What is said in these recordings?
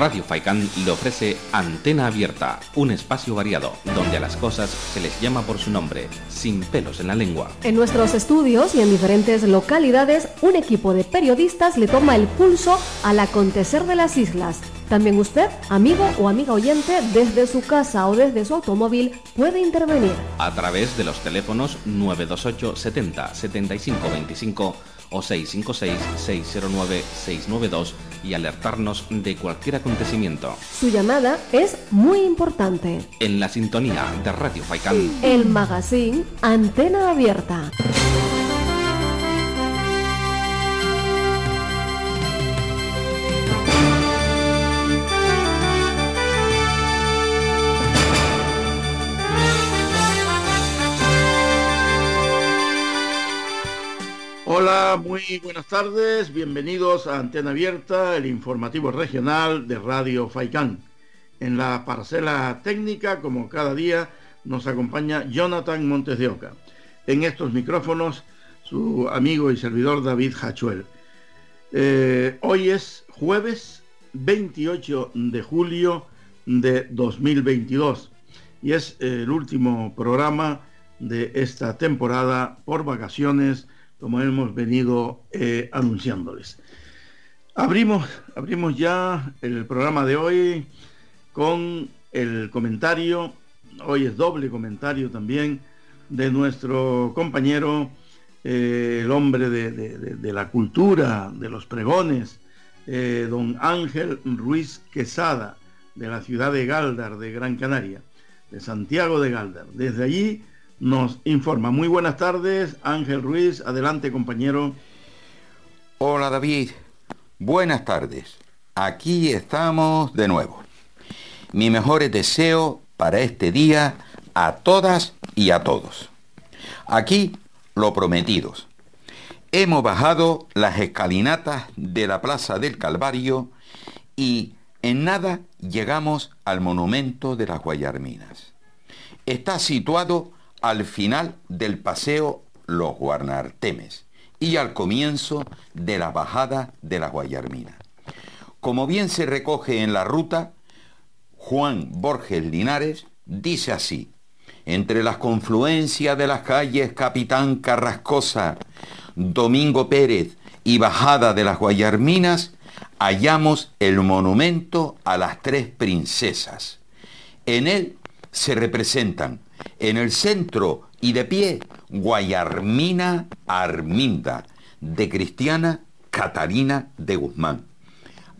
Radio Faicán le ofrece Antena Abierta, un espacio variado donde a las cosas se les llama por su nombre, sin pelos en la lengua. En nuestros estudios y en diferentes localidades, un equipo de periodistas le toma el pulso al acontecer de las islas. También usted, amigo o amiga oyente, desde su casa o desde su automóvil, puede intervenir. A través de los teléfonos 928 70 75 25 o 656-609-692 y alertarnos de cualquier acontecimiento. Su llamada es muy importante. En la sintonía de Radio Faicán. El magazine Antena Abierta. Hola, muy buenas tardes, bienvenidos a Antena Abierta, el informativo regional de Radio Faicán. En la parcela técnica, como cada día, nos acompaña Jonathan Montes de Oca. En estos micrófonos, su amigo y servidor David Hachuel. Eh, hoy es jueves 28 de julio de 2022 y es el último programa de esta temporada por vacaciones como hemos venido eh, anunciándoles. Abrimos, abrimos ya el programa de hoy con el comentario, hoy es doble comentario también, de nuestro compañero, eh, el hombre de, la cultura, de los pregones, eh, don Ángel Ruiz Quesada, de la ciudad de Galdar, de Gran Canaria, de Santiago de Galdar. Desde allí nos informa. Muy buenas tardes, Ángel Ruiz. Adelante, compañero. Hola, David. Buenas tardes. Aquí estamos de nuevo. Mi mejores deseo para este día a todas y a todos. Aquí lo prometidos. Hemos bajado las escalinatas de la Plaza del Calvario y en nada llegamos al monumento de las Guayarminas. Está situado al final del paseo Los Guarnartemes y al comienzo de la bajada de la Guayarmina. Como bien se recoge en la ruta, Juan Borges Linares dice así, entre las confluencias de las calles Capitán Carrascosa, Domingo Pérez y Bajada de las Guayarminas, hallamos el monumento a las tres princesas. En él se representan en el centro y de pie, Guayarmina Arminda, de Cristiana Catalina de Guzmán.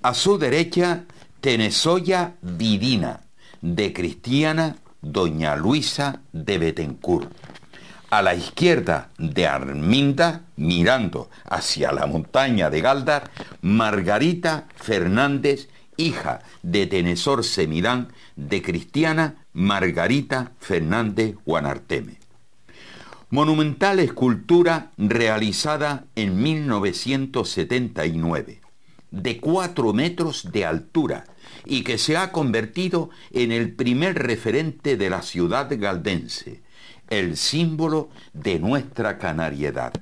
A su derecha, Tenesoya Vidina, de Cristiana Doña Luisa de Betencourt. A la izquierda de Arminda, mirando hacia la montaña de Galdar, Margarita Fernández, hija de Tenesor Semidán, de Cristiana Margarita Fernández Guanarteme. Monumental escultura realizada en 1979, de 4 metros de altura y que se ha convertido en el primer referente de la ciudad galdense, el símbolo de nuestra canariedad.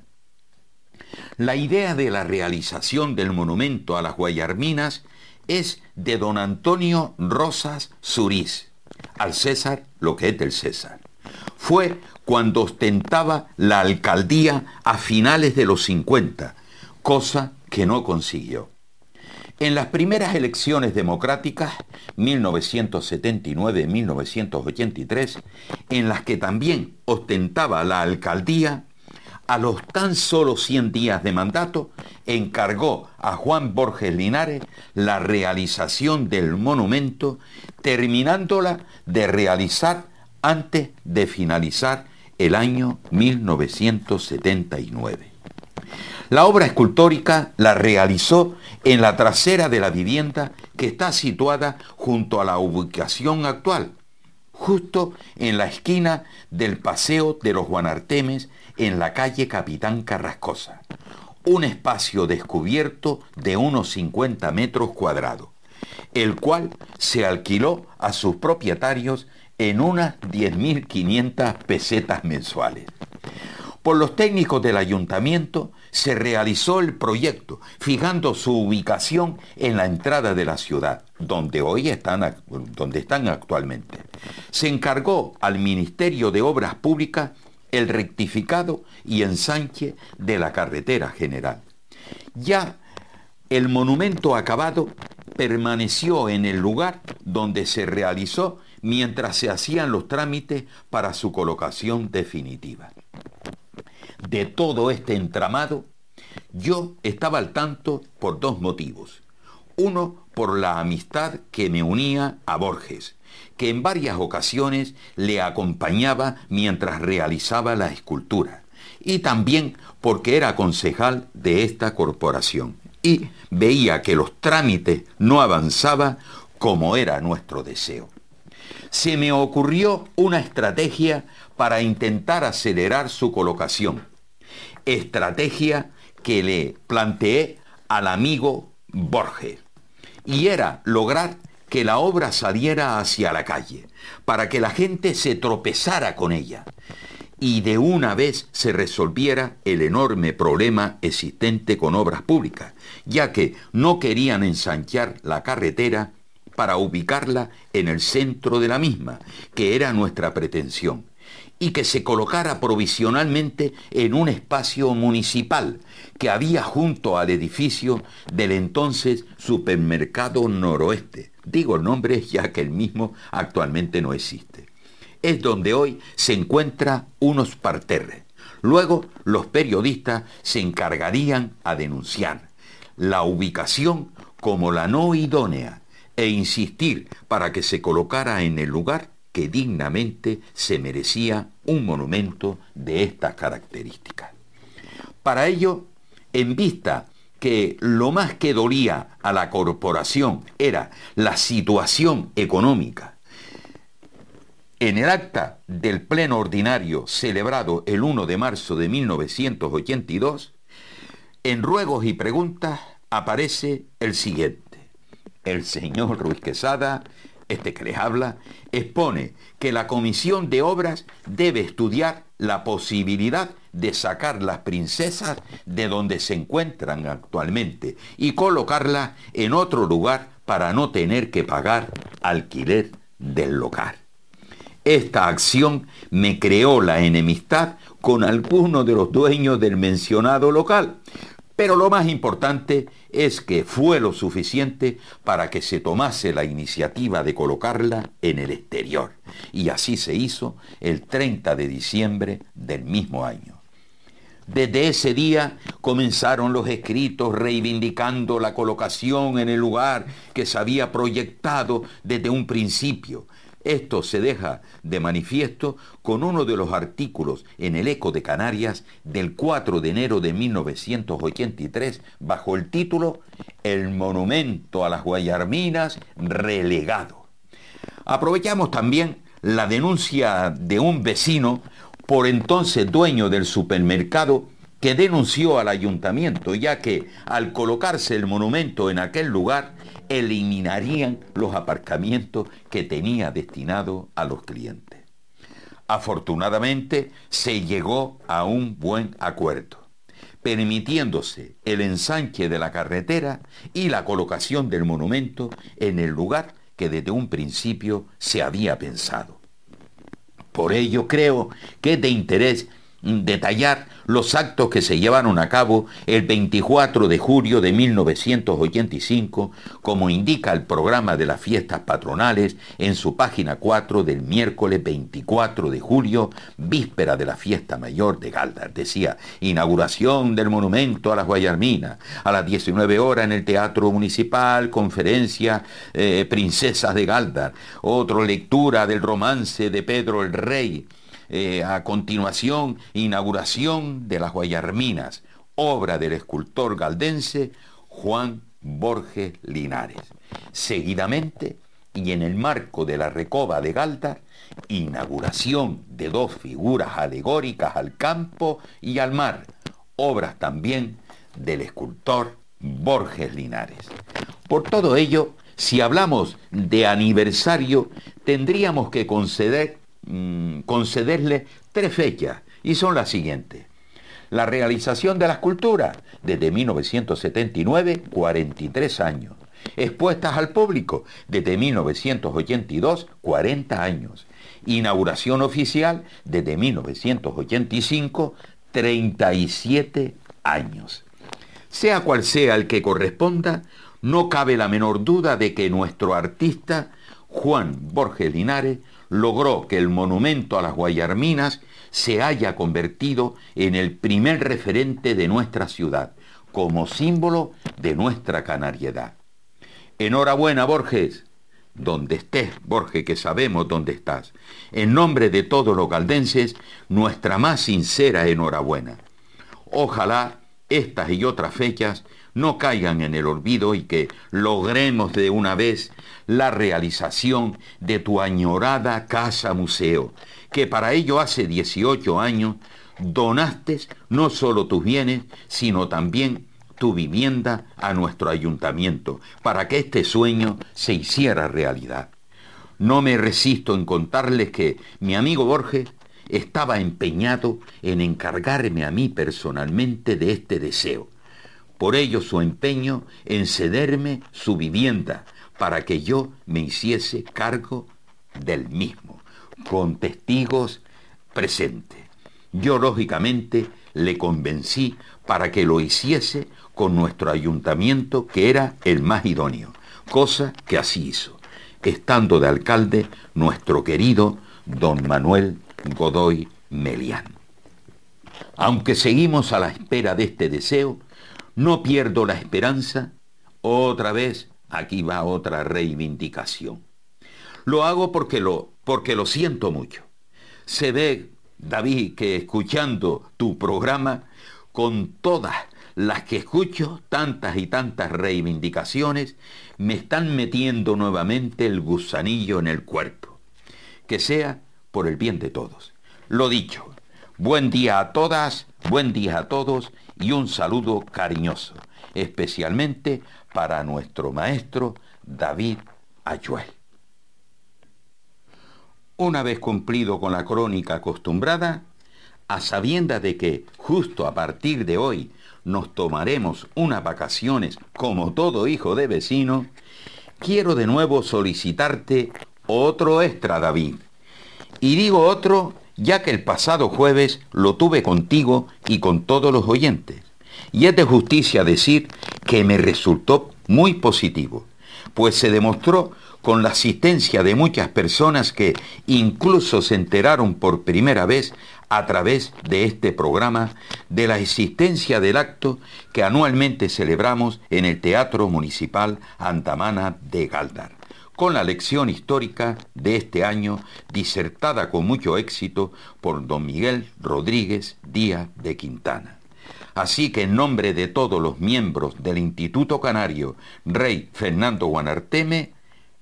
La idea de la realización del monumento a las Guayarminas es de don Antonio Rosas Surís, al César lo que es del César. Fue cuando ostentaba la alcaldía a finales de los 50, cosa que no consiguió. En las primeras elecciones democráticas, 1979-1983, en las que también ostentaba la alcaldía, a los tan solo 100 días de mandato, encargó a Juan Borges Linares la realización del monumento, terminándola de realizar antes de finalizar el año 1979. La obra escultórica la realizó en la trasera de la vivienda que está situada junto a la ubicación actual, justo en la esquina del Paseo de los Guanartemes en la calle Capitán Carrascosa, un espacio descubierto de unos 50 metros cuadrados, el cual se alquiló a sus propietarios en unas 10.500 pesetas mensuales. Por los técnicos del ayuntamiento se realizó el proyecto, fijando su ubicación en la entrada de la ciudad, donde hoy están, donde están actualmente. Se encargó al Ministerio de Obras Públicas el rectificado y ensanche de la carretera general. Ya el monumento acabado permaneció en el lugar donde se realizó mientras se hacían los trámites para su colocación definitiva. De todo este entramado, yo estaba al tanto por dos motivos. Uno, por la amistad que me unía a Borges, que en varias ocasiones le acompañaba mientras realizaba la escultura, y también porque era concejal de esta corporación y veía que los trámites no avanzaban como era nuestro deseo. Se me ocurrió una estrategia para intentar acelerar su colocación, estrategia que le planteé al amigo Borges, y era lograr que la obra saliera hacia la calle, para que la gente se tropezara con ella y de una vez se resolviera el enorme problema existente con obras públicas, ya que no querían ensanchar la carretera para ubicarla en el centro de la misma, que era nuestra pretensión, y que se colocara provisionalmente en un espacio municipal que había junto al edificio del entonces Supermercado Noroeste. Digo el nombre ya que el mismo actualmente no existe. Es donde hoy se encuentra unos parterres. Luego los periodistas se encargarían a denunciar la ubicación como la no idónea e insistir para que se colocara en el lugar que dignamente se merecía un monumento de estas características. Para ello, en vista que lo más que dolía a la corporación era la situación económica, en el acta del Pleno Ordinario celebrado el 1 de marzo de 1982, en ruegos y preguntas aparece el siguiente. El señor Ruiz Quesada este que les habla, expone que la Comisión de Obras debe estudiar la posibilidad de sacar las princesas de donde se encuentran actualmente y colocarlas en otro lugar para no tener que pagar alquiler del local. Esta acción me creó la enemistad con algunos de los dueños del mencionado local, pero lo más importante es que fue lo suficiente para que se tomase la iniciativa de colocarla en el exterior. Y así se hizo el 30 de diciembre del mismo año. Desde ese día comenzaron los escritos reivindicando la colocación en el lugar que se había proyectado desde un principio, esto se deja de manifiesto con uno de los artículos en el Eco de Canarias del 4 de enero de 1983 bajo el título El monumento a las Guayarminas relegado. Aprovechamos también la denuncia de un vecino, por entonces dueño del supermercado, que denunció al ayuntamiento, ya que al colocarse el monumento en aquel lugar, eliminarían los aparcamientos que tenía destinado a los clientes. Afortunadamente se llegó a un buen acuerdo, permitiéndose el ensanche de la carretera y la colocación del monumento en el lugar que desde un principio se había pensado. Por ello creo que de interés detallar los actos que se llevaron a cabo el 24 de julio de 1985, como indica el programa de las fiestas patronales en su página 4 del miércoles 24 de julio, víspera de la fiesta mayor de Galdar. Decía, inauguración del monumento a las Guayarminas, a las 19 horas en el Teatro Municipal, conferencia eh, Princesas de Galdar, otra lectura del romance de Pedro el Rey, eh, a continuación, inauguración de las Guayarminas, obra del escultor galdense Juan Borges Linares. Seguidamente, y en el marco de la recoba de Galdar, inauguración de dos figuras alegóricas al campo y al mar, obras también del escultor Borges Linares. Por todo ello, si hablamos de aniversario, tendríamos que conceder Mm, concederle tres fechas y son las siguientes. la realización de la escultura, desde 1979, 43 años. Expuestas al público, desde 1982, 40 años. Inauguración oficial, desde 1985, 37 años. Sea cual sea el que corresponda, no cabe la menor duda de que nuestro artista, Juan Borges Linares, logró que el monumento a las Guayarminas se haya convertido en el primer referente de nuestra ciudad, como símbolo de nuestra canariedad. Enhorabuena, Borges, donde estés, Borges, que sabemos dónde estás. En nombre de todos los galdenses, nuestra más sincera enhorabuena. Ojalá estas y otras fechas no caigan en el olvido y que logremos de una vez la realización de tu añorada casa museo, que para ello hace 18 años donaste no solo tus bienes, sino también tu vivienda a nuestro ayuntamiento, para que este sueño se hiciera realidad. No me resisto en contarles que mi amigo Borges estaba empeñado en encargarme a mí personalmente de este deseo. Por ello su empeño en cederme su vivienda para que yo me hiciese cargo del mismo, con testigos presentes. Yo lógicamente le convencí para que lo hiciese con nuestro ayuntamiento, que era el más idóneo, cosa que así hizo, estando de alcalde nuestro querido don Manuel Godoy Melián. Aunque seguimos a la espera de este deseo, no pierdo la esperanza, otra vez, aquí va otra reivindicación. Lo hago porque lo, porque lo siento mucho. Se ve, David, que escuchando tu programa, con todas las que escucho, tantas y tantas reivindicaciones, me están metiendo nuevamente el gusanillo en el cuerpo. Que sea por el bien de todos. Lo dicho, buen día a todas, buen día a todos y un saludo cariñoso, especialmente para nuestro maestro David Ayuel. Una vez cumplido con la crónica acostumbrada, a sabienda de que justo a partir de hoy nos tomaremos unas vacaciones como todo hijo de vecino, quiero de nuevo solicitarte otro extra, David. Y digo otro ya que el pasado jueves lo tuve contigo y con todos los oyentes. Y es de justicia decir que me resultó muy positivo, pues se demostró con la asistencia de muchas personas que incluso se enteraron por primera vez a través de este programa de la existencia del acto que anualmente celebramos en el Teatro Municipal Antamana de Galdar con la lección histórica de este año, disertada con mucho éxito por don Miguel Rodríguez Díaz de Quintana. Así que en nombre de todos los miembros del Instituto Canario Rey Fernando Guanarteme,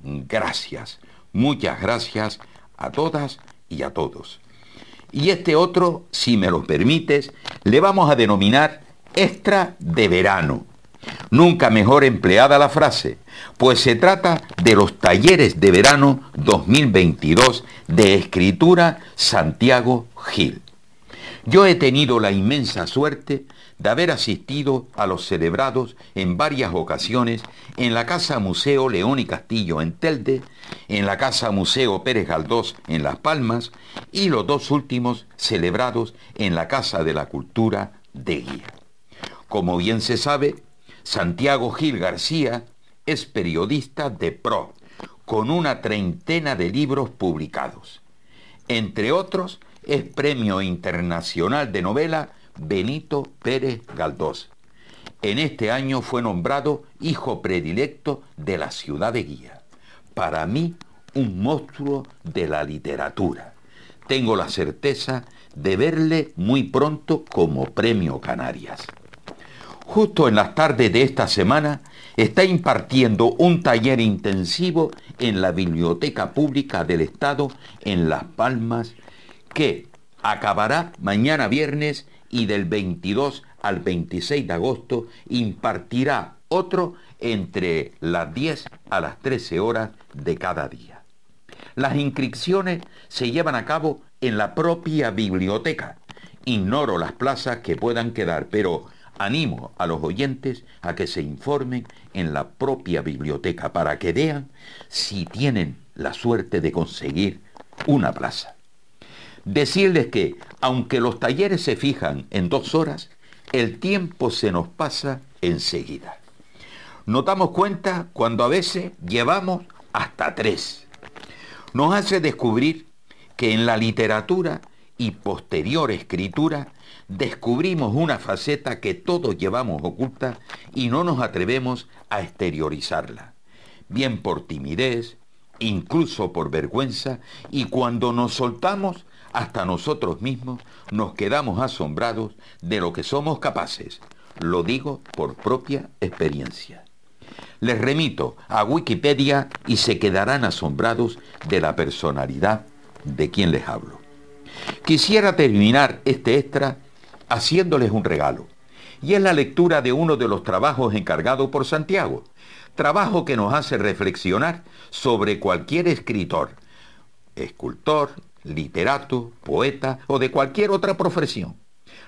gracias, muchas gracias a todas y a todos. Y este otro, si me lo permites, le vamos a denominar extra de verano Nunca mejor empleada la frase, pues se trata de los talleres de verano 2022 de escritura Santiago Gil. Yo he tenido la inmensa suerte de haber asistido a los celebrados en varias ocasiones en la Casa Museo León y Castillo en Telde, en la Casa Museo Pérez Galdós en Las Palmas y los dos últimos celebrados en la Casa de la Cultura de Guía. Como bien se sabe, Santiago Gil García es periodista de PRO, con una treintena de libros publicados. Entre otros, es Premio Internacional de Novela Benito Pérez Galdós. En este año fue nombrado hijo predilecto de la ciudad de Guía. Para mí, un monstruo de la literatura. Tengo la certeza de verle muy pronto como Premio Canarias justo en las tardes de esta semana, está impartiendo un taller intensivo en la Biblioteca Pública del Estado en Las Palmas, que acabará mañana viernes y del 22 al 26 de agosto impartirá otro entre las 10 a las 13 horas de cada día. Las inscripciones se llevan a cabo en la propia biblioteca ignoro las plazas que puedan quedar, pero animo a los oyentes a que se informen en la propia biblioteca para que vean si tienen la suerte de conseguir una plaza. Decirles que, aunque los talleres se fijan en dos horas, el tiempo se nos pasa enseguida. Notamos cuenta cuando a veces llevamos hasta tres. Nos hace descubrir que en la literatura y posterior escritura descubrimos una faceta que todos llevamos oculta y no nos atrevemos a exteriorizarla, bien por timidez, incluso por vergüenza, y cuando nos soltamos, hasta nosotros mismos nos quedamos asombrados de lo que somos capaces. Lo digo por propia experiencia. Les remito a Wikipedia y se quedarán asombrados de la personalidad de quien les hablo. Quisiera terminar este extra haciéndoles un regalo, y es la lectura de uno de los trabajos encargados por Santiago, trabajo que nos hace reflexionar sobre cualquier escritor, escultor, literato, poeta o de cualquier otra profesión.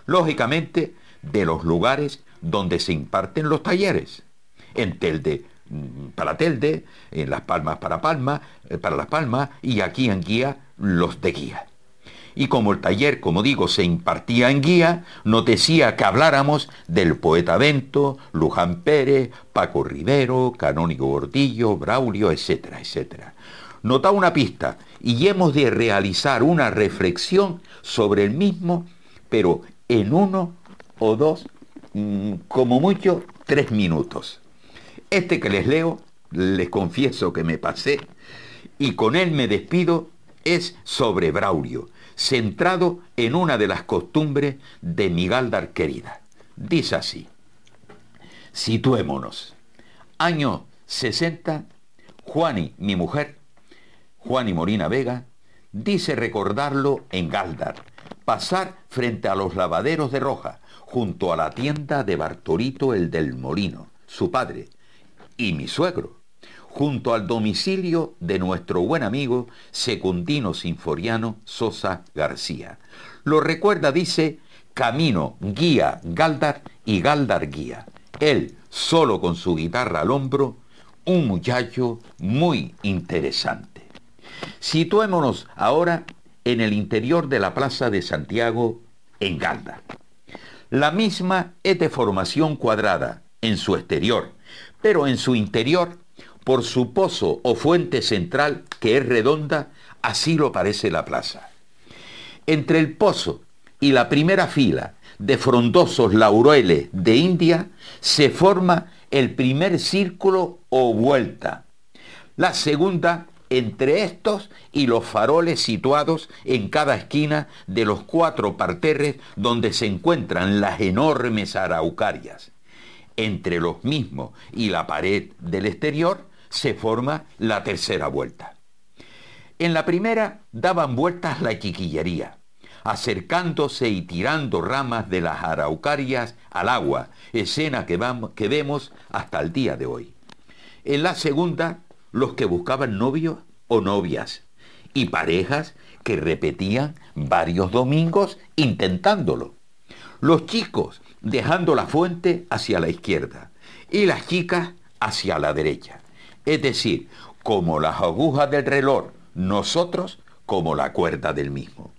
Lógicamente, de los lugares donde se imparten los talleres. En Telde mm, para Telde, en Las Palmas para Palma, eh, para Las Palmas y aquí en Guía los de Guía. Y como el taller, como digo, se impartía en guía, nos que habláramos del poeta Bento, Luján Pérez, Paco Rivero, Canónigo Gordillo, Braulio, etcétera, etcétera. Nota una pista y hemos de realizar una reflexión sobre el mismo, pero en uno o dos, mm, como mucho, tres minutos. Este que les leo, les confieso que me pasé, y con él me despido, es sobre Braulio centrado en una de las costumbres de mi Galdar querida. Dice así, situémonos. Año 60, Juani, mi mujer, Juani Morina Vega, dice recordarlo en Galdar, pasar frente a los lavaderos de Roja, junto a la tienda de Bartorito el del Molino, su padre, y mi suegro, junto al domicilio de nuestro buen amigo Secundino Sinforiano Sosa García. Lo recuerda, dice, Camino, Guía, Galdar y Galdar Guía. Él, solo con su guitarra al hombro, un muchacho muy interesante. Situémonos ahora en el interior de la Plaza de Santiago, en Galdar. La misma es de formación cuadrada en su exterior, pero en su interior por su pozo o fuente central, que es redonda, así lo parece la plaza. Entre el pozo y la primera fila de frondosos laureles de India se forma el primer círculo o vuelta. La segunda entre estos y los faroles situados en cada esquina de los cuatro parterres donde se encuentran las enormes araucarias. Entre los mismos y la pared del exterior se forma la tercera vuelta. En la primera daban vueltas la chiquillería, acercándose y tirando ramas de las araucarias al agua, escena que, que vemos hasta el día de hoy. En la segunda, los que buscaban novios o novias, y parejas que repetían varios domingos intentándolo. Los chicos dejando la fuente hacia la izquierda y las chicas hacia la derecha es decir, como las agujas del reloj, nosotros como la cuerda del mismo.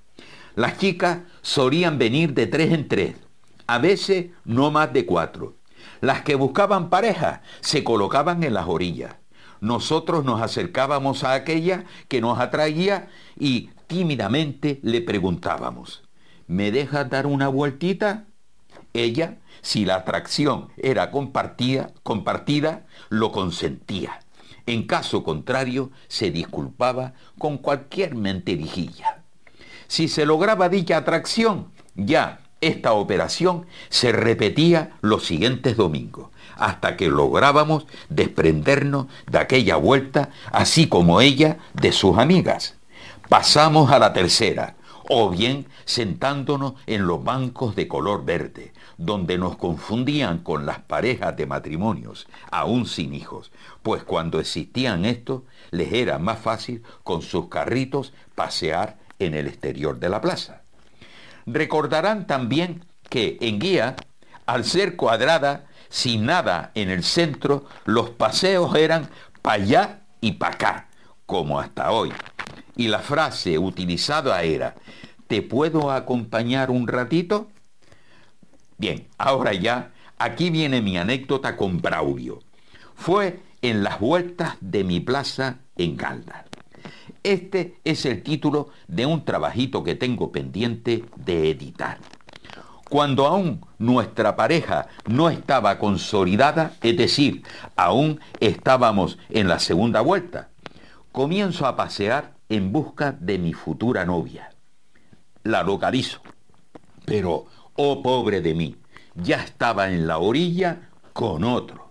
Las chicas solían venir de tres en tres, a veces no más de cuatro. Las que buscaban pareja se colocaban en las orillas. Nosotros nos acercábamos a aquella que nos atraía y tímidamente le preguntábamos, ¿me dejas dar una vueltita? Ella, si la atracción era compartida, compartida lo consentía en caso contrario, se disculpaba con cualquier mentirijilla. Si se lograba dicha atracción, ya esta operación se repetía los siguientes domingos, hasta que lográbamos desprendernos de aquella vuelta, así como ella de sus amigas. Pasamos a la tercera, o bien sentándonos en los bancos de color verde, donde nos confundían con las parejas de matrimonios, aún sin hijos, pues cuando existían estos, les era más fácil con sus carritos pasear en el exterior de la plaza. Recordarán también que en guía, al ser cuadrada, sin nada en el centro, los paseos eran para allá y para acá, como hasta hoy. Y la frase utilizada era, ¿te puedo acompañar un ratito? Bien, ahora ya, aquí viene mi anécdota con Braulio. Fue en las vueltas de mi plaza en Galdar. Este es el título de un trabajito que tengo pendiente de editar. Cuando aún nuestra pareja no estaba consolidada, es decir, aún estábamos en la segunda vuelta, comienzo a pasear en busca de mi futura novia. La localizo. Pero, oh pobre de mí, ya estaba en la orilla con otro.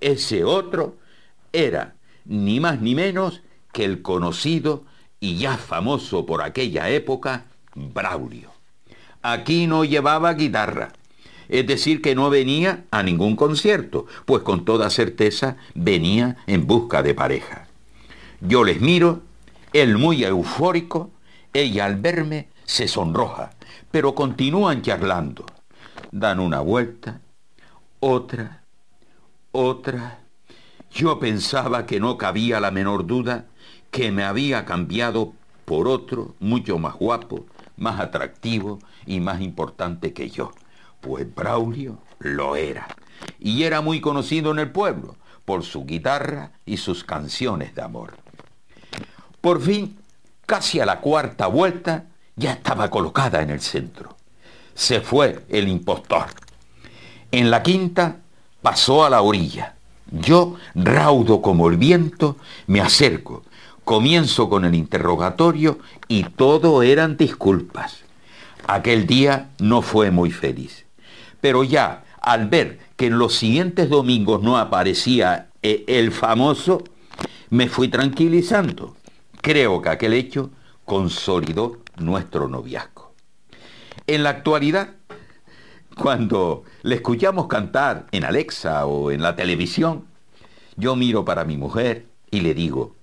Ese otro era ni más ni menos que el conocido y ya famoso por aquella época, Braulio. Aquí no llevaba guitarra, es decir, que no venía a ningún concierto, pues con toda certeza venía en busca de pareja. Yo les miro, él muy eufórico, ella al verme se sonroja, pero continúan charlando. Dan una vuelta, otra, otra. Yo pensaba que no cabía la menor duda que me había cambiado por otro mucho más guapo, más atractivo y más importante que yo. Pues Braulio lo era. Y era muy conocido en el pueblo por su guitarra y sus canciones de amor. Por fin, casi a la cuarta vuelta, ya estaba colocada en el centro. Se fue el impostor. En la quinta pasó a la orilla. Yo, raudo como el viento, me acerco Comienzo con el interrogatorio y todo eran disculpas. Aquel día no fue muy feliz. Pero ya, al ver que en los siguientes domingos no aparecía eh, el famoso, me fui tranquilizando. Creo que aquel hecho consolidó nuestro noviazgo. En la actualidad, cuando le escuchamos cantar en Alexa o en la televisión, yo miro para mi mujer y le digo,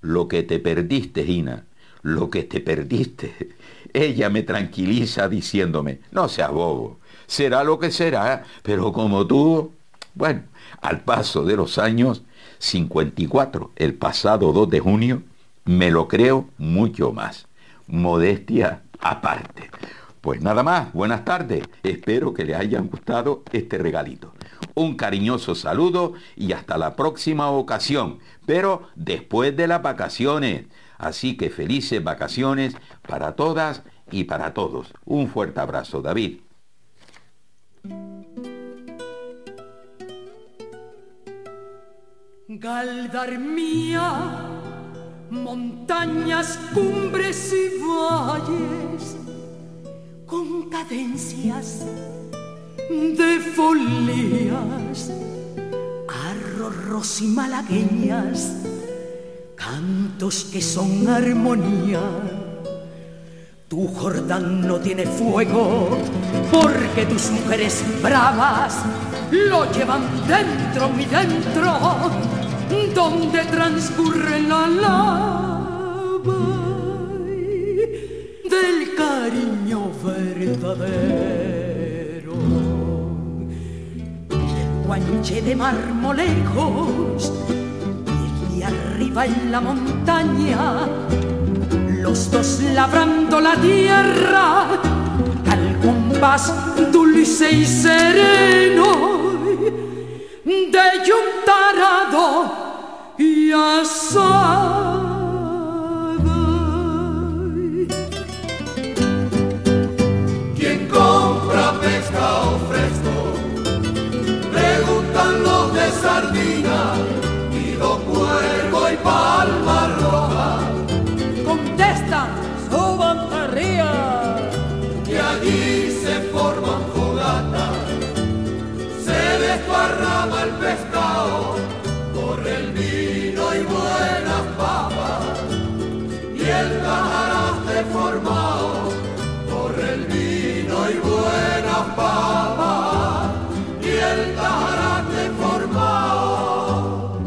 lo que te perdiste, Gina, lo que te perdiste. Ella me tranquiliza diciéndome, no seas bobo, será lo que será, pero como tú, bueno, al paso de los años, 54, el pasado 2 de junio, me lo creo mucho más. Modestia aparte. Pues nada más, buenas tardes. Espero que les haya gustado este regalito. Un cariñoso saludo y hasta la próxima ocasión, pero después de las vacaciones. Así que felices vacaciones para todas y para todos. Un fuerte abrazo, David. Montañas, cumbres y valles con cadencias de folías, arroros y malagueñas, cantos que son armonía. Tu Jordán no tiene fuego porque tus mujeres bravas lo llevan dentro, mi dentro, donde transcurre la lava del cariño verdadero. El guanche de marmolejos y arriba en la montaña, los dos labrando la tierra, al compás dulce y sereno de un tarado y asado. sardina, do Cuervo y Palma Roja. Contestan, suban arriba. Y allí se forman fogatas, se desparrama el pescado, Chambaba y el Tajarate formado.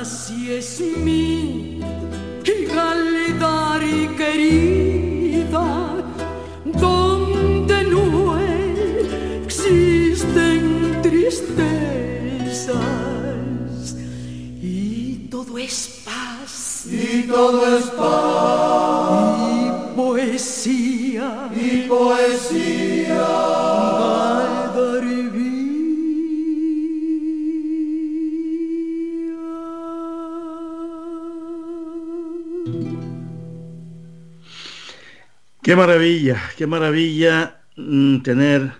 Así es mi Gigalidari querida, donde no existen tristezas y todo es paz. Y todo es paz poesía. Y poesía. Qué maravilla, qué maravilla mm, tener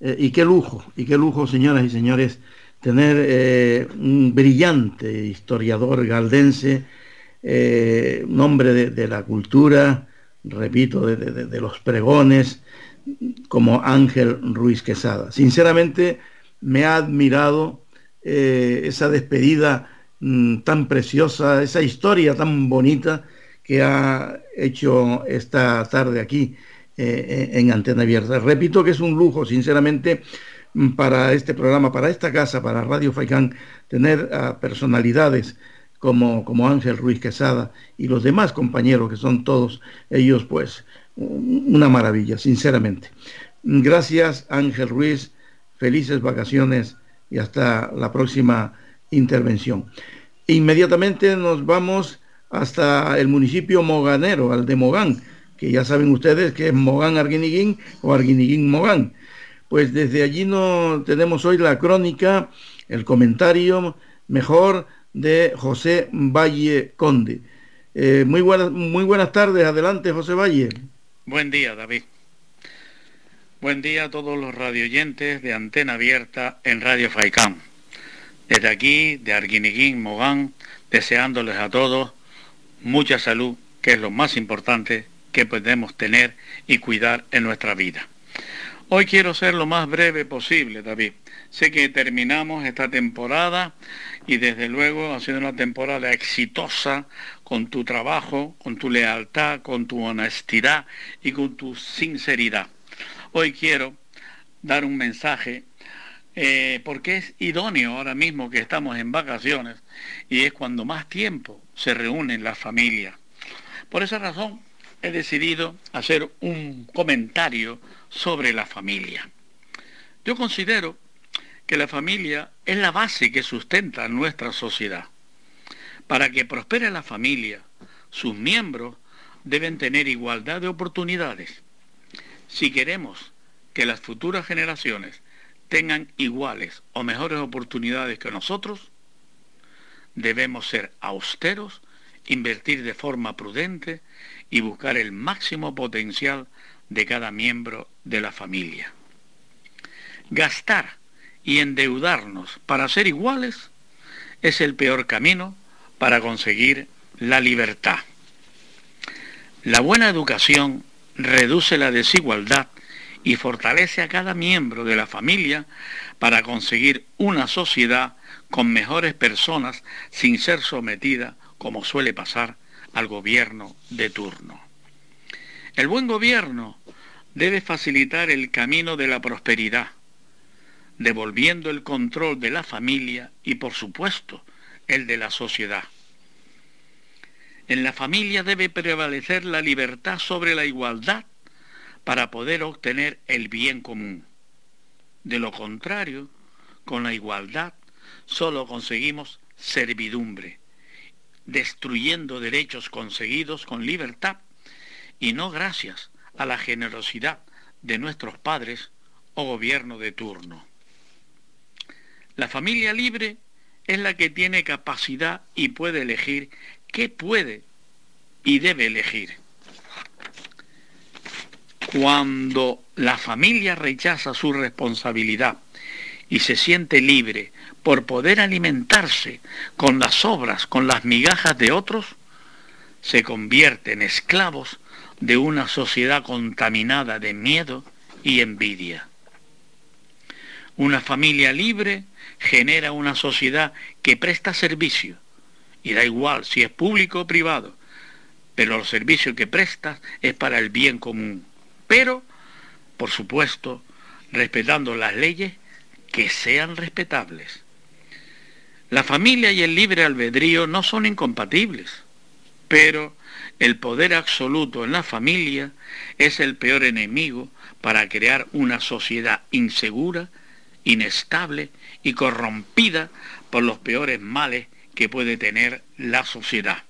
eh, y qué lujo, y qué lujo, señoras y señores, tener eh, un brillante historiador galdense, eh, un hombre de la cultura, repito, de, los pregones, como Ángel Ruiz Quesada. Sinceramente, me ha admirado esa despedida mm, tan preciosa, esa historia tan bonita que ha hecho esta tarde aquí eh, en Antena Abierta. Repito que es un lujo, sinceramente, para este programa, para esta casa, para Radio Faicán, tener a personalidades como, como Ángel Ruiz Quesada y los demás compañeros que son todos ellos, pues, una maravilla, sinceramente. Gracias, Ángel Ruiz, felices vacaciones y hasta la próxima intervención. Inmediatamente nos vamos hasta el municipio moganero, al de Mogán, que ya saben ustedes que es Mogán Arguiniguín o Arguiniguín Mogán. Pues desde allí no tenemos hoy la crónica, el comentario mejor de José Valle Conde. Eh, muy, buenas, muy buenas tardes, adelante José Valle. Buen día, David. Buen día a todos los radioyentes de Antena Abierta en Radio Faicán. Desde aquí, de Arguiniguín, Mogán, deseándoles a todos mucha salud, que es lo más importante que podemos tener y cuidar en nuestra vida. Hoy quiero ser lo más breve posible, David. Sé que terminamos esta temporada y desde luego ha sido una temporada exitosa con tu trabajo, con tu lealtad, con tu honestidad y con tu sinceridad. Hoy quiero dar un mensaje eh, porque es idóneo ahora mismo que estamos en vacaciones y es cuando más tiempo se reúnen las familias. Por esa razón he decidido hacer un comentario sobre la familia. Yo considero que la familia es la base que sustenta nuestra sociedad. Para que prospere la familia, sus miembros deben tener igualdad de oportunidades. Si queremos que las futuras generaciones tengan iguales o mejores oportunidades que nosotros, debemos ser austeros, invertir de forma prudente y buscar el máximo potencial de cada miembro de la familia. Gastar y endeudarnos para ser iguales es el peor camino para conseguir la libertad. La buena educación reduce la desigualdad y fortalece a cada miembro de la familia para conseguir una sociedad con mejores personas sin ser sometida, como suele pasar, al gobierno de turno. El buen gobierno debe facilitar el camino de la prosperidad, devolviendo el control de la familia y, por supuesto, el de la sociedad. En la familia debe prevalecer la libertad sobre la igualdad para poder obtener el bien común. De lo contrario, con la igualdad solo conseguimos servidumbre, destruyendo derechos conseguidos con libertad y no gracias a la generosidad de nuestros padres o gobierno de turno. La familia libre es la que tiene capacidad y puede elegir qué puede y debe elegir. Cuando la familia rechaza su responsabilidad y se siente libre por poder alimentarse con las obras, con las migajas de otros, se convierte en esclavos de una sociedad contaminada de miedo y envidia. Una familia libre genera una sociedad que presta servicio, y da igual si es público o privado, pero los servicios que presta es para el bien común pero, por supuesto, respetando las leyes que sean respetables. La familia y el libre albedrío no son incompatibles, pero el poder absoluto en la familia es el peor enemigo para crear una sociedad insegura, inestable y corrompida por los peores males que puede tener la sociedad.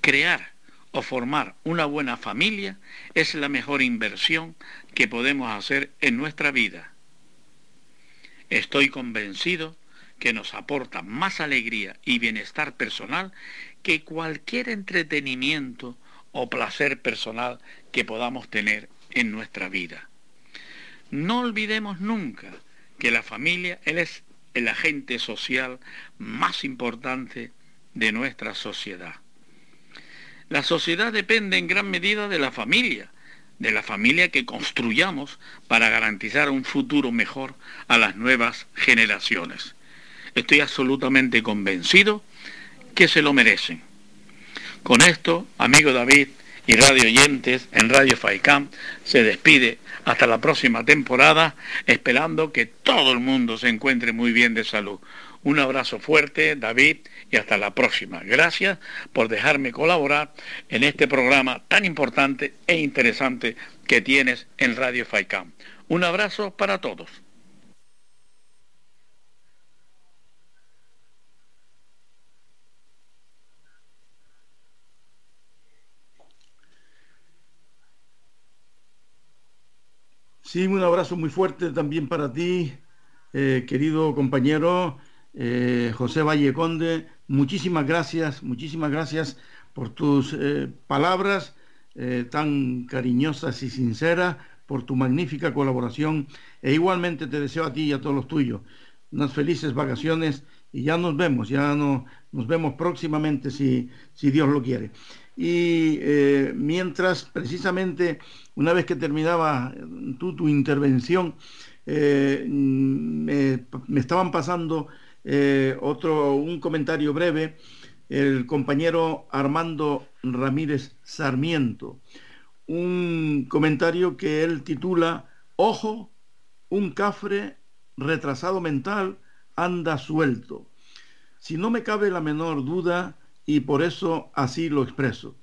Crear o formar una buena familia es la mejor inversión que podemos hacer en nuestra vida. Estoy convencido que nos aporta más alegría y bienestar personal que cualquier entretenimiento o placer personal que podamos tener en nuestra vida. No olvidemos nunca que la familia es el agente social más importante de nuestra sociedad. La sociedad depende en gran medida de la familia, de la familia que construyamos para garantizar un futuro mejor a las nuevas generaciones. Estoy absolutamente convencido que se lo merecen. Con esto, amigo David y radio oyentes en Radio Faicam, se despide hasta la próxima temporada, esperando que todo el mundo se encuentre muy bien de salud. Un abrazo fuerte, David, y hasta la próxima. Gracias por dejarme colaborar en este programa tan importante e interesante que tienes en Radio FAICAM. Un abrazo para todos. Sí, un abrazo muy fuerte también para ti, eh, querido compañero eh, José Valle Conde. Muchísimas gracias, muchísimas gracias por tus eh, palabras tan cariñosas y sinceras, por tu magnífica colaboración e igualmente te deseo a ti y a todos los tuyos unas felices vacaciones y ya nos vemos, ya no, nos vemos próximamente si, si Dios lo quiere. Y mientras precisamente una vez que terminaba tú tu intervención, eh, me, estaban pasando eh, otro, un comentario breve, el compañero Armando Ramírez Sarmiento, un comentario que él titula Ojo, un cafre retrasado mental anda suelto. Si no me cabe la menor duda, y por eso así lo expreso.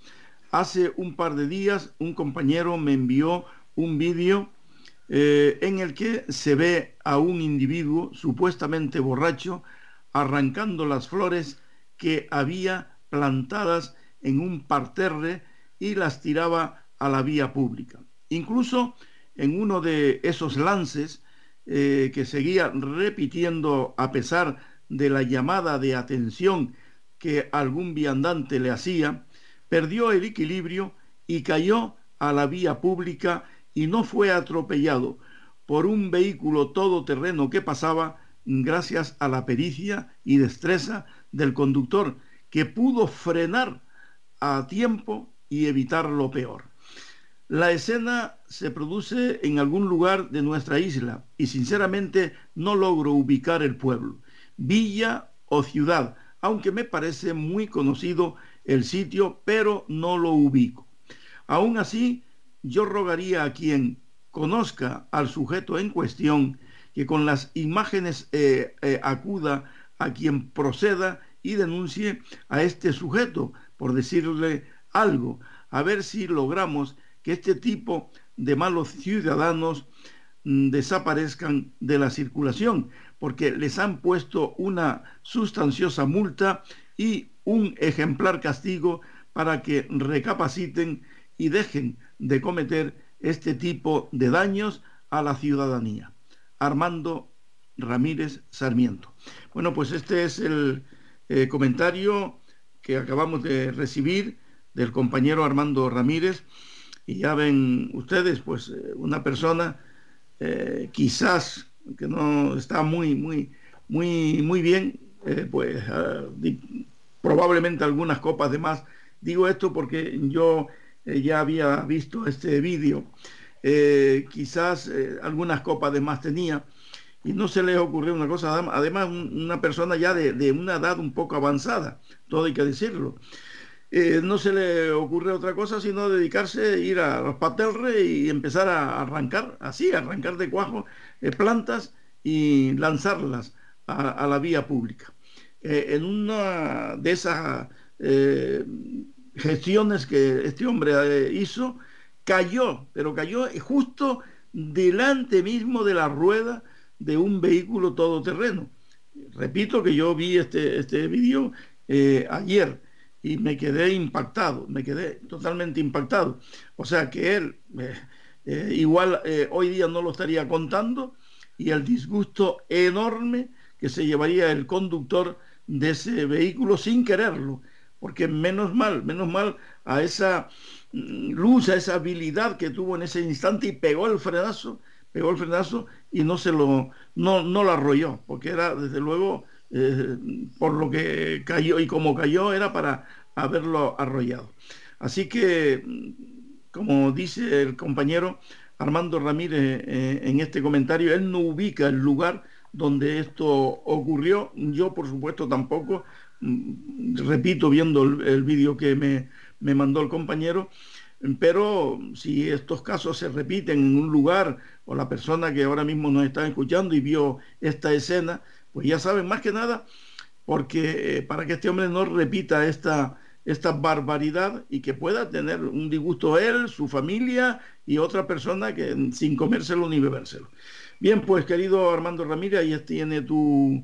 Hace un par de días un compañero me envió un vídeo eh, en el que se ve a un individuo supuestamente borracho arrancando las flores que había plantadas en un parterre y las tiraba a la vía pública. Incluso en uno de esos lances eh, que seguía repitiendo a pesar de la llamada de atención que algún viandante le hacía, perdió el equilibrio y cayó a la vía pública y no fue atropellado por un vehículo todoterreno que pasaba gracias a la pericia y destreza del conductor, que pudo frenar a tiempo y evitar lo peor. La escena se produce en algún lugar de nuestra isla y sinceramente no logro ubicar el pueblo, villa o ciudad, aunque me parece muy conocido el sitio, pero no lo ubico. Aún así, yo rogaría a quien conozca al sujeto en cuestión que con las imágenes eh, eh, acuda a quien proceda y denuncie a este sujeto por decirle algo, a ver si logramos que este tipo de malos ciudadanos mm, desaparezcan de la circulación, porque les han puesto una sustanciosa multa y un ejemplar castigo para que recapaciten y dejen de cometer este tipo de daños a la ciudadanía. Armando Ramírez Sarmiento. Bueno, pues este es el eh, comentario que acabamos de recibir del compañero Armando Ramírez y ya ven ustedes, pues eh, una persona eh, quizás que no está muy, muy, muy, muy bien, pues ah, probablemente algunas copas de más. Digo esto porque yo eh, ya había visto este vídeo, eh, quizás eh, algunas copas de más tenía y no se le ocurrió una cosa, además una persona ya de, una edad un poco avanzada, todo hay que decirlo. No se le ocurre otra cosa sino dedicarse, ir a los patelres y empezar a arrancar, así, arrancar de cuajo plantas y lanzarlas a la vía pública. Eh, en una de esas eh, gestiones que este hombre eh, hizo, cayó, pero cayó justo delante mismo de la rueda de un vehículo todoterreno. Repito que yo vi este, este vídeo ayer y me quedé impactado, me quedé totalmente impactado. O sea que él igual hoy día no lo estaría contando y el disgusto enorme que se llevaría el conductor de ese vehículo sin quererlo. porque menos mal, menos mal a esa mm, luz, a esa habilidad que tuvo en ese instante y pegó el frenazo, pegó el frenazo y no se lo, no, no lo arrolló, porque era desde luego, eh, por lo que cayó y como cayó, era para haberlo arrollado. Así que, como dice el compañero Armando Ramírez eh, en este comentario, él no ubica el lugar donde esto ocurrió. Yo, por supuesto, tampoco. Mm, repito, viendo el, vídeo que me, me mandó el compañero, pero si estos casos se repiten en un lugar o la persona que ahora mismo nos está escuchando y vio esta escena, pues ya saben más que nada, porque eh, para que este hombre no repita esta, esta barbaridad y que pueda tener un disgusto él, su familia y otra persona que sin comérselo ni bebérselo. Bien, pues querido Armando Ramírez, ahí tiene tu,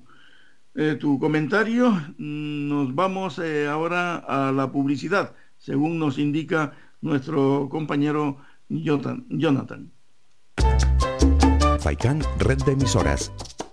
eh, tu comentario. Nos vamos eh, ahora a la publicidad, según nos indica nuestro compañero Jonathan. Red de emisoras.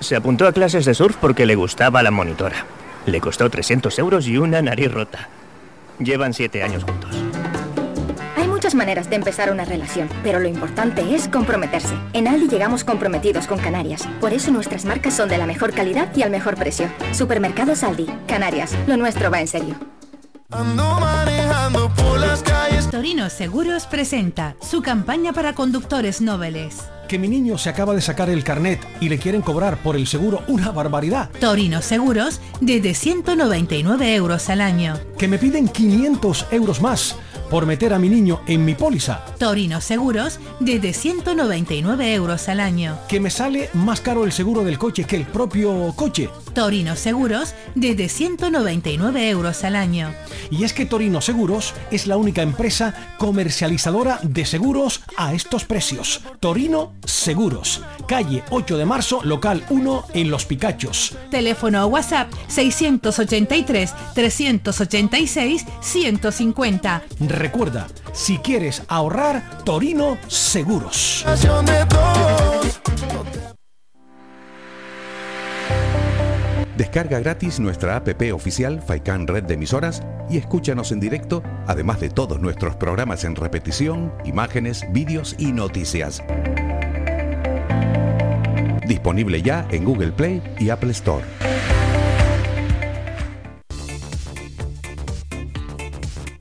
Se apuntó a clases de surf porque le gustaba la monitora. Le costó 300 euros y una nariz rota. Llevan siete años juntos. Hay muchas maneras de empezar una relación, pero lo importante es comprometerse. En Aldi llegamos comprometidos con Canarias. Por eso nuestras marcas son de la mejor calidad y al mejor precio. Supermercados Aldi. Canarias. Lo nuestro va en serio. Ando manejando por las calles. Torino Seguros presenta su campaña para conductores nobles que mi niño se acaba de sacar el carnet y le quieren cobrar por el seguro una barbaridad. Torino Seguros desde 199 euros al año. Que me piden 500 euros más por meter a mi niño en mi póliza. Torino Seguros desde 199 euros al año. Que me sale más caro el seguro del coche que el propio coche. Torino Seguros desde 199 euros al año. Y es que Torino Seguros es la única empresa comercializadora de seguros a estos precios. Torino Seguros, calle 8 de marzo, local 1 en Los Picachos. Teléfono WhatsApp 683 386 150. Recuerda, si quieres ahorrar, Torino Seguros. Descarga gratis nuestra app oficial Faikan Red de Emisoras y escúchanos en directo, además de todos nuestros programas en repetición, imágenes, vídeos y noticias. Disponible ya en Google Play y Apple Store.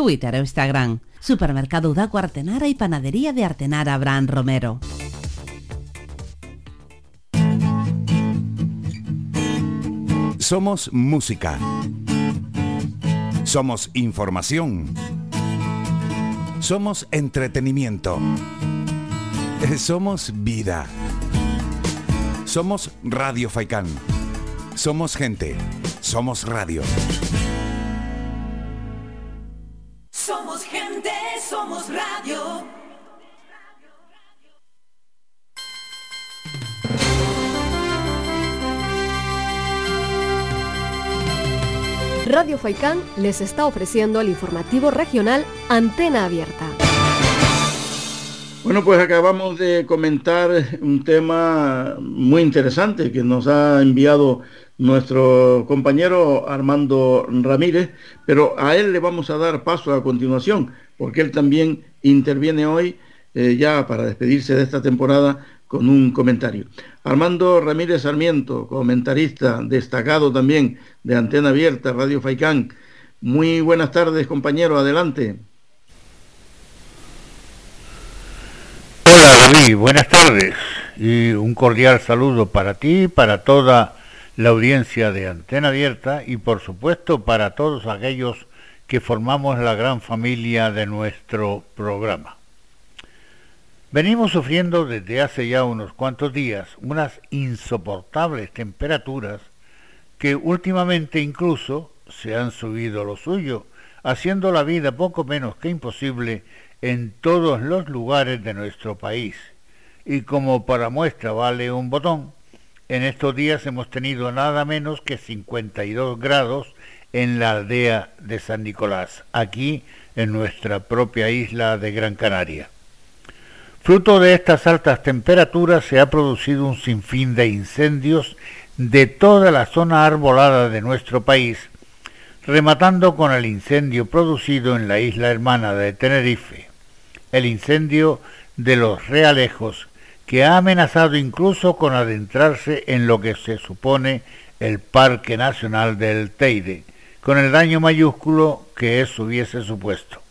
Twitter o Instagram. Supermercado Udaco Artenara y Panadería de Artenara Abraham Romero. Somos música. Somos información. Somos entretenimiento. Somos vida. Somos Radio Faikán. Somos gente. Somos radio. Somos radio. Radio Faicán les está ofreciendo el informativo regional Antena Abierta. Bueno, pues acabamos de comentar un tema muy interesante que nos ha enviado nuestro compañero Armando Ramírez, pero a él le vamos a dar paso a continuación, porque él también interviene hoy eh, ya para despedirse de esta temporada con un comentario. Armando Ramírez Sarmiento, comentarista destacado también de Antena Abierta, Radio Faicán. Muy buenas tardes, compañero, adelante. Buenas tardes y un cordial saludo para ti, para toda la audiencia de Antena Abierta y por supuesto para todos aquellos que formamos la gran familia de nuestro programa. Venimos sufriendo desde hace ya unos cuantos días unas insoportables temperaturas que últimamente incluso se han subido lo suyo, haciendo la vida poco menos que imposible en todos los lugares de nuestro país. Y como para muestra vale un botón, en estos días hemos tenido nada menos que 52 grados en la aldea de San Nicolás, aquí en nuestra propia isla de Gran Canaria. Fruto de estas altas temperaturas se ha producido un sinfín de incendios de toda la zona arbolada de nuestro país, rematando con el incendio producido en la isla hermana de Tenerife, el incendio de los Realejos, que ha amenazado incluso con adentrarse en lo que se supone el Parque Nacional del Teide, con el daño mayúsculo que eso hubiese supuesto.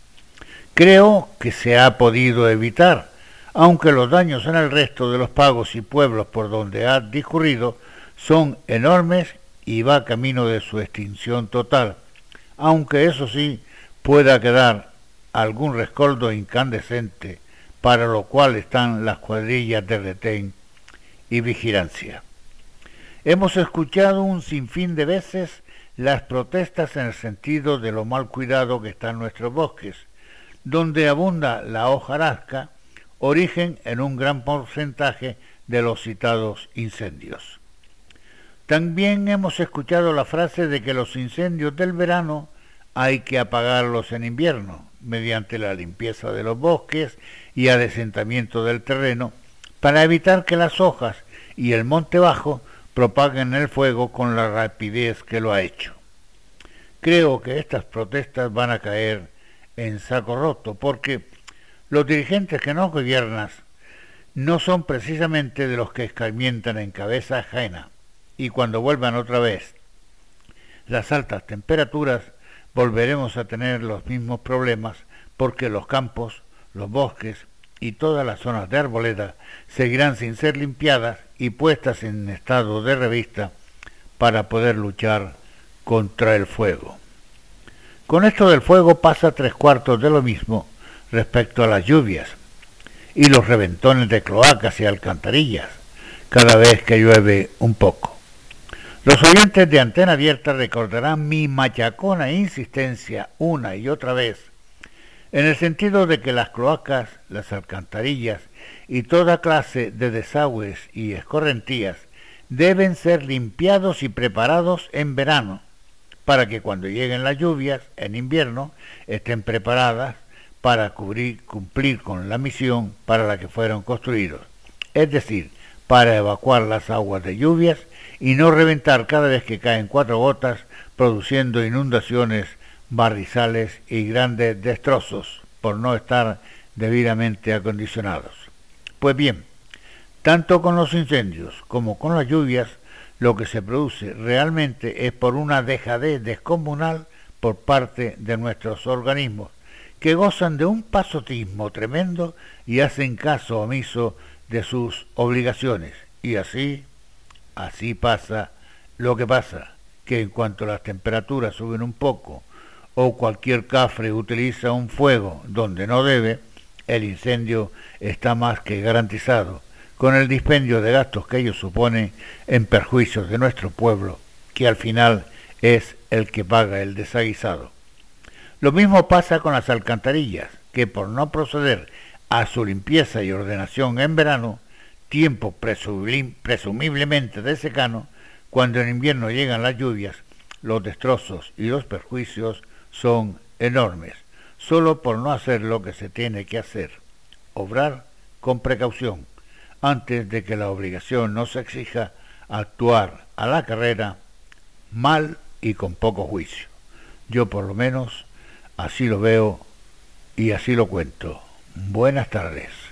Creo que se ha podido evitar, aunque los daños en el resto de los pagos y pueblos por donde ha discurrido son enormes y va camino de su extinción total, aunque eso sí pueda quedar algún rescoldo incandescente, para lo cual están las cuadrillas de retén y vigilancia. Hemos escuchado un sinfín de veces las protestas en el sentido de lo mal cuidado que están nuestros bosques, donde abunda la hojarasca, origen en un gran porcentaje de los citados incendios. También hemos escuchado la frase de que los incendios del verano hay que apagarlos en invierno, mediante la limpieza de los bosques y adesentamiento del terreno, para evitar que las hojas y el monte bajo propaguen el fuego con la rapidez que lo ha hecho. Creo que estas protestas van a caer en saco roto, porque los dirigentes que no gobiernas no son precisamente de los que escarmientan en cabeza ajena, y cuando vuelvan otra vez las altas temperaturas, volveremos a tener los mismos problemas porque los campos, los bosques y todas las zonas de arboleda seguirán sin ser limpiadas y puestas en estado de revista para poder luchar contra el fuego. Con esto del fuego pasa tres cuartos de lo mismo respecto a las lluvias y los reventones de cloacas y alcantarillas cada vez que llueve un poco. Los oyentes de antena abierta recordarán mi machacona insistencia una y otra vez en el sentido de que las cloacas, las alcantarillas y toda clase de desagües y escorrentías deben ser limpiados y preparados en verano, para que cuando lleguen las lluvias en invierno estén preparadas para cubrir, cumplir con la misión para la que fueron construidos, es decir, para evacuar las aguas de lluvias y no reventar cada vez que caen cuatro gotas, produciendo inundaciones barrizales y grandes destrozos por no estar debidamente acondicionados. Pues bien, tanto con los incendios como con las lluvias, lo que se produce realmente es por una dejadez descomunal por parte de nuestros organismos, que gozan de un pasotismo tremendo y hacen caso omiso de sus obligaciones. Y así, así pasa lo que pasa, que en cuanto las temperaturas suben un poco o cualquier cafre utiliza un fuego donde no debe, el incendio está más que garantizado, con el dispendio de gastos que ello supone en perjuicios de nuestro pueblo, que al final es el que paga el desaguisado. Lo mismo pasa con las alcantarillas, que por no proceder a su limpieza y ordenación en verano, tiempo presumiblemente de secano, cuando en invierno llegan las lluvias, los destrozos y los perjuicios son enormes, solo por no hacer lo que se tiene que hacer, obrar con precaución, antes de que la obligación nos exija actuar a la carrera mal y con poco juicio. Yo por lo menos así lo veo y así lo cuento. Buenas tardes.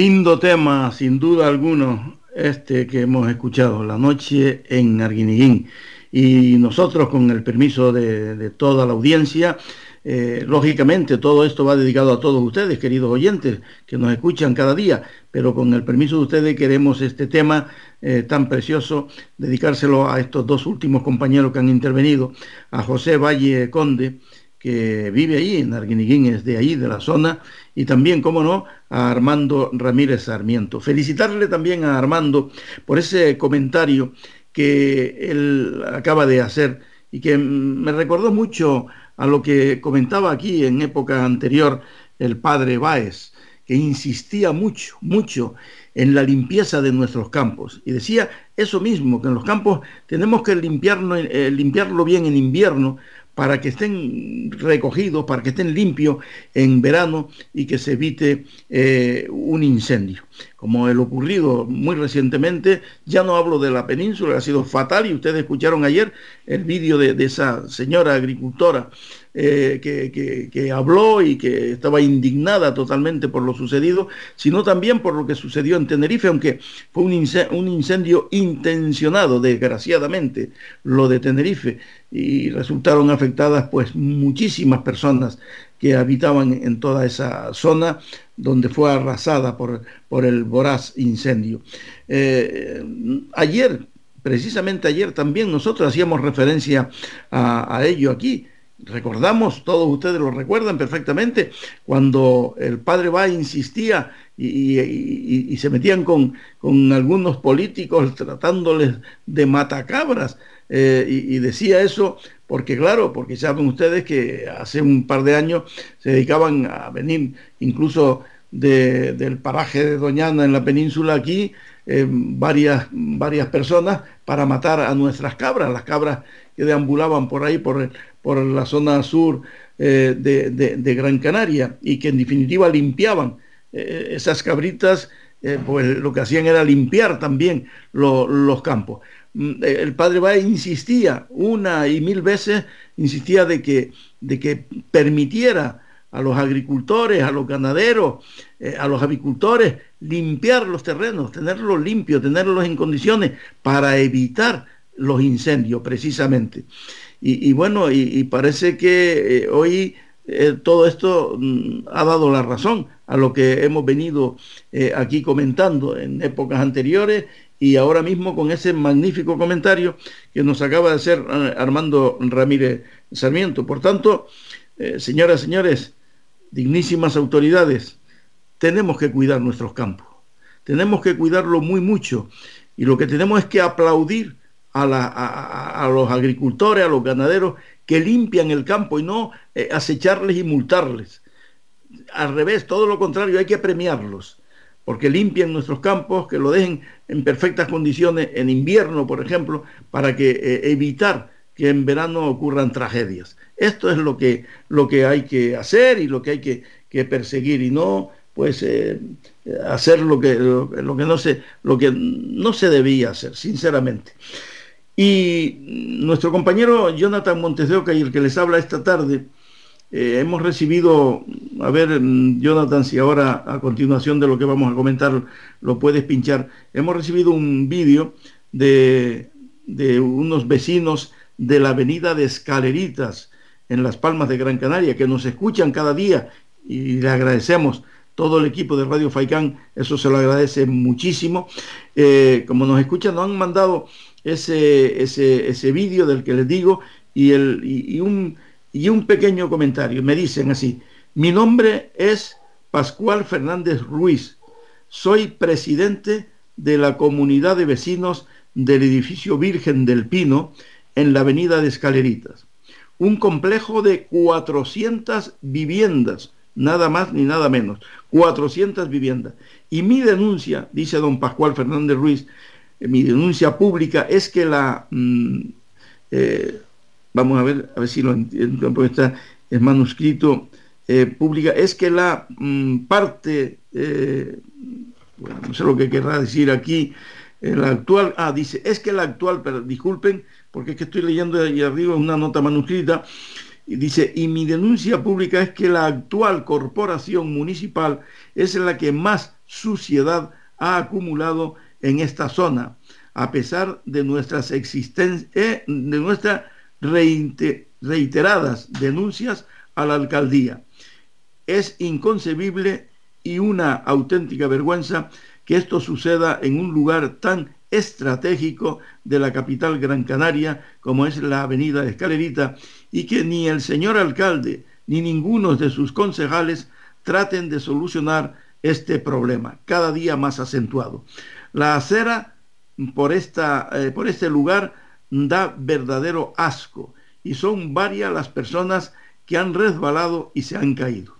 Lindo tema, sin duda alguno, este que hemos escuchado, La Noche en Arguiniguín. Y nosotros, con el permiso de, toda la audiencia, eh, lógicamente todo esto va dedicado a todos ustedes, queridos oyentes, que nos escuchan cada día, pero con el permiso de ustedes queremos este tema eh, tan precioso, dedicárselo a estos dos últimos compañeros que han intervenido, a José Valle Conde, que vive ahí en Arguiniguín, es de ahí, de la zona, y también, como no, a Armando Ramírez Sarmiento. Felicitarle también a Armando por ese comentario que él acaba de hacer y que me recordó mucho a lo que comentaba aquí en época anterior el padre Báez, que insistía mucho, mucho en la limpieza de nuestros campos. Y decía eso mismo, que en los campos tenemos que limpiarlo, eh, limpiarlo bien en invierno para que estén recogidos, para que estén limpios en verano y que se evite eh, un incendio. Como el ocurrido muy recientemente, ya no hablo de la península, ha sido fatal y ustedes escucharon ayer el vídeo de, esa señora agricultora eh, que, habló y que estaba indignada totalmente por lo sucedido, sino también por lo que sucedió en Tenerife, aunque fue un incendio, un incendio intencionado, desgraciadamente, lo de Tenerife, y resultaron afectadas pues muchísimas personas que habitaban en toda esa zona donde fue arrasada por, por el voraz incendio. Eh, ayer, precisamente ayer también nosotros hacíamos referencia a, ello aquí. Recordamos, todos ustedes lo recuerdan perfectamente, cuando el padre va insistía y, se metían con, con, algunos políticos tratándoles de matacabras eh, y, decía eso porque claro, porque saben ustedes que hace un par de años se dedicaban a venir incluso del paraje de Doñana en la península aquí eh, varias, varias personas para matar a nuestras cabras, las cabras que deambulaban por ahí, por, por la zona sur eh, de, Gran Canaria y que en definitiva limpiaban eh, esas cabritas, pues lo que hacían era limpiar también los campos. El padre Baez insistía una y mil veces, insistía de que, de que permitiera a los agricultores, a los ganaderos, eh, a los avicultores, limpiar los terrenos, tenerlos limpios, tenerlos en condiciones para evitar los incendios precisamente. Y, bueno, y, parece que eh, hoy eh, todo esto mm, ha dado la razón a lo que hemos venido aquí comentando en épocas anteriores y ahora mismo con ese magnífico comentario que nos acaba de hacer eh, Armando Ramírez Sarmiento. Por tanto, eh, señoras, señores, dignísimas autoridades, tenemos que cuidar nuestros campos, tenemos que cuidarlo muy mucho y lo que tenemos es que aplaudir a, los agricultores, a los ganaderos que limpian el campo y no eh, acecharles y multarles. Al revés, todo lo contrario, hay que premiarlos porque limpien nuestros campos, que lo dejen en perfectas condiciones en invierno, por ejemplo, para que eh, evitar que en verano ocurran tragedias. Esto es lo que, lo que hay que hacer y lo que hay que, perseguir y no pues eh, hacer lo que, lo, que no se, lo que no se debía hacer, sinceramente. Y nuestro compañero Jonathan Montes de Oca y el que les habla esta tarde, eh, hemos recibido, a ver, mm, Jonathan, si ahora a continuación de lo que vamos a comentar lo puedes pinchar, hemos recibido un vídeo de, de unos vecinos de la avenida de Escaleritas en Las Palmas de Gran Canaria que nos escuchan cada día y le agradecemos todo el equipo de Radio Faicán, eso se lo agradece muchísimo. Eh, como nos escuchan, nos han mandado ese, ese, ese vídeo del que les digo y, el, y un y un pequeño comentario. Me dicen así, mi nombre es Pascual Fernández Ruiz, soy presidente de la comunidad de vecinos del edificio Virgen del Pino en la avenida de Escaleritas. Un complejo de 400 viviendas, nada más ni nada menos, 400 viviendas. Y mi denuncia, dice don Pascual Fernández Ruiz, eh, mi denuncia pública es que la mm, eh, vamos a ver, a ver si lo entiendo, porque está es manuscrito eh, pública, es que la mm, parte, eh, bueno, no sé lo que querrá decir aquí, la actual, ah, dice, es que la actual, pero disculpen, porque es que estoy leyendo ahí arriba una nota manuscrita, y dice, y mi denuncia pública es que la actual corporación municipal es la que más suciedad ha acumulado en esta zona, a pesar de nuestras existencias, eh, de nuestra reiteradas denuncias a la alcaldía. Es inconcebible y una auténtica vergüenza que esto suceda en un lugar tan estratégico de la capital Gran Canaria como es la avenida Escalerita y que ni el señor alcalde ni ninguno de sus concejales traten de solucionar este problema, cada día más acentuado. La acera por, esta, eh, por este lugar da verdadero asco y son varias las personas que han resbalado y se han caído.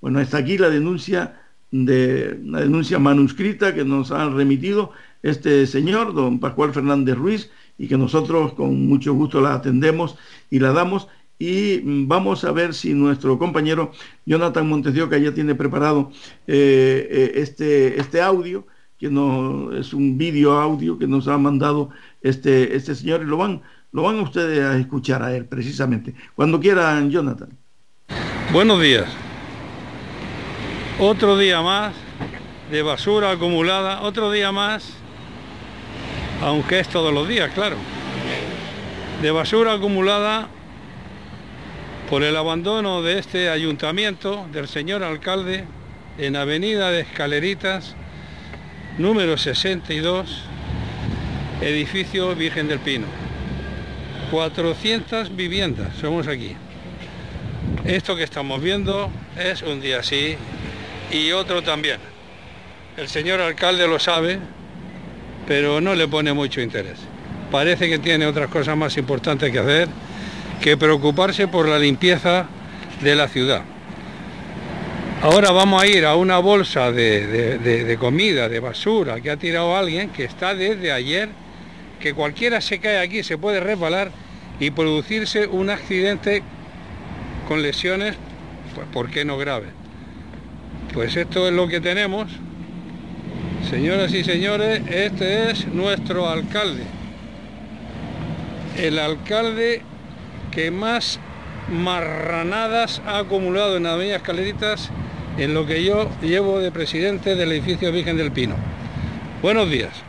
Bueno, está aquí la denuncia de la denuncia manuscrita que nos han remitido este señor, don Pascual Fernández Ruiz, y que nosotros con mucho gusto la atendemos y la damos. Y vamos a ver si nuestro compañero Jonathan Montes ya tiene preparado eh, eh, este, este audio que es un vídeo audio que nos ha mandado este, este señor y lo van, lo van ustedes a escuchar a él precisamente. Cuando quieran, Jonathan. Buenos días. Otro día más de basura acumulada, otro día más, aunque es todos los días, claro, de basura acumulada por el abandono de este ayuntamiento del señor alcalde en Avenida de Escaleritas, número 62, edificio Virgen del Pino. 400 viviendas somos aquí. Esto que estamos viendo es un día sí y otro también. El señor alcalde lo sabe, pero no le pone mucho interés. Parece que tiene otras cosas más importantes que hacer que preocuparse por la limpieza de la ciudad. Ahora vamos a ir a una bolsa de, comida, de basura que ha tirado alguien que está desde ayer, que cualquiera se cae aquí, se puede resbalar y producirse un accidente con lesiones, pues ¿por qué no grave? Pues esto es lo que tenemos. Señoras y señores, este es nuestro alcalde. El alcalde que más marranadas ha acumulado en Avenida Escaleritas en lo que yo llevo de presidente del edificio Virgen del Pino. Buenos días.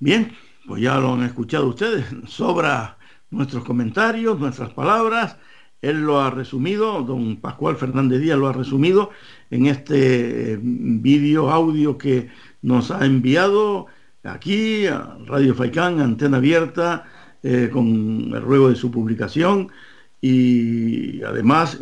Bien, pues ya lo han escuchado ustedes. Sobra nuestros comentarios, nuestras palabras. Él lo ha resumido, don Pascual Fernández Díaz lo ha resumido en este eh, vídeo, audio que nos ha enviado aquí a Radio Faicán, Antena Abierta, eh, con el ruego de su publicación y además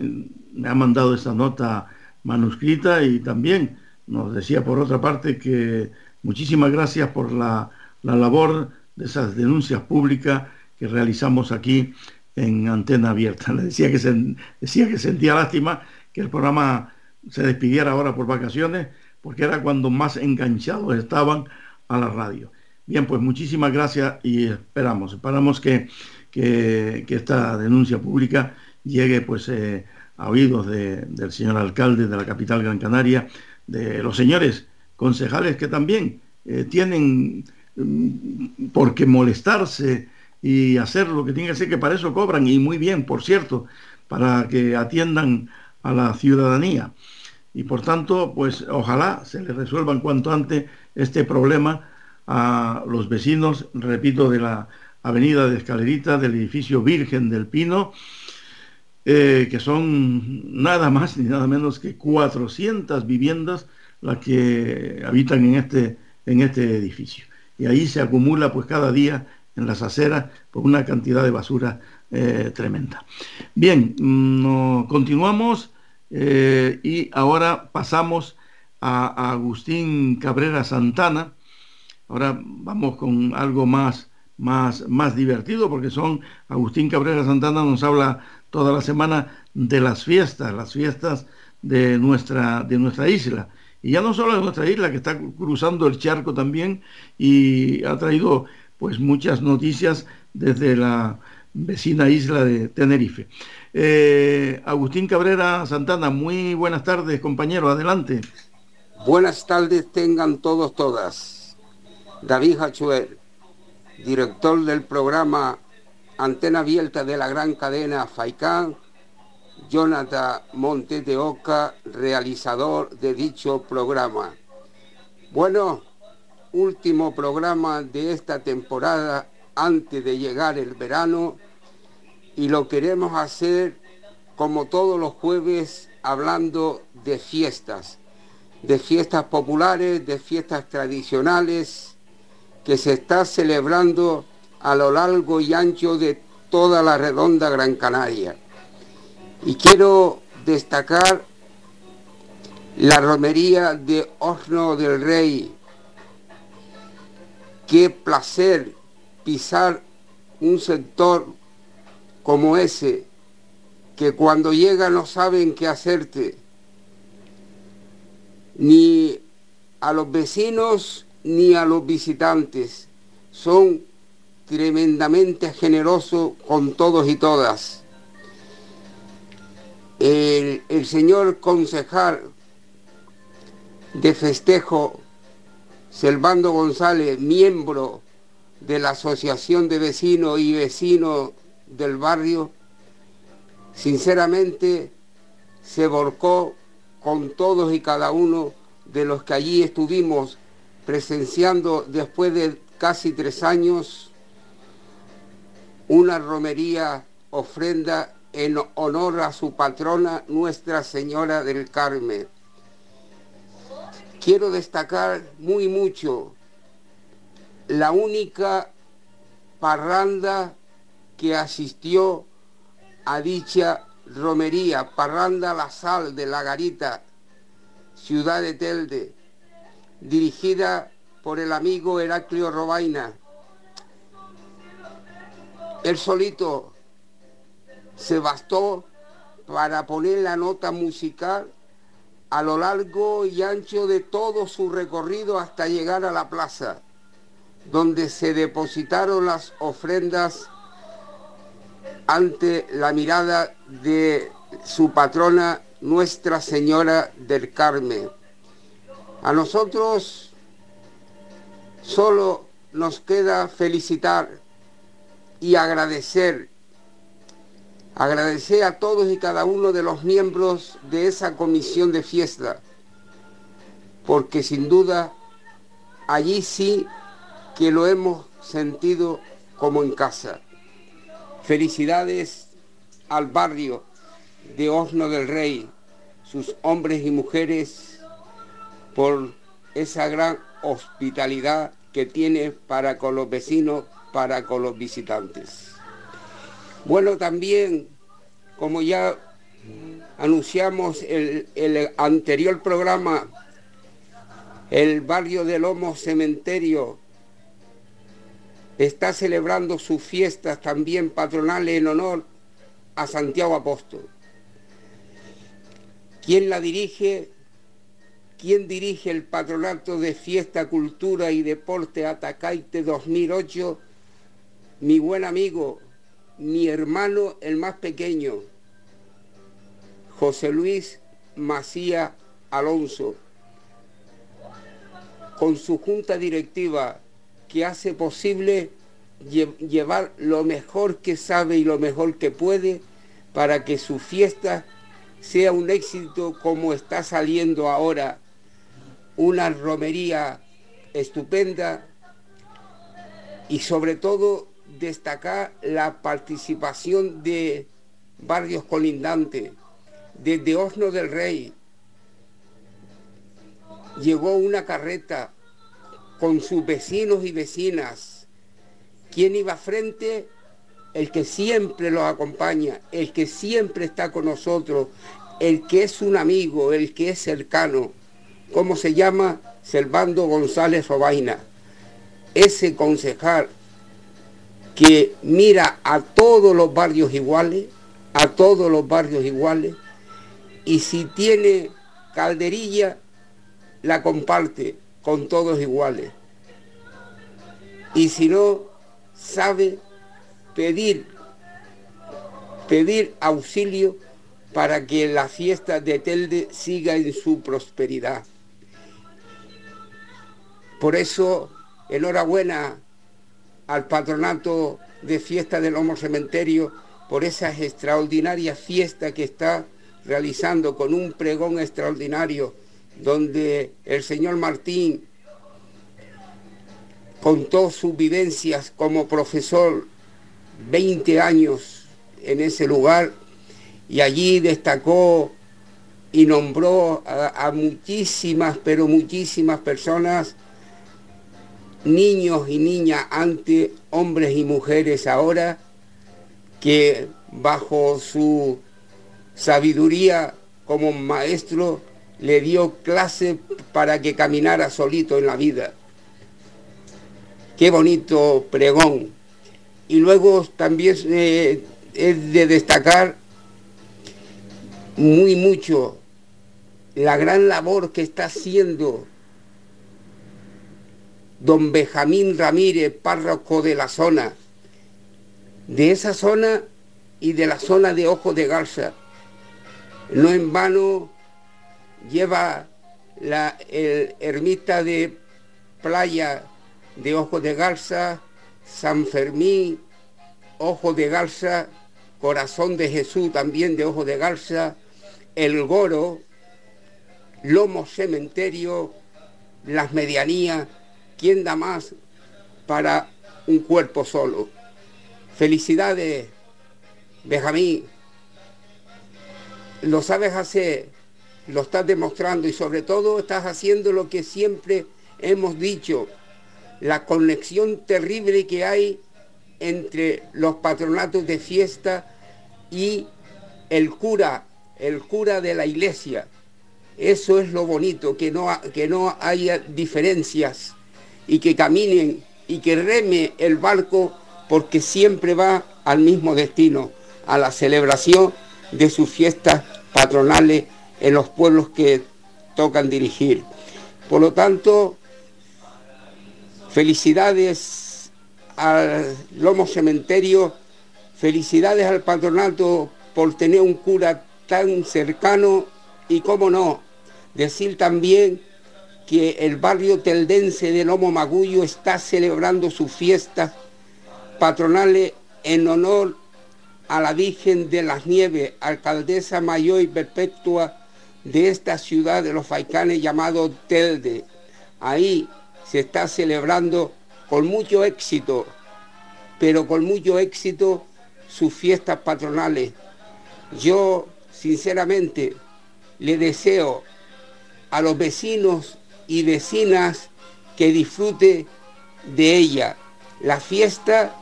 me ha mandado esa nota manuscrita y también nos decía por otra parte que muchísimas gracias por la, labor de esas denuncias públicas que realizamos aquí en Antena Abierta. Le decía que, decía que sentía lástima que el programa se despidiera ahora por vacaciones, porque era cuando más enganchados estaban a la radio. Bien, pues muchísimas gracias y esperamos, esperamos que, que, esta denuncia pública llegue pues eh, a oídos del señor alcalde de la capital Gran Canaria, de los señores concejales que también eh, tienen mm, por qué molestarse y hacer lo que tienen que hacer, que para eso cobran, y muy bien, por cierto, para que atiendan a la ciudadanía. Y por tanto, pues ojalá se le resuelvan cuanto antes este problema a los vecinos, repito, de la avenida de Escalerita, del edificio Virgen del Pino, eh, que son nada más ni nada menos que 400 viviendas las que habitan en este, en este edificio. Y ahí se acumula pues cada día en las aceras por una cantidad de basura eh, tremenda. Bien, mm, continuamos eh, y ahora pasamos a Agustín Cabrera Santana, Ahora vamos con algo más, más, más divertido, porque son Agustín Cabrera Santana nos habla toda la semana de las fiestas, las fiestas de nuestra, de nuestra isla. Y ya no solo de nuestra isla, que está cruzando el charco también y ha traído pues muchas noticias desde la vecina isla de Tenerife. Eh, Agustín Cabrera Santana, muy buenas tardes, compañero, adelante. Buenas tardes tengan todos, todas. David Hachuel, director del programa Antena Abierta de la gran cadena FAICAN, Jonathan Montes de Oca, realizador de dicho programa. Bueno, último programa de esta temporada antes de llegar el verano y lo queremos hacer como todos los jueves hablando de fiestas, de fiestas populares, de fiestas tradicionales, que se está celebrando a lo largo y ancho de toda la redonda Gran Canaria. Y quiero destacar la romería de Horno del Rey. Qué placer pisar un sector como ese, que cuando llega no saben qué hacerte, ni a los vecinos ni a los visitantes. Son tremendamente generosos con todos y todas. El, señor concejal de festejo Selvando González, miembro de la Asociación de Vecinos y Vecinos del barrio, sinceramente se volcó con todos y cada uno de los que allí estuvimos presenciando después de casi tres años una romería ofrenda en honor a su patrona Nuestra Señora del Carmen. Quiero destacar muy mucho la única parranda que asistió a dicha romería, Parranda La Sal de La Garita, ciudad de Telde, dirigida por el amigo Heraclio Robaina. Él solito se bastó para poner la nota musical a lo largo y ancho de todo su recorrido hasta llegar a la plaza, donde se depositaron las ofrendas ante la mirada de su patrona Nuestra Señora del Carmen. A nosotros solo nos queda felicitar y agradecer, agradecer a todos y cada uno de los miembros de esa comisión de fiesta, porque sin duda allí sí que lo hemos sentido como en casa. Felicidades al barrio de Osno del Rey, sus hombres y mujeres, por esa gran hospitalidad que tiene para con los vecinos, para con los visitantes. Bueno, también, como ya anunciamos el, el anterior programa, el barrio del Lomo Cementerio está celebrando sus fiestas también patronales en honor a Santiago Apóstol. ¿Quién la dirige? ¿Quién dirige el Patronato de Fiesta, Cultura y Deporte Atacaite 2008? Mi buen amigo, mi hermano el más pequeño, José Luis Macía Alonso, con su junta directiva que hace posible llevar lo mejor que sabe y lo mejor que puede para que su fiesta sea un éxito como está saliendo ahora. Una romería estupenda y sobre todo destacar la participación de barrios colindantes. Desde Osno del Rey llegó una carreta con sus vecinos y vecinas. ¿Quién iba frente? El que siempre los acompaña, el que siempre está con nosotros, el que es un amigo, el que es cercano. ¿Cómo se llama? Servando González Robaina. Ese concejal que mira a todos los barrios iguales, a todos los barrios iguales, y si tiene calderilla, la comparte con todos iguales. Y si no, sabe pedir, pedir auxilio para que la fiesta de Telde siga en su prosperidad. Por eso, enhorabuena al patronato de fiesta del Homo Cementerio por esa extraordinaria fiesta que está realizando con un pregón extraordinario donde el señor Martín contó sus vivencias como profesor 20 años en ese lugar y allí destacó y nombró a, a, muchísimas, pero muchísimas personas, niños y niñas antes, hombres y mujeres ahora, que bajo su sabiduría como maestro le dio clase para que caminara solito en la vida. Qué bonito pregón. Y luego también eh, es de destacar muy mucho la gran labor que está haciendo don Benjamín Ramírez, párroco de la zona, de esa zona y de la zona de Ojo de Garza. No en vano lleva la el ermita de playa de Ojo de Garza, San Fermín, Ojo de Garza, Corazón de Jesús también de Ojo de Garza, El Goro, Lomo Cementerio, Las Medianías, ¿quién da más para un cuerpo solo? Felicidades, Benjamín. Lo sabes hacer, lo estás demostrando y sobre todo estás haciendo lo que siempre hemos dicho, la conexión terrible que hay entre los patronatos de fiesta y el cura, el cura de la iglesia. Eso es lo bonito, que no, que no haya diferencias y que caminen y que reme el barco porque siempre va al mismo destino, a la celebración de sus fiestas patronales en los pueblos que tocan dirigir. Por lo tanto, felicidades al Lomo Cementerio, felicidades al patronato por tener un cura tan cercano y, cómo no, decir también que el barrio teldense de Lomo Magullo está celebrando sus fiestas patronales en honor a la Virgen de las Nieves, alcaldesa mayor y perpetua de esta ciudad de los Faicanes llamado Telde. Ahí se está celebrando con mucho éxito, pero con mucho éxito sus fiestas patronales. Yo, sinceramente, le deseo a los vecinos y vecinas que disfrute de ella. La fiesta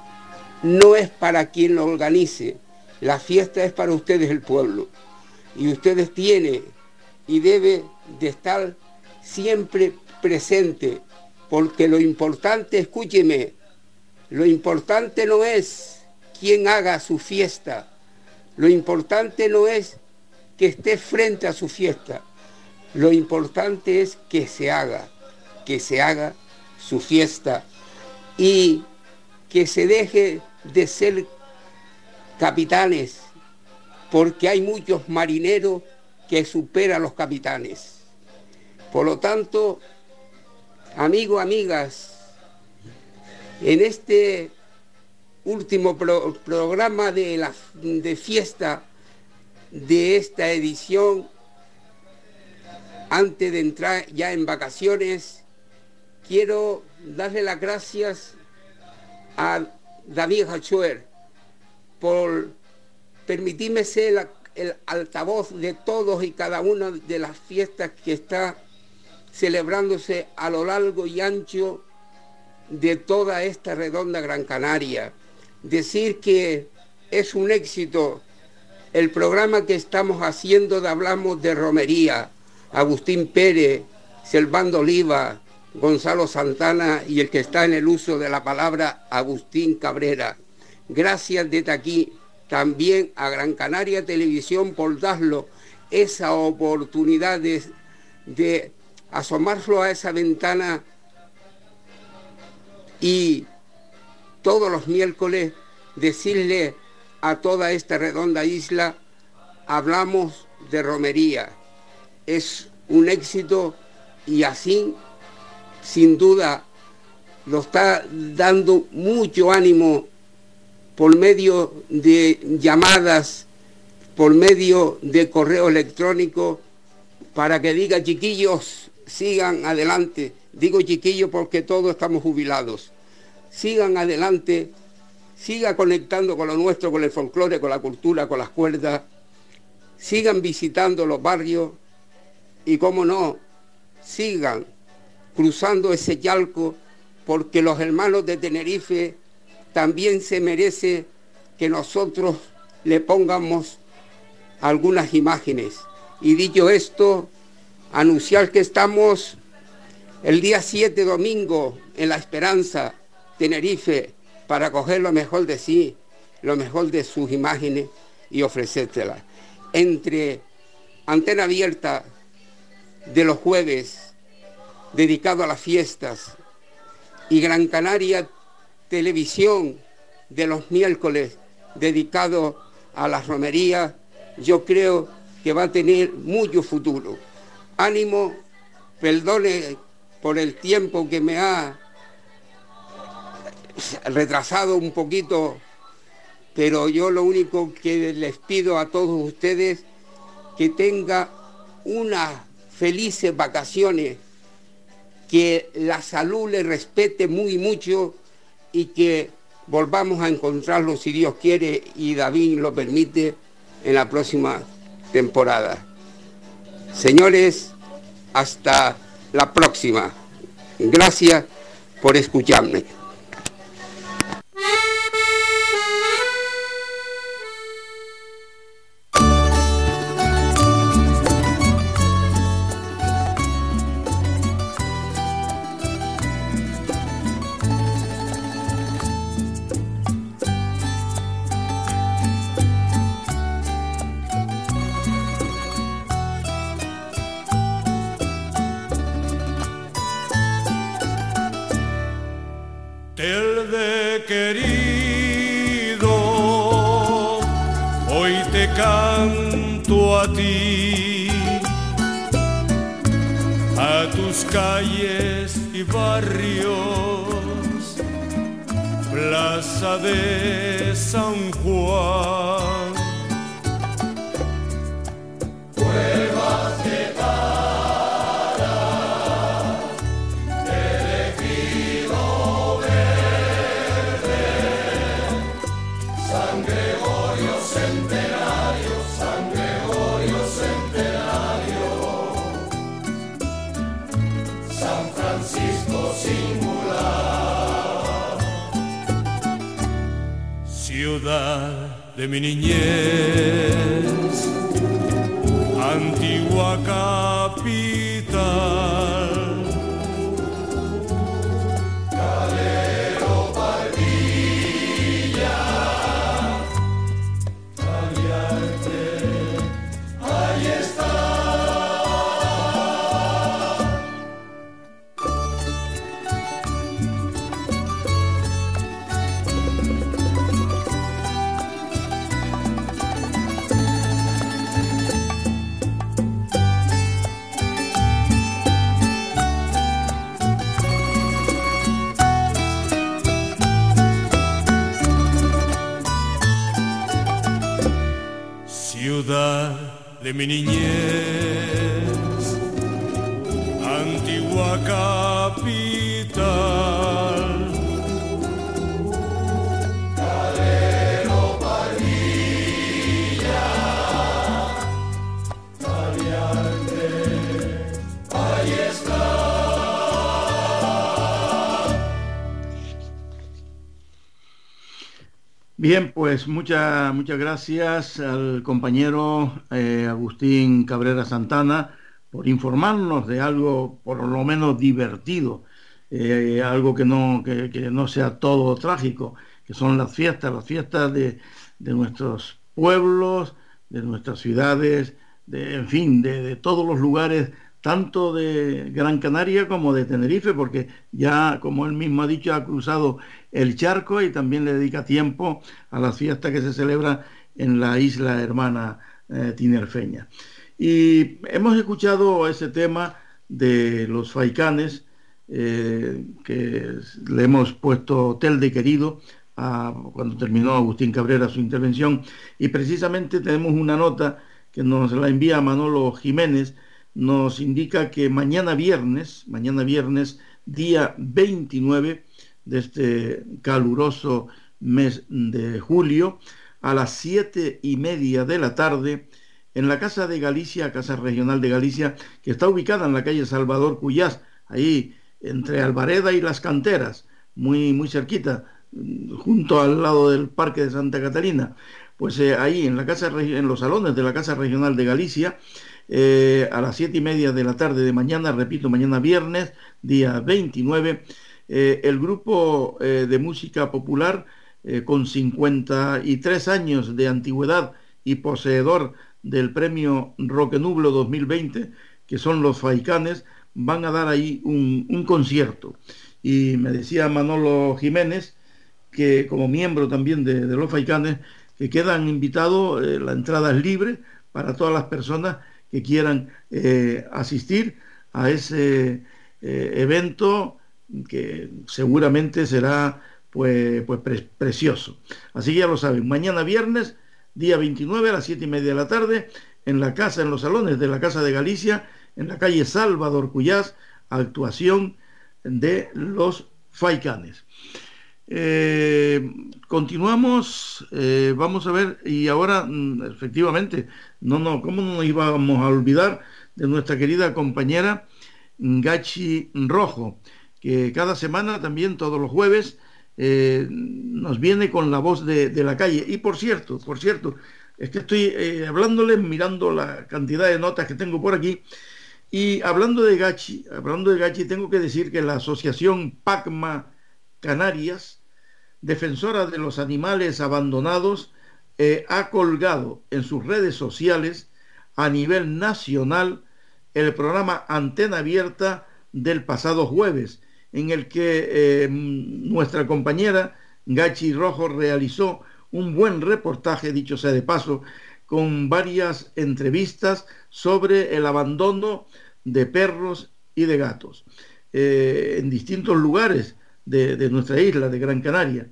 no es para quien lo organice, la fiesta es para ustedes el pueblo. Y ustedes tienen y debe de estar siempre presente, porque lo importante, escúcheme, lo importante no es quien haga su fiesta, lo importante no es que esté frente a su fiesta, lo importante es que se haga, que se haga su fiesta y que se deje de ser capitanes, porque hay muchos marineros que superan a los capitanes. Por lo tanto, amigos, amigas, en este último programa de, la, de fiesta de esta edición, antes de entrar ya en vacaciones, quiero darle las gracias a David Hachuer por permitirme ser el altavoz de todos y cada una de las fiestas que está celebrándose a lo largo y ancho de toda esta redonda Gran Canaria. Decir que es un éxito el programa que estamos haciendo de Hablamos de Romería, Agustín Pérez, Selvando Oliva, Gonzalo Santana y el que está en el uso de la palabra Agustín Cabrera. Gracias desde aquí también a Gran Canaria Televisión por darlo esa oportunidad de, de asomarlo a esa ventana y todos los miércoles decirle a toda esta redonda isla, hablamos de romería. Es un éxito y así, sin duda, lo está dando mucho ánimo por medio de llamadas, por medio de correo electrónico, para que diga, chiquillos, sigan adelante. Digo chiquillos porque todos estamos jubilados. Sigan adelante, sigan conectando con lo nuestro, con el folclore, con la cultura, con las cuerdas. Sigan visitando los barrios y, cómo no, sigan cruzando ese yalco porque los hermanos de Tenerife también se merece que nosotros le pongamos algunas imágenes. Y dicho esto, anunciar que estamos el día 7 domingo en La Esperanza, Tenerife, para coger lo mejor de sí, lo mejor de sus imágenes y ofrecértelas. Entre antena abierta de los jueves, dedicado a las fiestas, y Gran Canaria televisión de los miércoles dedicado a las romerías, yo creo que va a tener mucho futuro. Ánimo, perdone por el tiempo que me ha retrasado un poquito, pero yo lo único que les pido a todos ustedes que tenga unas felices vacaciones, que la salud le respete muy mucho y que volvamos a encontrarlo si Dios quiere y David lo permite en la próxima temporada. Señores, hasta la próxima. Gracias por escucharme. Muchas gracias al compañero eh, Agustín Cabrera Santana por informarnos de algo por lo menos divertido, eh, algo que no, que, no sea todo trágico, que son las fiestas, las fiestas de, nuestros pueblos, de nuestras ciudades, de, en fin, de todos los lugares tanto de Gran Canaria como de Tenerife, porque ya, como él mismo ha dicho, ha cruzado el charco y también le dedica tiempo a las fiestas que se celebran en la isla hermana eh, tinerfeña. Y hemos escuchado ese tema de los faicanes, eh, que le hemos puesto Hotel de Querido cuando terminó Agustín Cabrera su intervención, y precisamente tenemos una nota que nos la envía Manolo Jiménez, nos indica que mañana viernes, mañana viernes, día 29 de este caluroso mes de julio, a las siete y media de la tarde, en la Casa de Galicia, Casa Regional de Galicia, que está ubicada en la calle Salvador Cuyás, ahí entre Alvareda y Las Canteras, muy, muy cerquita, junto al lado del Parque de Santa Catalina. Pues eh, ahí en la casa, en los salones de la Casa Regional de Galicia, eh, a las siete y media de la tarde de mañana, repito, mañana viernes, día 29, eh, el grupo eh, de música popular con 53 años de antigüedad y poseedor del premio Roque Nublo 2020, que son los Faicanes, van a dar ahí un, concierto. Y me decía Manolo Jiménez, que como miembro también de, de los Faicanes, que quedan invitados, la entrada es libre para todas las personas que quieran eh, asistir a ese evento que seguramente será pues, pues precioso. Así que ya lo saben, mañana viernes, día 29 a las 7 y media de la tarde, en la casa, en los salones de la Casa de Galicia, en la calle Salvador Cuyás, actuación de los Faicanes. Eh, continuamos, eh, vamos a ver, y ahora mm, efectivamente, no, no, ¿cómo no nos íbamos a olvidar de nuestra querida compañera Gachi Rojo, que cada semana también, todos los jueves, eh, nos viene con la voz de, la calle. Y por cierto, por cierto, es que estoy eh, hablándoles, mirando la cantidad de notas que tengo por aquí, y hablando de Gachi, hablando de Gachi, tengo que decir que la asociación PACMA Canarias, defensora de los animales abandonados, eh, ha colgado en sus redes sociales a nivel nacional el programa Antena Abierta del pasado jueves, en el que eh, nuestra compañera Gachi Rojo realizó un buen reportaje, dicho sea de paso, con varias entrevistas sobre el abandono de perros y de gatos eh, en distintos lugares de, nuestra isla, de Gran Canaria.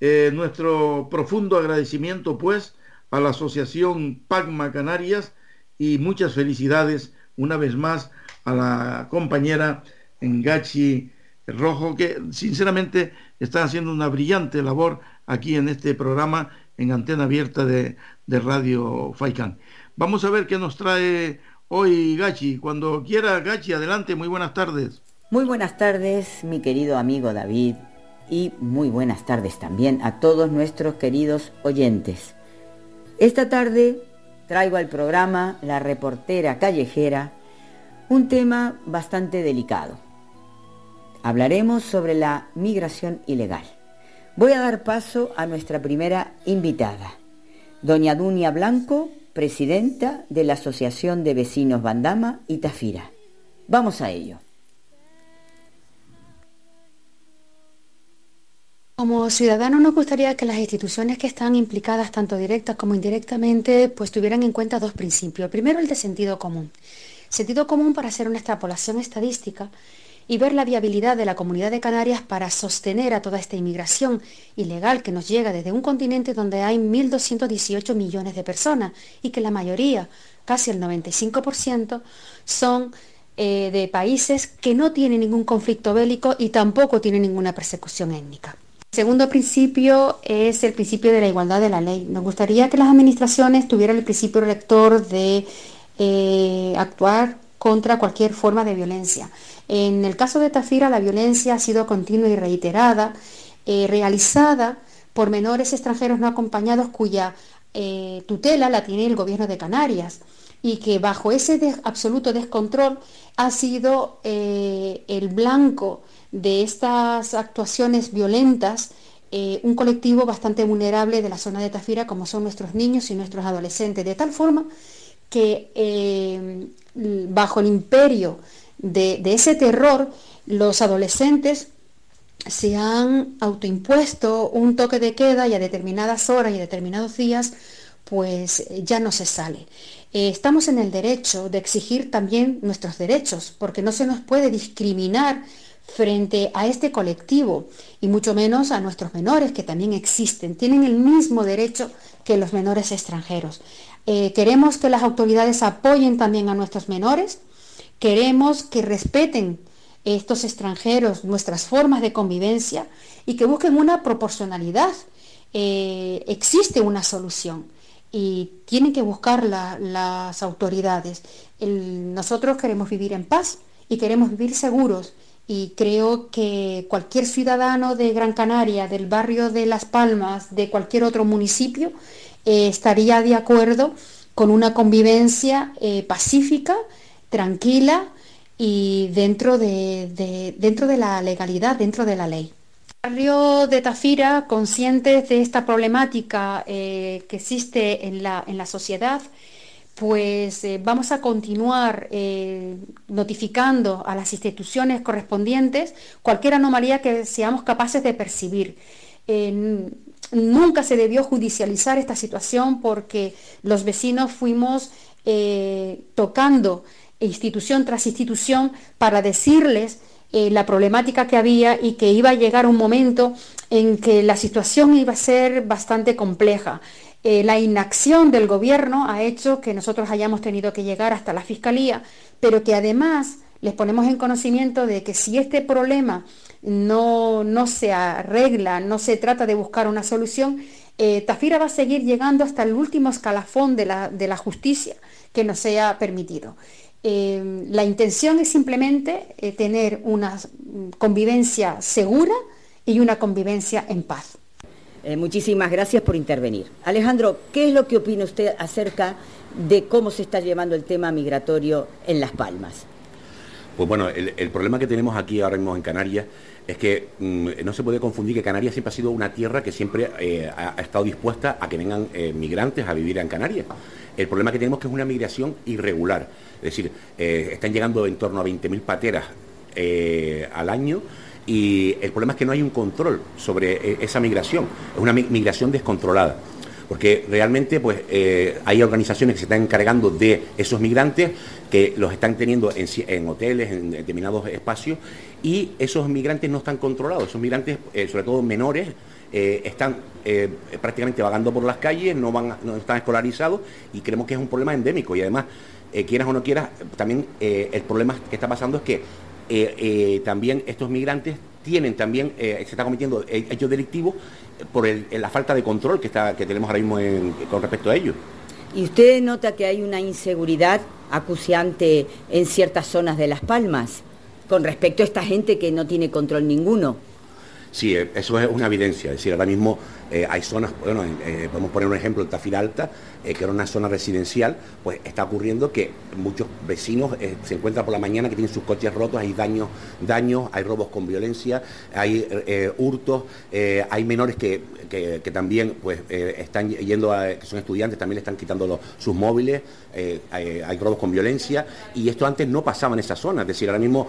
Eh, nuestro profundo agradecimiento, pues, a la Asociación Pagma Canarias y muchas felicidades una vez más a la compañera Ngachi Rojo, que sinceramente está haciendo una brillante labor aquí en este programa en antena abierta de, Radio Faikán. Vamos a ver qué nos trae hoy Gachi. Cuando quiera, Gachi, adelante, muy buenas tardes. Muy buenas tardes, mi querido amigo David, y muy buenas tardes también a todos nuestros queridos oyentes. Esta tarde traigo al programa La reportera callejera un tema bastante delicado. Hablaremos sobre la migración ilegal. Voy a dar paso a nuestra primera invitada, doña Dunia Blanco, presidenta de la Asociación de Vecinos Bandama y Tafira. Vamos a ello. Como ciudadanos nos gustaría que las instituciones que están implicadas tanto directas como indirectamente pues tuvieran en cuenta dos principios. Primero el de sentido común. Sentido común para hacer una extrapolación estadística y ver la viabilidad de la comunidad de Canarias para sostener a toda esta inmigración ilegal que nos llega desde un continente donde hay 1.218 millones de personas y que la mayoría, casi el 95%, son eh, de países que no tienen ningún conflicto bélico y tampoco tienen ninguna persecución étnica. El segundo principio es el principio de la igualdad de la ley. Nos gustaría que las administraciones tuvieran el principio rector de eh, actuar contra cualquier forma de violencia. En el caso de Tafira, la violencia ha sido continua y reiterada, eh, realizada por menores extranjeros no acompañados cuya eh, tutela la tiene el gobierno de Canarias y que bajo ese absoluto descontrol ha sido el blanco de estas actuaciones violentas un colectivo bastante vulnerable de la zona de Tafira como son nuestros niños y nuestros adolescentes, de tal forma que eh, bajo el imperio de, ese terror, los adolescentes se han autoimpuesto un toque de queda y a determinadas horas y a determinados días, pues ya no se sale. Eh, estamos en el derecho de exigir también nuestros derechos, porque no se nos puede discriminar frente a este colectivo y mucho menos a nuestros menores que también existen. Tienen el mismo derecho que los menores extranjeros. Eh, queremos que las autoridades apoyen también a nuestros menores, queremos que respeten estos extranjeros nuestras formas de convivencia y que busquen una proporcionalidad. Eh, existe una solución y tienen que buscar las autoridades. nosotros queremos vivir en paz y queremos vivir seguros y creo que cualquier ciudadano de Gran Canaria, del barrio de Las Palmas, de cualquier otro municipio, eh, estaría de acuerdo con una convivencia eh, pacífica, tranquila y dentro de, dentro de la legalidad, dentro de la ley. El barrio de Tafira, conscientes de esta problemática eh, que existe en la, en la sociedad, pues vamos a continuar notificando a las instituciones correspondientes cualquier anomalía que seamos capaces de percibir. Nunca se debió judicializar esta situación porque los vecinos fuimos eh, tocando institución tras institución para decirles eh, la problemática que había y que iba a llegar un momento en que la situación iba a ser bastante compleja. Eh, la inacción del gobierno ha hecho que nosotros hayamos tenido que llegar hasta la fiscalía, pero que además les ponemos en conocimiento de que si este problema no, no se arregla, no se trata de buscar una solución, eh, Tafira va a seguir llegando hasta el último escalafón de la, de la justicia que nos sea permitido. Eh, la intención es simplemente eh, tener una convivencia segura y una convivencia en paz. muchísimas gracias por intervenir. Alejandro, ¿qué es lo que opina usted acerca de cómo se está llevando el tema migratorio en Las Palmas? Pues bueno, el, problema que tenemos aquí ahora mismo en Canarias es que mm, no se puede confundir que Canarias siempre ha sido una tierra que siempre eh, ha, estado dispuesta a que vengan eh, migrantes a vivir en Canarias. El problema que tenemos es que es una migración irregular, es decir, eh, están llegando en torno a 20.000 pateras al año y el problema es que no hay un control sobre esa migración, es una migración descontrolada. Porque realmente pues hay organizaciones que se están encargando de esos migrantes que los están teniendo en, hoteles, en determinados espacios, y esos migrantes no están controlados, esos migrantes, eh, sobre todo menores, eh, están prácticamente vagando por las calles, no, van, no están escolarizados y creemos que es un problema endémico. Y además, quieras o no quieras, también el problema que está pasando es que también estos migrantes tienen también, se está cometiendo hechos delictivos por la falta de control que, está, que tenemos ahora mismo con respecto a ellos. ¿Y usted nota que hay una inseguridad acuciante en ciertas zonas de Las Palmas con respecto a esta gente que no tiene control ninguno? Sí, eh, eso es una evidencia. Es decir, ahora mismo eh, hay zonas, bueno, eh, podemos poner un ejemplo, en Tafira Alta, que era una zona residencial, pues está ocurriendo que muchos vecinos se encuentran por la mañana que tienen sus coches rotos, hay daños, daños hay robos con violencia, hay hurtos, hay menores que, también pues están yendo a, que son estudiantes, también le están quitando sus móviles, hay, robos con violencia, y esto antes no pasaba en esa zona, es decir, ahora mismo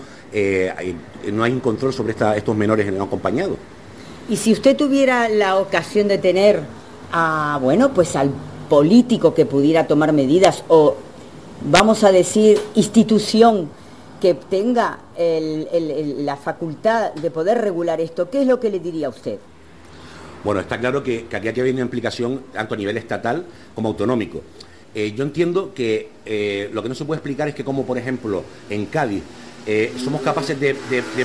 no hay un control sobre estos menores no acompañados. Y si usted tuviera la ocasión de tener a, bueno, pues al político que pudiera tomar medidas o, vamos a decir, institución que tenga la facultad de poder regular esto, ¿qué es lo que le diría a usted? Bueno, está claro que, aquí hay una implicación tanto a nivel estatal como autonómico. Eh, yo entiendo que eh, lo que no se puede explicar es que como, por ejemplo, en Cádiz eh, somos capaces de,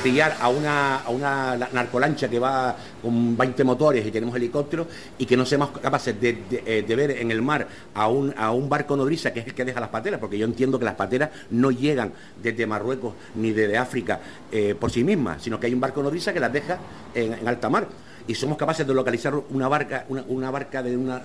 pillar a una, a una, narcolancha que va con 20 motores y tenemos helicópteros y que no seamos capaces de, eh, ver en el mar a un, a un barco nodriza que es el que deja las pateras, porque yo entiendo que las pateras no llegan desde Marruecos ni desde África eh, por sí mismas, sino que hay un barco nodriza que las deja en alta mar y somos capaces de localizar una barca, una, barca de una,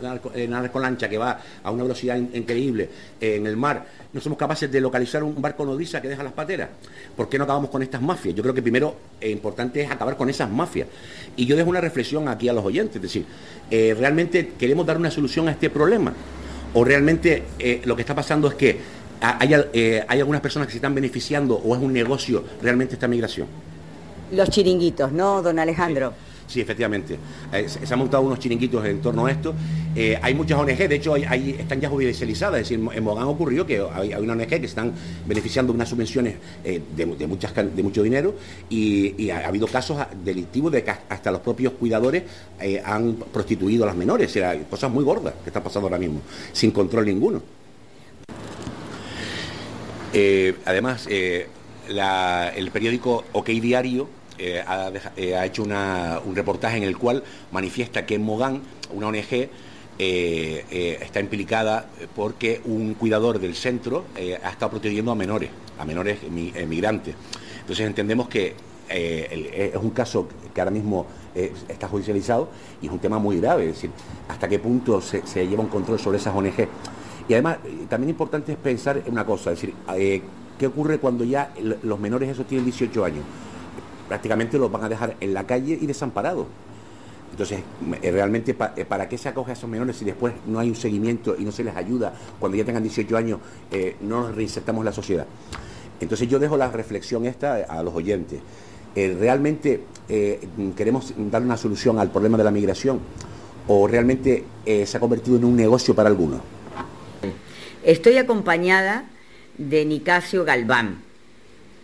narcolancha que va a una velocidad increíble en el mar, no somos capaces de localizar un barco nodriza que deja las pateras. ¿Por qué no acabamos con estas mafias? Yo creo que primero es importante es acabar con esas mafias. Y yo dejo una reflexión aquí a los oyentes, es decir, eh, ¿realmente queremos dar una solución a este problema? ¿O realmente eh, lo que está pasando es que hay, eh, hay algunas personas que se están beneficiando o es un negocio realmente esta migración? Los chiringuitos, ¿no, don Alejandro? Sí, efectivamente. Eh, se, han montado unos chiringuitos en torno a esto. Eh, hay muchas ONG, de hecho, están ya judicializadas. Es decir, en Mogán ocurrió que hay, una ONG que están beneficiando unas subvenciones eh, de, muchas, de mucho dinero y, ha, habido casos delictivos de que hasta los propios cuidadores han prostituido a las menores. O cosas muy gordas que están pasando ahora mismo, sin control ninguno. además, el periódico OK Diario eh, eh, ha, hecho un reportaje en el cual manifiesta que Mogán, una ONG, eh, está implicada porque un cuidador del centro ha estado protegiendo a menores, a menores migrantes. Entonces entendemos que es un caso que ahora mismo está judicializado y es un tema muy grave, es decir, hasta qué punto se, lleva un control sobre esas ONG. Y además, también importante es pensar en una cosa, es decir, ¿qué ocurre cuando ya los menores esos tienen 18 años? Prácticamente los van a dejar en la calle y desamparados. Entonces, eh, realmente, eh, ¿para qué se acoge a esos menores si después no hay un seguimiento y no se les ayuda cuando ya tengan 18 años, eh, no nos reinsertamos en la sociedad? Entonces yo dejo la reflexión esta a los oyentes. ¿Realmente queremos dar una solución al problema de la migración o realmente se ha convertido en un negocio para algunos? Estoy acompañada de Nicasio Galván.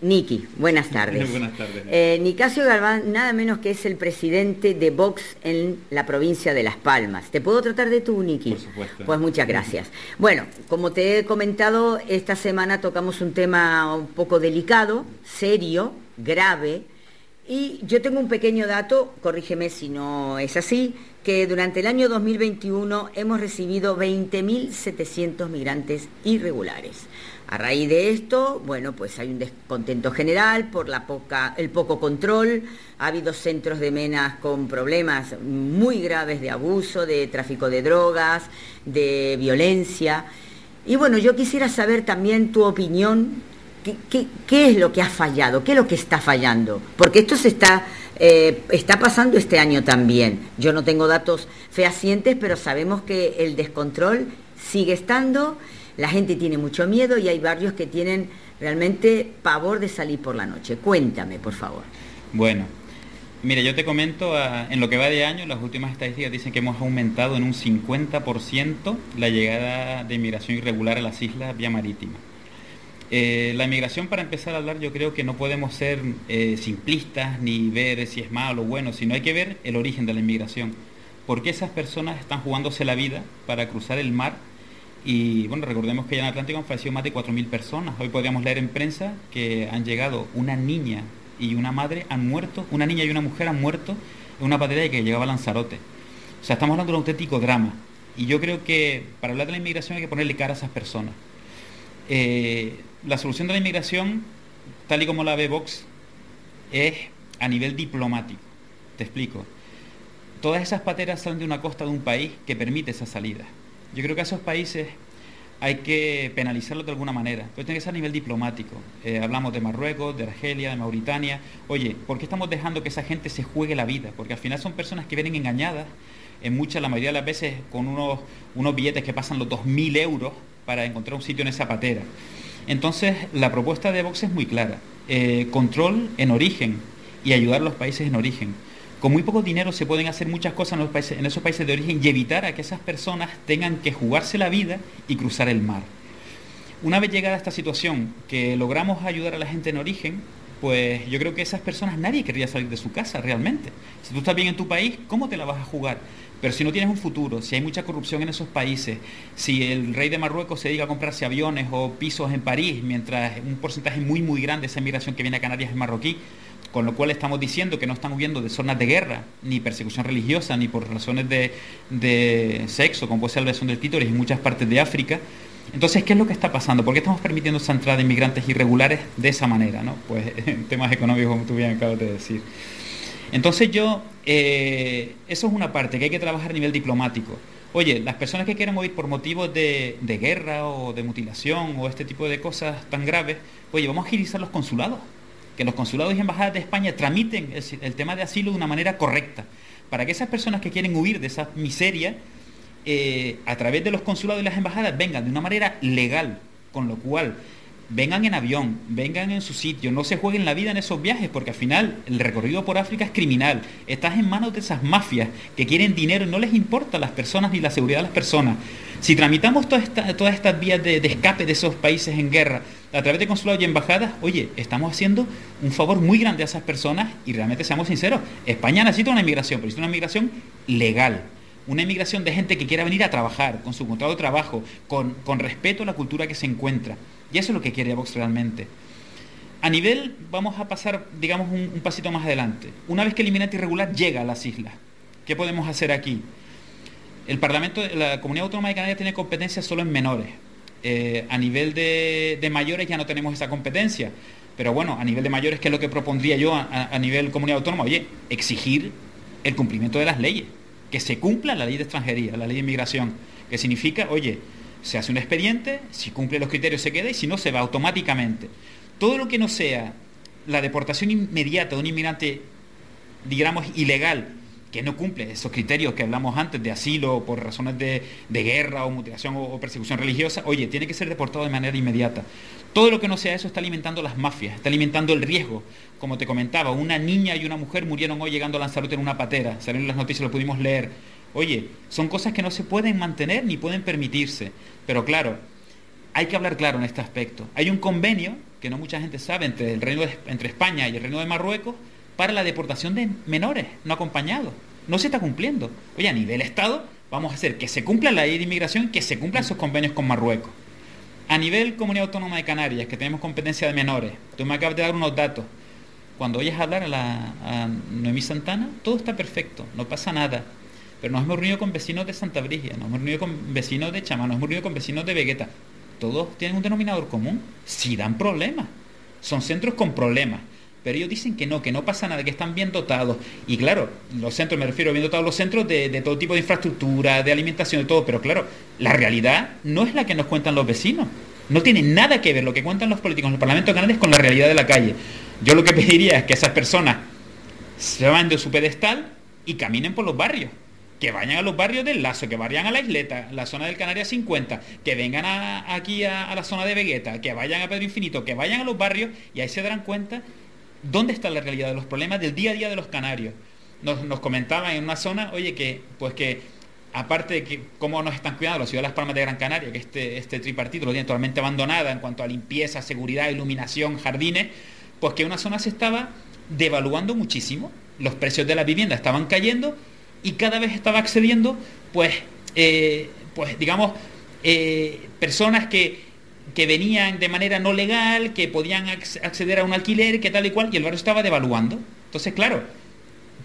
Niki, buenas tardes. buenas tardes. Eh, Nicasio Galván, nada menos que es el presidente de Vox en la provincia de Las Palmas. ¿Te puedo tratar de tú, Niki? Por supuesto. Pues muchas gracias. Bueno, como te he comentado, esta semana tocamos un tema un poco delicado, serio, grave, y yo tengo un pequeño dato, corrígeme si no es así, que durante el año 2021 hemos recibido 20.700 migrantes irregulares. A raíz de esto, bueno, pues hay un descontento general por la poca, el poco control. Ha habido centros de menas con problemas muy graves de abuso, de tráfico de drogas, de violencia. Y bueno, yo quisiera saber también tu opinión. ¿Qué, es lo que ha fallado? ¿Qué es lo que está fallando? Porque esto se está, eh, está pasando este año también. Yo no tengo datos fehacientes, pero sabemos que el descontrol sigue estando la gente tiene mucho miedo y hay barrios que tienen realmente pavor de salir por la noche. Cuéntame, por favor. Bueno, mire, yo te comento, ah, en lo que va de año, las últimas estadísticas dicen que hemos aumentado en un 50% la llegada de inmigración irregular a las islas vía marítima. Eh, la inmigración, para empezar a hablar, yo creo que no podemos ser eh, simplistas ni ver si es malo o bueno, sino hay que ver el origen de la inmigración. ¿Por qué esas personas están jugándose la vida para cruzar el mar y bueno, recordemos que ya en Atlántico han fallecido más de 4.000 personas. Hoy podríamos leer en prensa que han llegado una niña y una madre han muerto, una niña y una mujer han muerto en una patrulla que llegaba a Lanzarote. O sea, estamos hablando de un auténtico drama. Y yo creo que para hablar de la inmigración hay que ponerle cara a esas personas. Eh, la solución de la inmigración, tal y como la ve Vox, es a nivel diplomático. Te explico. Todas esas pateras salen de una costa de un país que permite esa salida. Yo creo que a esos países hay que penalizarlos de alguna manera, pero tiene que ser a nivel diplomático. Eh, hablamos de Marruecos, de Argelia, de Mauritania. Oye, ¿por qué estamos dejando que esa gente se juegue la vida? Porque al final son personas que vienen engañadas, en muchas, la mayoría de las veces, con unos, unos billetes que pasan los 2.000 euros para encontrar un sitio en esa patera. Entonces, la propuesta de Vox es muy clara. Eh, control en origen y ayudar a los países en origen con muy poco dinero se pueden hacer muchas cosas en, esos países de origen y evitar a que esas personas tengan que jugarse la vida y cruzar el mar. Una vez llegada esta situación que logramos ayudar a la gente en origen, pues yo creo que esas personas nadie querría salir de su casa realmente. Si tú estás bien en tu país, ¿cómo te la vas a jugar? Pero si no tienes un futuro, si hay mucha corrupción en esos países, si el rey de Marruecos se dedica a comprarse aviones o pisos en París, mientras un porcentaje muy muy grande de esa inmigración que viene a Canarias es marroquí, con lo cual estamos diciendo que no están huyendo de zonas de guerra, ni persecución religiosa, ni por razones de, sexo, como puede ser la lesión del títoris en muchas partes de África. Entonces, ¿qué es lo que está pasando? ¿Por qué estamos permitiendo esa entrada de inmigrantes irregulares de esa manera? ¿no? Pues en temas económicos, como tú bien acabas de decir. Entonces yo, eh, eso es una parte que hay que trabajar a nivel diplomático. Oye, las personas que quieran huir por motivos de, de, guerra o de mutilación o este tipo de cosas tan graves, oye, vamos a agilizar los consulados que los consulados y embajadas de España tramiten el, tema de asilo de una manera correcta, para que esas personas que quieren huir de esa miseria, eh, a través de los consulados y las embajadas, vengan de una manera legal, con lo cual vengan en avión, vengan en su sitio, no se jueguen la vida en esos viajes, porque al final el recorrido por África es criminal. Estás en manos de esas mafias que quieren dinero y no les importa las personas ni la seguridad de las personas. Si tramitamos todas estas vías de, escape de esos países en guerra a través de consulados y embajadas, oye, estamos haciendo un favor muy grande a esas personas y realmente seamos sinceros, España necesita una inmigración, pero necesita una inmigración legal una inmigración de gente que quiera venir a trabajar, con su contrato de trabajo, con, respeto a la cultura que se encuentra. Y eso es lo que quiere Vox realmente. A nivel, vamos a pasar, digamos, un, pasito más adelante. Una vez que el inmigrante irregular llega a las islas, ¿qué podemos hacer aquí? El Parlamento, la Comunidad Autónoma de Canarias tiene competencias solo en menores. Eh, a nivel de, mayores ya no tenemos esa competencia. Pero bueno, a nivel de mayores, ¿qué es lo que propondría yo a, a nivel comunidad autónoma? Oye, exigir el cumplimiento de las leyes que se cumpla la ley de extranjería, la ley de inmigración, que significa, oye, se hace un expediente, si cumple los criterios se queda y si no se va automáticamente. Todo lo que no sea la deportación inmediata de un inmigrante, digamos, ilegal, que no cumple esos criterios que hablamos antes de asilo por razones de, guerra o mutilación o, persecución religiosa, oye, tiene que ser deportado de manera inmediata. Todo lo que no sea eso está alimentando las mafias, está alimentando el riesgo. Como te comentaba, una niña y una mujer murieron hoy llegando a Lanzarote en una patera. Salieron las noticias, lo pudimos leer. Oye, son cosas que no se pueden mantener ni pueden permitirse. Pero claro, hay que hablar claro en este aspecto. Hay un convenio que no mucha gente sabe entre, el Reino entre España y el Reino de Marruecos para la deportación de menores no acompañados. No se está cumpliendo. Oye, a nivel Estado vamos a hacer que se cumpla la ley de inmigración, que se cumplan esos convenios con Marruecos. A nivel Comunidad Autónoma de Canarias, que tenemos competencia de menores, tú me acabas de dar unos datos. Cuando oyes hablar a, la, a Noemí Santana, todo está perfecto, no pasa nada. Pero nos hemos reunido con vecinos de Santa Brigia, nos hemos reunido con vecinos de Chamán, nos hemos reunido con vecinos de Vegueta. Todos tienen un denominador común. Sí dan problemas. Son centros con problemas. Pero ellos dicen que no, que no pasa nada, que están bien dotados. Y claro, los centros, me refiero a bien dotados los centros de, todo tipo de infraestructura, de alimentación, de todo. Pero claro, la realidad no es la que nos cuentan los vecinos. No tiene nada que ver lo que cuentan los políticos en el Parlamento de Canarias con la realidad de la calle. Yo lo que pediría es que esas personas se van de su pedestal y caminen por los barrios que vayan a los barrios del Lazo, que vayan a la isleta, la zona del Canarias 50, que vengan aquí a, la zona de Vegueta, que vayan a Pedro Infinito, que vayan a los barrios y ahí se darán cuenta dónde está la realidad de los problemas del día a día de los canarios. Nos, comentaban en una zona, oye, que pues que aparte de que cómo nos están cuidando la ciudad de Las Palmas de Gran Canaria, que este, este tripartito lo tiene totalmente abandonada en cuanto a limpieza, seguridad, iluminación, jardines, pues que una zona se estaba devaluando muchísimo, los precios de la vivienda estaban cayendo y cada vez estaba accediendo, pues, eh, pues digamos, eh, personas que, que venían de manera no legal, que podían acceder a un alquiler, que tal y cual, y el barrio estaba devaluando. Entonces, claro,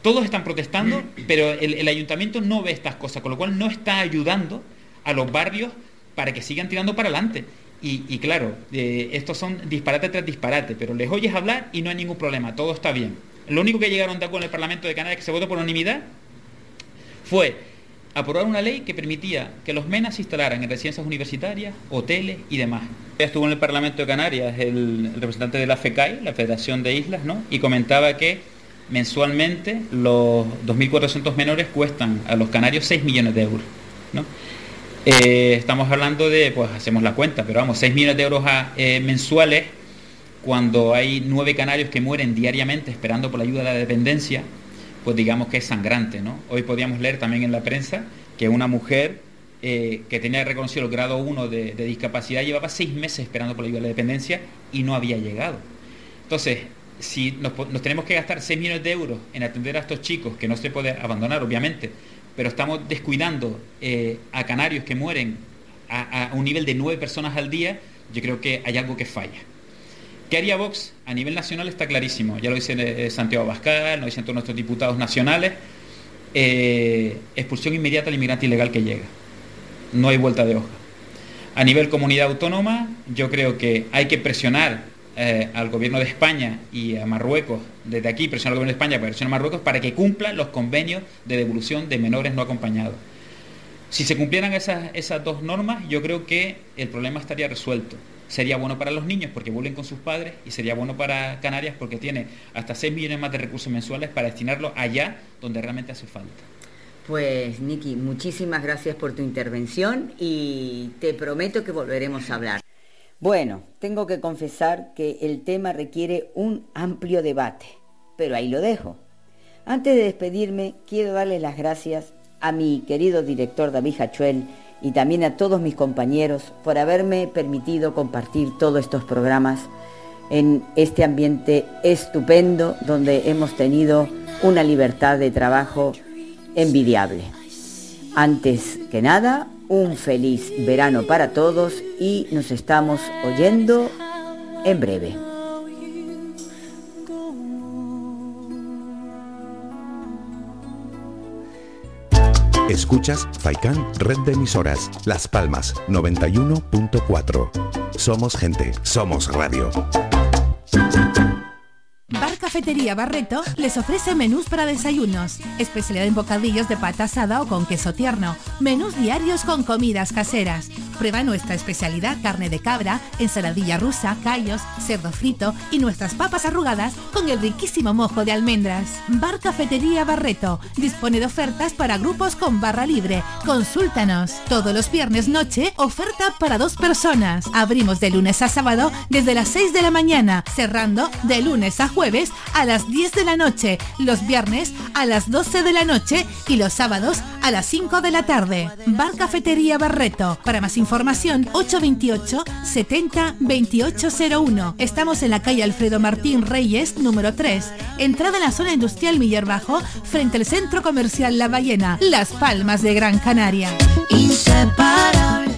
todos están protestando, pero el, ayuntamiento no ve estas cosas, con lo cual no está ayudando a los barrios para que sigan tirando para adelante. Y, claro, eh, estos son disparate tras disparate, pero les oyes hablar y no hay ningún problema, todo está bien. Lo único que llegaron de acuerdo en el Parlamento de Canadá es que se votó por unanimidad fue aprobar una ley que permitía que los MENAS se instalaran en residencias universitarias, hoteles y demás. Estuvo en el Parlamento de Canarias el, representante de la FECAI, la Federación de Islas, ¿no? y comentaba que mensualmente los 2.400 menores cuestan a los canarios 6 millones de euros. Eh, estamos hablando de, pues hacemos la cuenta, pero vamos, 6 millones de euros eh, mensuales cuando hay nueve canarios que mueren diariamente esperando por la ayuda de la dependencia, pues digamos que es sangrante. ¿no? Hoy podíamos leer también en la prensa que una mujer eh, que tenía reconocido el grado 1 de, discapacidad llevaba seis meses esperando por la ayuda de la dependencia y no había llegado. Entonces, si nos, tenemos que gastar 6 millones de euros en atender a estos chicos, que no se puede abandonar, obviamente, pero estamos descuidando eh, a canarios que mueren a, a un nivel de nueve personas al día, yo creo que hay algo que falla. ¿Qué haría Vox? A nivel nacional está clarísimo. Ya lo dice eh, Santiago Bascal, lo dicen todos nuestros diputados nacionales. Eh, expulsión inmediata al inmigrante ilegal que llega. No hay vuelta de hoja. A nivel comunidad autónoma, yo creo que hay que presionar eh, al gobierno de España y a Marruecos, desde aquí presionar al gobierno de España para presionar a Marruecos para que cumplan los convenios de devolución de menores no acompañados. Si se cumplieran esas dos normas, yo creo que el problema estaría resuelto sería bueno para los niños porque vuelven con sus padres y sería bueno para Canarias porque tiene hasta 6 millones más de recursos mensuales para destinarlo allá donde realmente hace falta. Pues Niki, muchísimas gracias por tu intervención y te prometo que volveremos a hablar. Bueno, tengo que confesar que el tema requiere un amplio debate, pero ahí lo dejo. Antes de despedirme, quiero darles las gracias a mi querido director David Hachuel y también a todos mis compañeros por haberme permitido compartir todos estos programas en este ambiente estupendo donde hemos tenido una libertad de trabajo envidiable. Antes que nada, un feliz verano para todos y nos estamos oyendo en breve. Escuchas Faikan Red de Emisoras, Las Palmas 91.4. Somos gente, somos radio. Cafetería Barreto les ofrece menús para desayunos, especialidad en bocadillos de pata asada o con queso tierno, menús diarios con comidas caseras. Prueba nuestra especialidad carne de cabra, ensaladilla rusa, callos, cerdo frito y nuestras papas arrugadas con el riquísimo mojo de almendras. Bar Cafetería Barreto dispone de ofertas para grupos con barra libre. Consúltanos. Todos los viernes noche, oferta para dos personas. Abrimos de lunes a sábado desde las 6 de la mañana, cerrando de lunes a jueves a las 10 de la noche, los viernes a las 12 de la noche y los sábados a las 5 de la tarde. Bar Cafetería Barreto. Para más información información 828 70 2801. Estamos en la calle Alfredo Martín Reyes, número 3. Entrada en la zona industrial Millar Bajo, frente al centro comercial La Ballena, Las Palmas de Gran Canaria. Inseparable.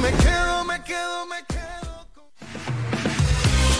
Me quedo, me quedo, me quedo.